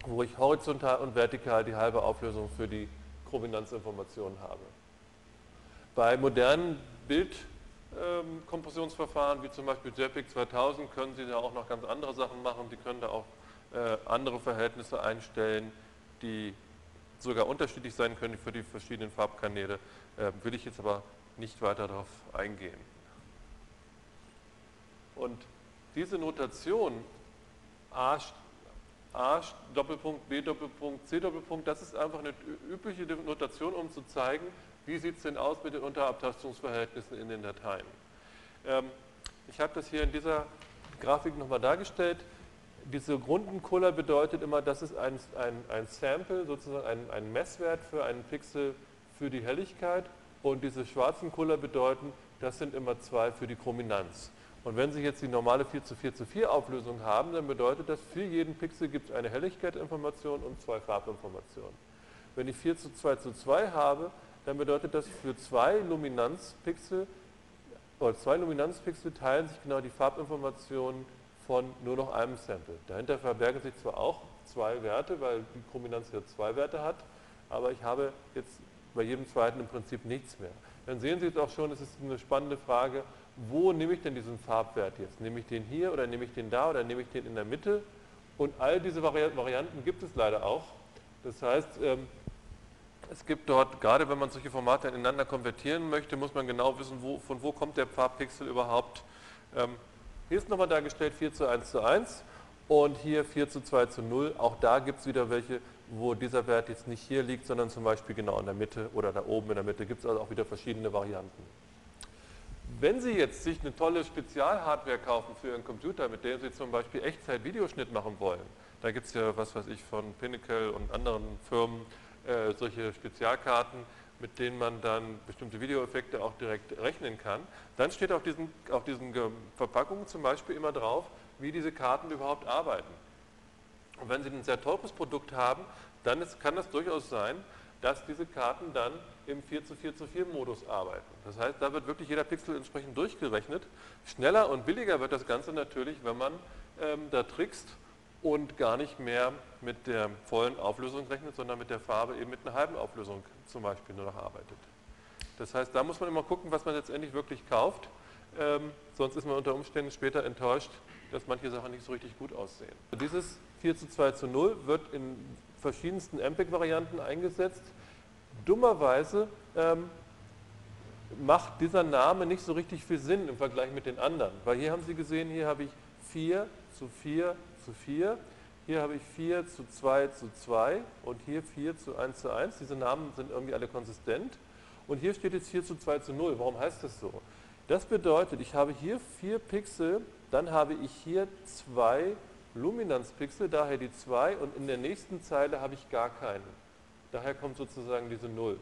wo ich horizontal und vertikal die halbe Auflösung für die Chrominanzinformation habe. Bei modernen Bildkompressionsverfahren, wie zum Beispiel JPEG 2000, können Sie da auch noch ganz andere Sachen machen. Sie können da auch äh, andere Verhältnisse einstellen, die sogar unterschiedlich sein können für die verschiedenen Farbkanäle. Äh, will ich jetzt aber nicht weiter darauf eingehen. Und diese Notation A A Doppelpunkt, B Doppelpunkt, C Doppelpunkt, das ist einfach eine übliche Notation, um zu zeigen, wie sieht es denn aus mit den Unterabtastungsverhältnissen in den Dateien. Ähm, ich habe das hier in dieser Grafik nochmal dargestellt. Diese Grundenkuller bedeutet immer, das ist ein, ein, ein Sample, sozusagen ein, ein Messwert für einen Pixel für die Helligkeit und diese schwarzen Kuller bedeuten, das sind immer zwei für die Chrominanz. Und wenn Sie jetzt die normale 4 zu 4 zu 4 Auflösung haben, dann bedeutet das, für jeden Pixel gibt es eine Helligkeitinformation und zwei Farbinformationen. Wenn ich 4 zu 2 zu 2 habe, dann bedeutet das, für zwei Luminanzpixel oder zwei Luminanzpixel teilen sich genau die Farbinformationen von nur noch einem Sample. Dahinter verbergen sich zwar auch zwei Werte, weil die Chrominanz hier zwei Werte hat, aber ich habe jetzt bei jedem zweiten im Prinzip nichts mehr. Dann sehen Sie jetzt auch schon, es ist eine spannende Frage, wo nehme ich denn diesen Farbwert jetzt? Nehme ich den hier oder nehme ich den da oder nehme ich den in der Mitte? Und all diese Varianten gibt es leider auch. Das heißt, ähm, Es gibt dort, gerade wenn man solche Formate ineinander konvertieren möchte, muss man genau wissen, wo, von wo kommt der Farbpixel überhaupt. Ähm, hier ist nochmal dargestellt 4 zu 1 zu 1 und hier 4 zu 2 zu 0. Auch da gibt es wieder welche, wo dieser Wert jetzt nicht hier liegt, sondern zum Beispiel genau in der Mitte oder da oben in der Mitte. Gibt es also auch wieder verschiedene Varianten. Wenn Sie jetzt sich eine tolle Spezialhardware kaufen für Ihren Computer, mit der Sie zum Beispiel Echtzeit-Videoschnitt machen wollen, da gibt es ja, was weiß ich, von Pinnacle und anderen Firmen äh, solche Spezialkarten, mit denen man dann bestimmte Videoeffekte auch direkt rechnen kann. Dann steht auf diesen, auf diesen Verpackungen zum Beispiel immer drauf, wie diese Karten überhaupt arbeiten. Und wenn Sie ein sehr teures Produkt haben, dann ist, kann das durchaus sein, dass diese Karten dann im 4 zu 4 zu 4 Modus arbeiten. Das heißt, da wird wirklich jeder Pixel entsprechend durchgerechnet. Schneller und billiger wird das Ganze natürlich, wenn man ähm, da trickst und gar nicht mehr mit der vollen Auflösung rechnet, sondern mit der Farbe eben mit einer halben Auflösung zum Beispiel nur noch arbeitet. Das heißt, da muss man immer gucken, was man letztendlich wirklich kauft, ähm, sonst ist man unter Umständen später enttäuscht, dass manche Sachen nicht so richtig gut aussehen. Dieses 4 zu 2 zu 0 wird in verschiedensten MPEG-Varianten eingesetzt. Dummerweise ähm, macht dieser Name nicht so richtig viel Sinn im Vergleich mit den anderen, weil hier haben Sie gesehen, hier habe ich 4 zu 4 zu 4, hier habe ich 4 zu 2 zu 2 und hier 4 zu 1 zu 1. Diese Namen sind irgendwie alle konsistent. Und hier steht jetzt 4 zu 2 zu 0. Warum heißt das so? Das bedeutet, ich habe hier 4 Pixel, dann habe ich hier 2 Luminanzpixel, daher die 2 und in der nächsten Zeile habe ich gar keinen. Daher kommt sozusagen diese 0.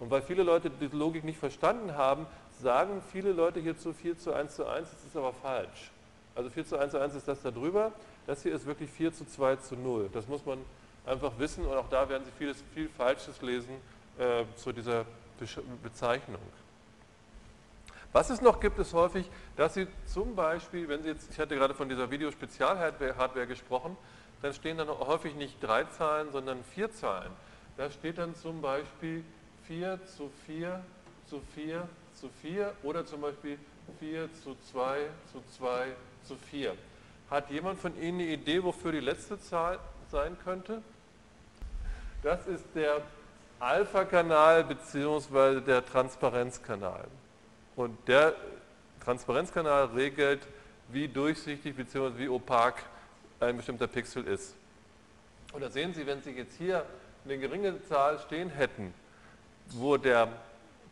Und weil viele Leute diese Logik nicht verstanden haben, sagen viele Leute hierzu 4 zu 1 zu 1, das ist aber falsch. Also 4 zu 1 zu 1 ist das da drüber, das hier ist wirklich 4 zu 2 zu 0. Das muss man einfach wissen und auch da werden Sie vieles, viel Falsches lesen äh, zu dieser Bezeichnung. Was es noch gibt, ist häufig, dass Sie zum Beispiel, wenn Sie jetzt, ich hatte gerade von dieser Videospezialhardware gesprochen, dann stehen dann häufig nicht drei Zahlen, sondern vier Zahlen. Da steht dann zum Beispiel 4 zu 4 zu 4 zu 4 oder zum Beispiel 4 zu 2 zu 2 zu 4. Hat jemand von Ihnen eine Idee, wofür die letzte Zahl sein könnte? Das ist der Alpha-Kanal bzw. der Transparenzkanal. Und der Transparenzkanal regelt, wie durchsichtig bzw. wie opak ein bestimmter Pixel ist. Und da sehen Sie, wenn Sie jetzt hier eine geringe Zahl stehen hätten, wo der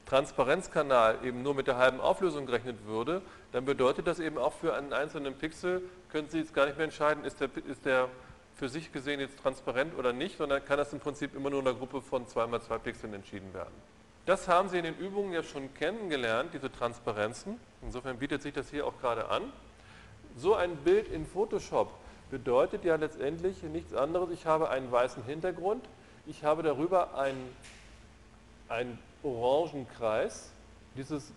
Transparenzkanal eben nur mit der halben Auflösung gerechnet würde, dann bedeutet das eben auch für einen einzelnen Pixel, können Sie jetzt gar nicht mehr entscheiden, ist der, ist der für sich gesehen jetzt transparent oder nicht, sondern kann das im Prinzip immer nur in einer Gruppe von 2 mal 2 Pixeln entschieden werden. Das haben Sie in den Übungen ja schon kennengelernt, diese Transparenzen. Insofern bietet sich das hier auch gerade an. So ein Bild in Photoshop bedeutet ja letztendlich nichts anderes. Ich habe einen weißen Hintergrund, ich habe darüber einen, einen orangen Kreis, dieses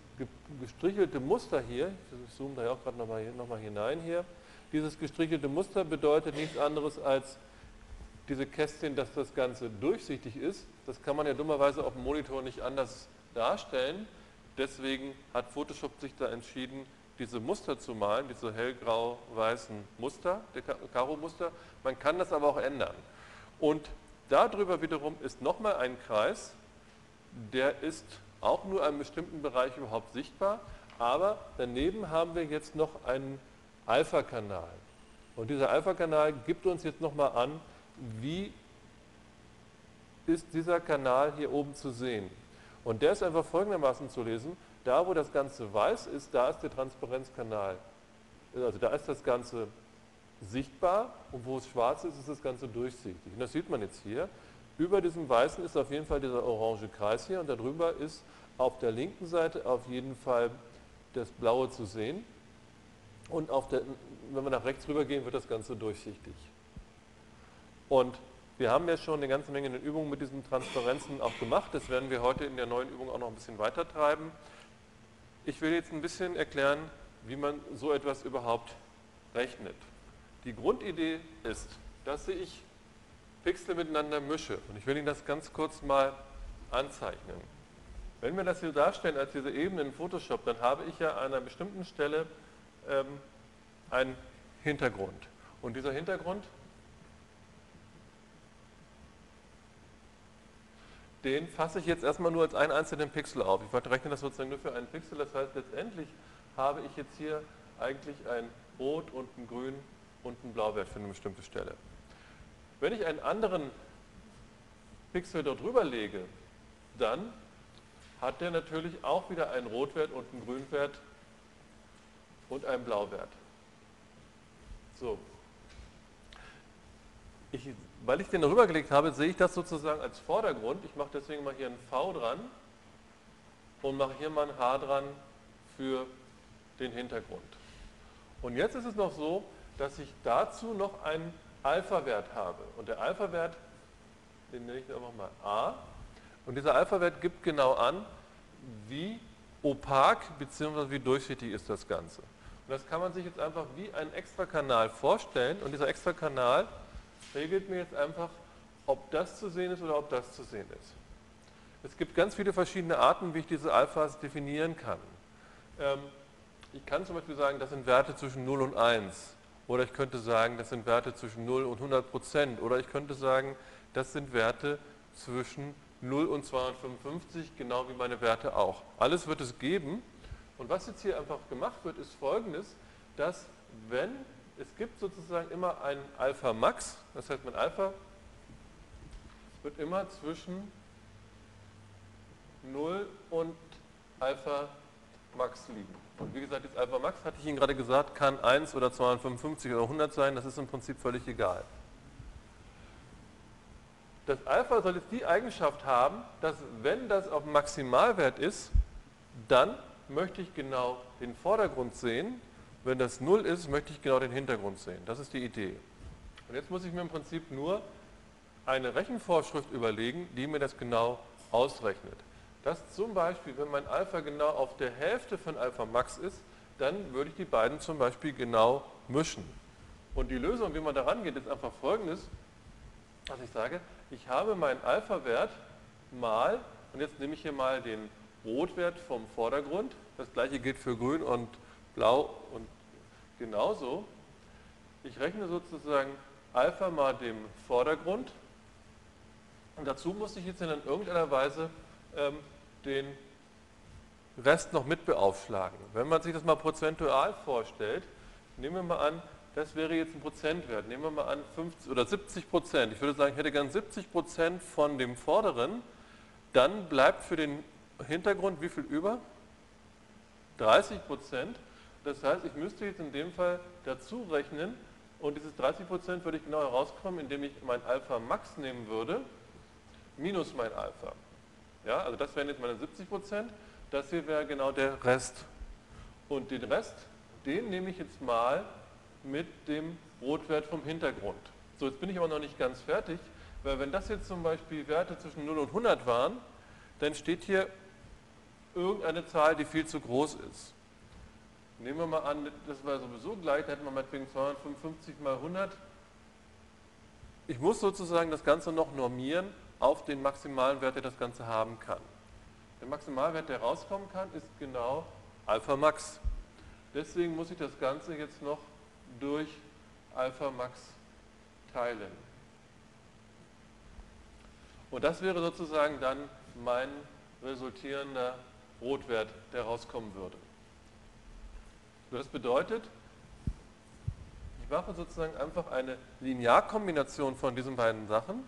gestrichelte Muster hier, ich zoome da ja auch gerade nochmal noch mal hinein hier, dieses gestrichelte Muster bedeutet nichts anderes als diese Kästchen, dass das Ganze durchsichtig ist. Das kann man ja dummerweise auf dem Monitor nicht anders darstellen. Deswegen hat Photoshop sich da entschieden, diese Muster zu malen, diese hellgrau-weißen Muster, der Karo-Muster. Man kann das aber auch ändern. Und darüber wiederum ist nochmal ein Kreis, der ist auch nur in einem bestimmten Bereich überhaupt sichtbar, aber daneben haben wir jetzt noch einen Alpha-Kanal. Und dieser Alpha-Kanal gibt uns jetzt nochmal an, wie ist dieser Kanal hier oben zu sehen. Und der ist einfach folgendermaßen zu lesen, da wo das Ganze weiß ist, da ist der Transparenzkanal. Also da ist das Ganze sichtbar und wo es schwarz ist, ist das Ganze durchsichtig. Und das sieht man jetzt hier. Über diesem Weißen ist auf jeden Fall dieser orange Kreis hier und darüber ist auf der linken Seite auf jeden Fall das Blaue zu sehen. Und der, wenn wir nach rechts rüber gehen, wird das Ganze durchsichtig. Und wir haben ja schon eine ganze Menge in den Übungen mit diesen Transparenzen auch gemacht. Das werden wir heute in der neuen Übung auch noch ein bisschen weiter treiben. Ich will jetzt ein bisschen erklären, wie man so etwas überhaupt rechnet. Die Grundidee ist, dass ich Pixel miteinander mische. Und ich will Ihnen das ganz kurz mal anzeichnen. Wenn wir das hier darstellen als diese Ebene in Photoshop, dann habe ich ja an einer bestimmten Stelle ähm, einen Hintergrund. Und dieser Hintergrund den fasse ich jetzt erstmal nur als einen einzelnen Pixel auf. Ich rechne das sozusagen nur für einen Pixel, das heißt letztendlich habe ich jetzt hier eigentlich ein Rot und ein Grün und ein Blauwert für eine bestimmte Stelle. Wenn ich einen anderen Pixel dort drüber lege, dann hat der natürlich auch wieder einen Rotwert und einen Grünwert und einen Blauwert. So. Ich, weil ich den darüber gelegt habe, sehe ich das sozusagen als Vordergrund. Ich mache deswegen mal hier ein V dran und mache hier mal ein H dran für den Hintergrund. Und jetzt ist es noch so, dass ich dazu noch einen Alpha-Wert habe. Und der Alpha-Wert, den nenne ich einfach mal A. Und dieser Alpha-Wert gibt genau an, wie opak bzw. wie durchsichtig ist das Ganze. Und das kann man sich jetzt einfach wie einen Extrakanal vorstellen. Und dieser Extrakanal regelt mir jetzt einfach, ob das zu sehen ist oder ob das zu sehen ist. Es gibt ganz viele verschiedene Arten, wie ich diese Alphas definieren kann. Ähm, ich kann zum Beispiel sagen, das sind Werte zwischen 0 und 1. Oder ich könnte sagen, das sind Werte zwischen 0 und 100 Prozent. Oder ich könnte sagen, das sind Werte zwischen 0 und 255, genau wie meine Werte auch. Alles wird es geben. Und was jetzt hier einfach gemacht wird, ist folgendes, dass wenn, es gibt sozusagen immer ein Alpha Max, das heißt mein Alpha wird immer zwischen 0 und Alpha Max liegen. Und wie gesagt, das Alpha Max, hatte ich Ihnen gerade gesagt, kann 1 oder 255 oder 100 sein, das ist im Prinzip völlig egal. Das Alpha soll jetzt die Eigenschaft haben, dass wenn das auf Maximalwert ist, dann möchte ich genau den Vordergrund sehen. Wenn das 0 ist, möchte ich genau den Hintergrund sehen. Das ist die Idee. Und jetzt muss ich mir im Prinzip nur eine Rechenvorschrift überlegen, die mir das genau ausrechnet dass zum Beispiel, wenn mein Alpha genau auf der Hälfte von Alpha Max ist, dann würde ich die beiden zum Beispiel genau mischen. Und die Lösung, wie man da rangeht, ist einfach folgendes, dass ich sage, ich habe meinen Alpha-Wert mal, und jetzt nehme ich hier mal den Rotwert vom Vordergrund, das gleiche gilt für Grün und Blau und genauso. Ich rechne sozusagen Alpha mal dem Vordergrund und dazu muss ich jetzt in irgendeiner Weise ähm, den Rest noch mit beaufschlagen. Wenn man sich das mal prozentual vorstellt, nehmen wir mal an, das wäre jetzt ein Prozentwert. Nehmen wir mal an 50 oder 70 Prozent. Ich würde sagen, ich hätte gern 70 Prozent von dem vorderen. Dann bleibt für den Hintergrund wie viel über? 30 Prozent. Das heißt, ich müsste jetzt in dem Fall dazu rechnen und dieses 30 Prozent würde ich genau herauskommen, indem ich mein Alpha Max nehmen würde, minus mein Alpha. Ja, also das wären jetzt meine 70 Prozent. Das hier wäre genau der Rest. Und den Rest, den nehme ich jetzt mal mit dem Rotwert vom Hintergrund. So, jetzt bin ich aber noch nicht ganz fertig, weil wenn das jetzt zum Beispiel Werte zwischen 0 und 100 waren, dann steht hier irgendeine Zahl, die viel zu groß ist. Nehmen wir mal an, das war sowieso gleich, da hätten wir meinetwegen 255 mal 100. Ich muss sozusagen das Ganze noch normieren auf den maximalen Wert, der das Ganze haben kann. Der Maximalwert, der rauskommen kann, ist genau Alpha Max. Deswegen muss ich das Ganze jetzt noch durch Alpha Max teilen. Und das wäre sozusagen dann mein resultierender Rotwert, der rauskommen würde. Das bedeutet, ich mache sozusagen einfach eine Linearkombination von diesen beiden Sachen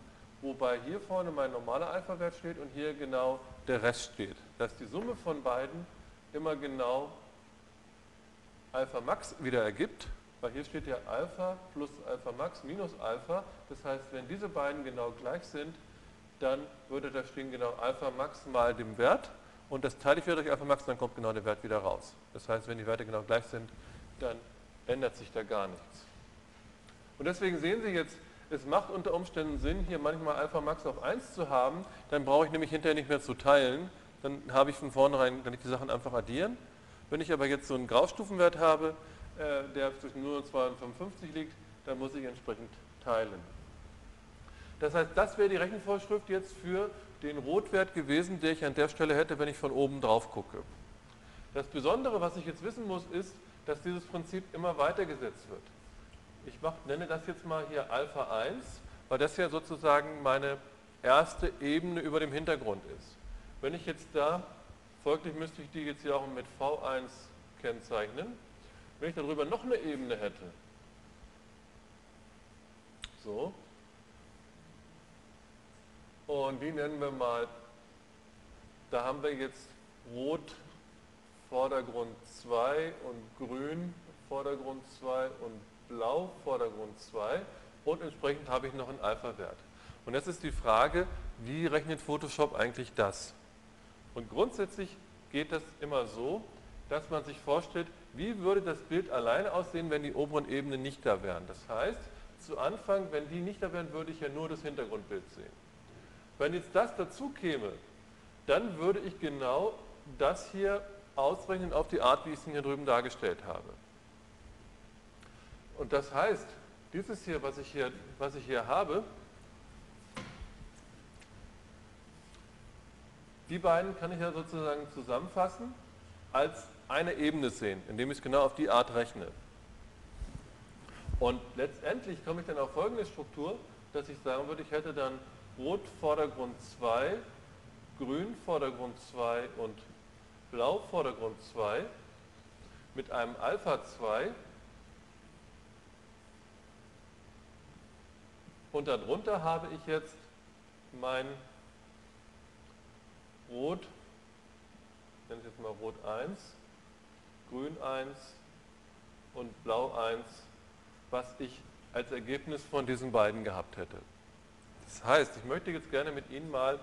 wobei hier vorne mein normaler Alpha-Wert steht und hier genau der Rest steht. Dass die Summe von beiden immer genau Alpha Max wieder ergibt, weil hier steht ja Alpha plus Alpha Max minus Alpha. Das heißt, wenn diese beiden genau gleich sind, dann würde da stehen genau Alpha Max mal dem Wert und das teile ich wieder durch Alpha Max, dann kommt genau der Wert wieder raus. Das heißt, wenn die Werte genau gleich sind, dann ändert sich da gar nichts. Und deswegen sehen Sie jetzt, es macht unter Umständen Sinn, hier manchmal Alpha Max auf 1 zu haben, dann brauche ich nämlich hinterher nicht mehr zu teilen, dann habe ich von vornherein, kann ich die Sachen einfach addieren. Wenn ich aber jetzt so einen Graustufenwert habe, äh, der zwischen 0 und 255 liegt, dann muss ich entsprechend teilen. Das heißt, das wäre die Rechenvorschrift jetzt für den Rotwert gewesen, der ich an der Stelle hätte, wenn ich von oben drauf gucke. Das Besondere, was ich jetzt wissen muss, ist, dass dieses Prinzip immer weitergesetzt wird ich mach, nenne das jetzt mal hier Alpha 1, weil das ja sozusagen meine erste Ebene über dem Hintergrund ist. Wenn ich jetzt da, folglich müsste ich die jetzt hier auch mit V1 kennzeichnen, wenn ich darüber noch eine Ebene hätte, so, und die nennen wir mal, da haben wir jetzt Rot Vordergrund 2 und Grün Vordergrund 2 und Blau Vordergrund 2 und entsprechend habe ich noch einen Alpha-Wert. Und jetzt ist die Frage, wie rechnet Photoshop eigentlich das? Und grundsätzlich geht das immer so, dass man sich vorstellt, wie würde das Bild alleine aussehen, wenn die oberen Ebenen nicht da wären. Das heißt, zu Anfang, wenn die nicht da wären, würde ich ja nur das Hintergrundbild sehen. Wenn jetzt das dazu käme, dann würde ich genau das hier ausrechnen auf die Art, wie ich es hier drüben dargestellt habe. Und das heißt, dieses hier, was ich hier, was ich hier habe, die beiden kann ich ja sozusagen zusammenfassen als eine Ebene sehen, indem ich es genau auf die Art rechne. Und letztendlich komme ich dann auf folgende Struktur, dass ich sagen würde, ich hätte dann Rot Vordergrund 2, Grün Vordergrund 2 und Blau Vordergrund 2 mit einem Alpha 2 und darunter habe ich jetzt mein Rot, nenne ich jetzt mal Rot 1, Grün 1 und Blau 1, was ich als Ergebnis von diesen beiden gehabt hätte. Das heißt, ich möchte jetzt gerne mit Ihnen mal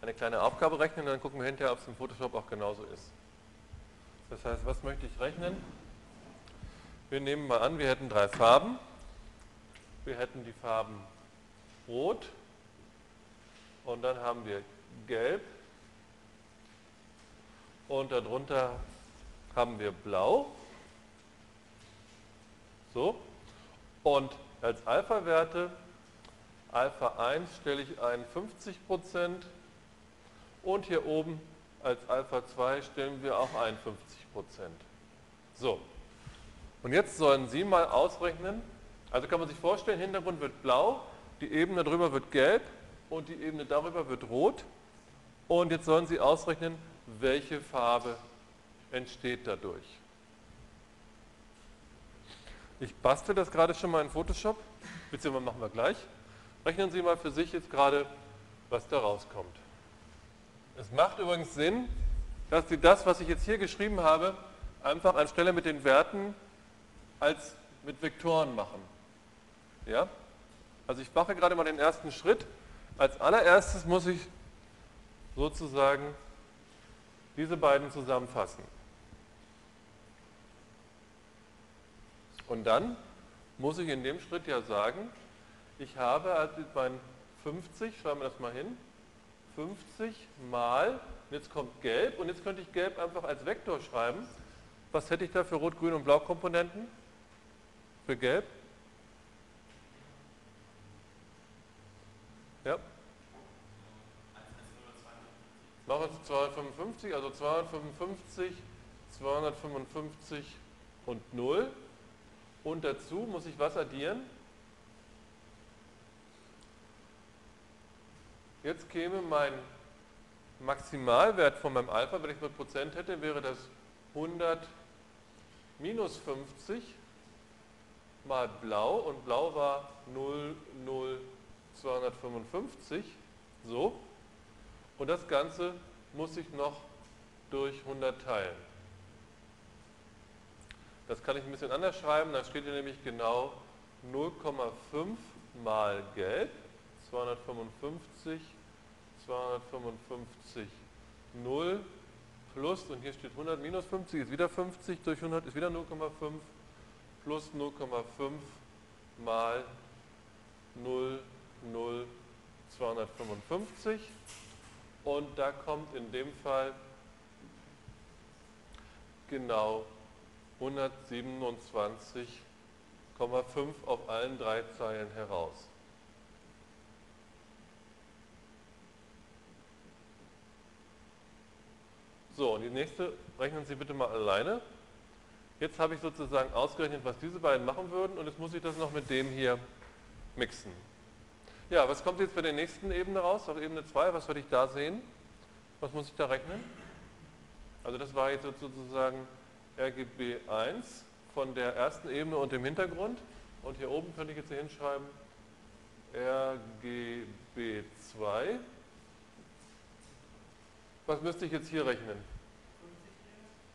eine kleine Aufgabe rechnen, dann gucken wir hinterher, ob es im Photoshop auch genauso ist. Das heißt, was möchte ich rechnen? Wir nehmen mal an, wir hätten drei Farben. Wir hätten die Farben Rot und dann haben wir Gelb und darunter haben wir Blau. So. Und als Alpha-Werte Alpha 1 stelle ich ein 50% und hier oben als Alpha 2 stellen wir auch ein 50%. So, und jetzt sollen Sie mal ausrechnen, also kann man sich vorstellen, Hintergrund wird blau, die Ebene darüber wird gelb und die Ebene darüber wird rot. Und jetzt sollen Sie ausrechnen, welche Farbe entsteht dadurch. Ich bastel das gerade schon mal in Photoshop, beziehungsweise machen wir gleich. Rechnen Sie mal für sich jetzt gerade, was da rauskommt. Es macht übrigens Sinn, dass Sie das, was ich jetzt hier geschrieben habe, einfach anstelle mit den Werten als mit Vektoren machen. Ja? Also ich mache gerade mal den ersten Schritt. Als allererstes muss ich sozusagen diese beiden zusammenfassen. Und dann muss ich in dem Schritt ja sagen, ich habe also mein 50, schreiben wir das mal hin, 50 mal, jetzt kommt gelb und jetzt könnte ich gelb einfach als Vektor schreiben. Was hätte ich da für Rot, Grün und Blau Komponenten? Für gelb? Ja? Machen wir 255, also 255, 255 und 0. Und dazu muss ich was addieren? Jetzt käme mein Maximalwert von meinem Alpha, wenn ich mit Prozent hätte, wäre das 100 minus 50 mal blau und blau war 0, 0, 255. So. Und das Ganze muss ich noch durch 100 teilen. Das kann ich ein bisschen anders schreiben, da steht hier nämlich genau 0,5 mal gelb 255, 255, 0 plus, und hier steht 100 minus 50 ist wieder 50, durch 100 ist wieder 0,5 plus 0,5 mal 0, 0, 255 und da kommt in dem Fall genau 127,5 auf allen drei Zeilen heraus. So, und die nächste rechnen Sie bitte mal alleine. Jetzt habe ich sozusagen ausgerechnet, was diese beiden machen würden und jetzt muss ich das noch mit dem hier mixen. Ja, was kommt jetzt bei der nächsten Ebene raus, auf Ebene 2? Was werde ich da sehen? Was muss ich da rechnen? Also das war jetzt sozusagen RGB 1 von der ersten Ebene und dem Hintergrund. Und hier oben könnte ich jetzt hier hinschreiben RGB 2. Was müsste ich jetzt hier rechnen?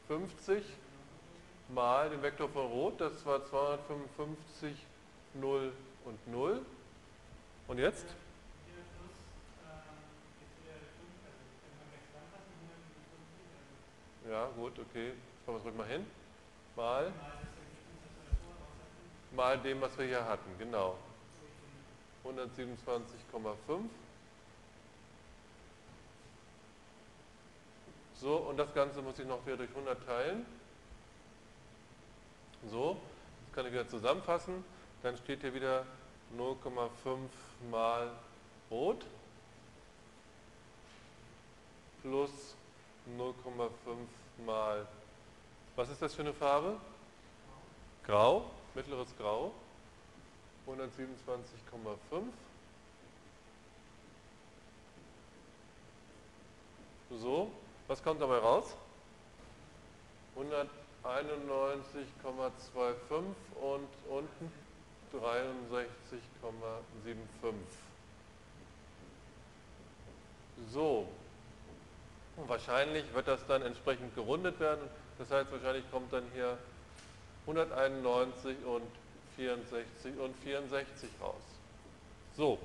50 mal den Vektor von Rot, das war 255, 0 und 0. Und jetzt? Ja, gut, okay. Jetzt wir es ruhig mal hin. Mal. Mal dem, was wir hier hatten, genau. 127,5. So, und das Ganze muss ich noch wieder durch 100 teilen. So, das kann ich wieder zusammenfassen. Dann steht hier wieder 0,5 mal Rot plus 0,5 mal, was ist das für eine Farbe? Grau, mittleres Grau, 127,5. So, was kommt dabei raus? 191,25 und unten 63,75. So, und wahrscheinlich wird das dann entsprechend gerundet werden. Das heißt, wahrscheinlich kommt dann hier 191 und 64 und 64 raus. So,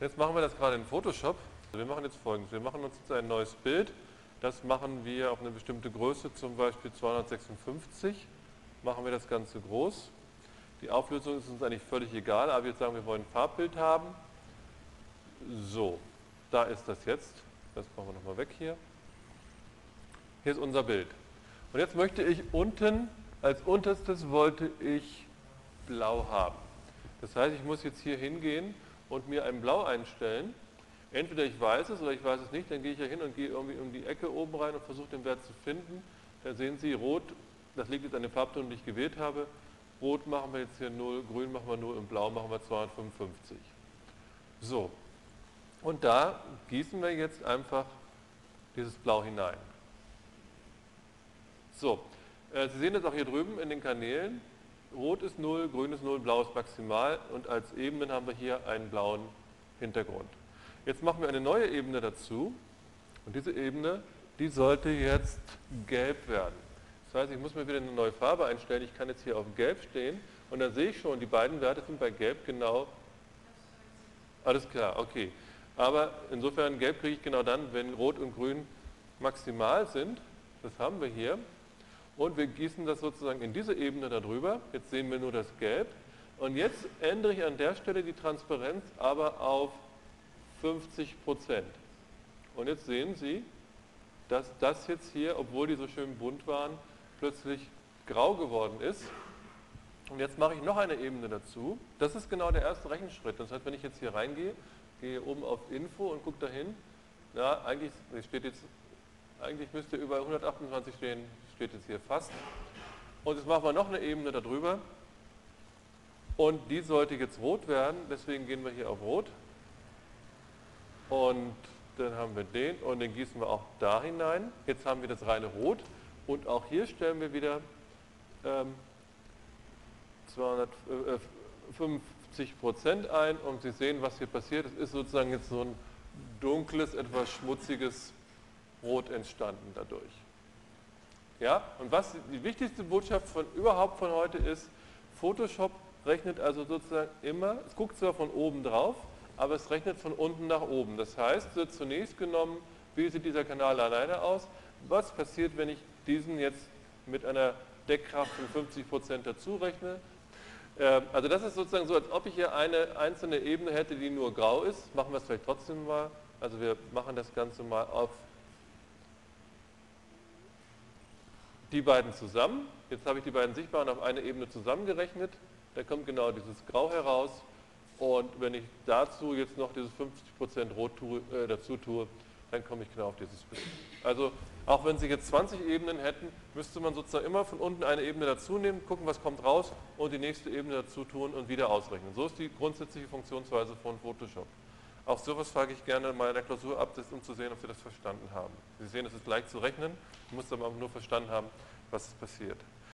jetzt machen wir das gerade in Photoshop. Wir machen jetzt folgendes. Wir machen uns jetzt ein neues Bild. Das machen wir auf eine bestimmte Größe, zum Beispiel 256. Machen wir das Ganze groß. Die Auflösung ist uns eigentlich völlig egal, aber jetzt sagen wir wollen ein Farbbild haben. So, da ist das jetzt. Das machen wir nochmal weg hier. Hier ist unser Bild. Und jetzt möchte ich unten, als unterstes wollte ich blau haben. Das heißt, ich muss jetzt hier hingehen und mir ein Blau einstellen. Entweder ich weiß es oder ich weiß es nicht, dann gehe ich hier hin und gehe irgendwie um die Ecke oben rein und versuche den Wert zu finden. Da sehen Sie, rot, das liegt jetzt an dem Farbton, den ich gewählt habe. Rot machen wir jetzt hier 0, grün machen wir 0 und blau machen wir 255. So, und da gießen wir jetzt einfach dieses Blau hinein. So, äh, Sie sehen das auch hier drüben in den Kanälen. Rot ist 0, grün ist 0, blau ist maximal und als Ebenen haben wir hier einen blauen Hintergrund. Jetzt machen wir eine neue Ebene dazu und diese Ebene, die sollte jetzt gelb werden. Das heißt, ich muss mir wieder eine neue Farbe einstellen. Ich kann jetzt hier auf Gelb stehen und dann sehe ich schon, die beiden Werte sind bei Gelb genau. Alles klar, okay. Aber insofern Gelb kriege ich genau dann, wenn Rot und Grün maximal sind. Das haben wir hier. Und wir gießen das sozusagen in diese Ebene darüber. Jetzt sehen wir nur das Gelb. Und jetzt ändere ich an der Stelle die Transparenz aber auf 50 Prozent. Und jetzt sehen Sie, dass das jetzt hier, obwohl die so schön bunt waren, plötzlich grau geworden ist. Und jetzt mache ich noch eine Ebene dazu. Das ist genau der erste Rechenschritt. Das heißt, wenn ich jetzt hier reingehe, gehe oben auf Info und gucke dahin, ja, eigentlich steht jetzt, eigentlich müsste über 128 stehen, steht jetzt hier fast. Und jetzt machen wir noch eine Ebene darüber. Und die sollte jetzt rot werden, deswegen gehen wir hier auf Rot. Und dann haben wir den und den gießen wir auch da hinein. Jetzt haben wir das reine Rot. Und auch hier stellen wir wieder ähm, 250 Prozent ein und Sie sehen, was hier passiert. Es ist sozusagen jetzt so ein dunkles, etwas schmutziges Rot entstanden dadurch. Ja, und was die wichtigste Botschaft von überhaupt von heute ist, Photoshop rechnet also sozusagen immer, es guckt zwar von oben drauf, aber es rechnet von unten nach oben. Das heißt, zunächst genommen, wie sieht dieser Kanal alleine aus? Was passiert, wenn ich diesen jetzt mit einer Deckkraft von 50% dazu rechne. Ähm, also das ist sozusagen so, als ob ich hier eine einzelne Ebene hätte, die nur grau ist. Machen wir es vielleicht trotzdem mal. Also wir machen das Ganze mal auf die beiden zusammen. Jetzt habe ich die beiden sichtbaren auf eine Ebene zusammengerechnet. Da kommt genau dieses Grau heraus. Und wenn ich dazu jetzt noch dieses 50% Rot tue, äh, dazu tue, dann komme ich genau auf dieses Bild. Also Auch wenn Sie jetzt 20 Ebenen hätten, müsste man sozusagen immer von unten eine Ebene dazu nehmen, gucken, was kommt raus und die nächste Ebene dazu tun und wieder ausrechnen. So ist die grundsätzliche Funktionsweise von Photoshop. Auch sowas frage ich gerne mal in der Klausur ab, um zu sehen, ob Sie das verstanden haben. Sie sehen, es ist leicht zu rechnen, muss aber nur verstanden haben, was passiert.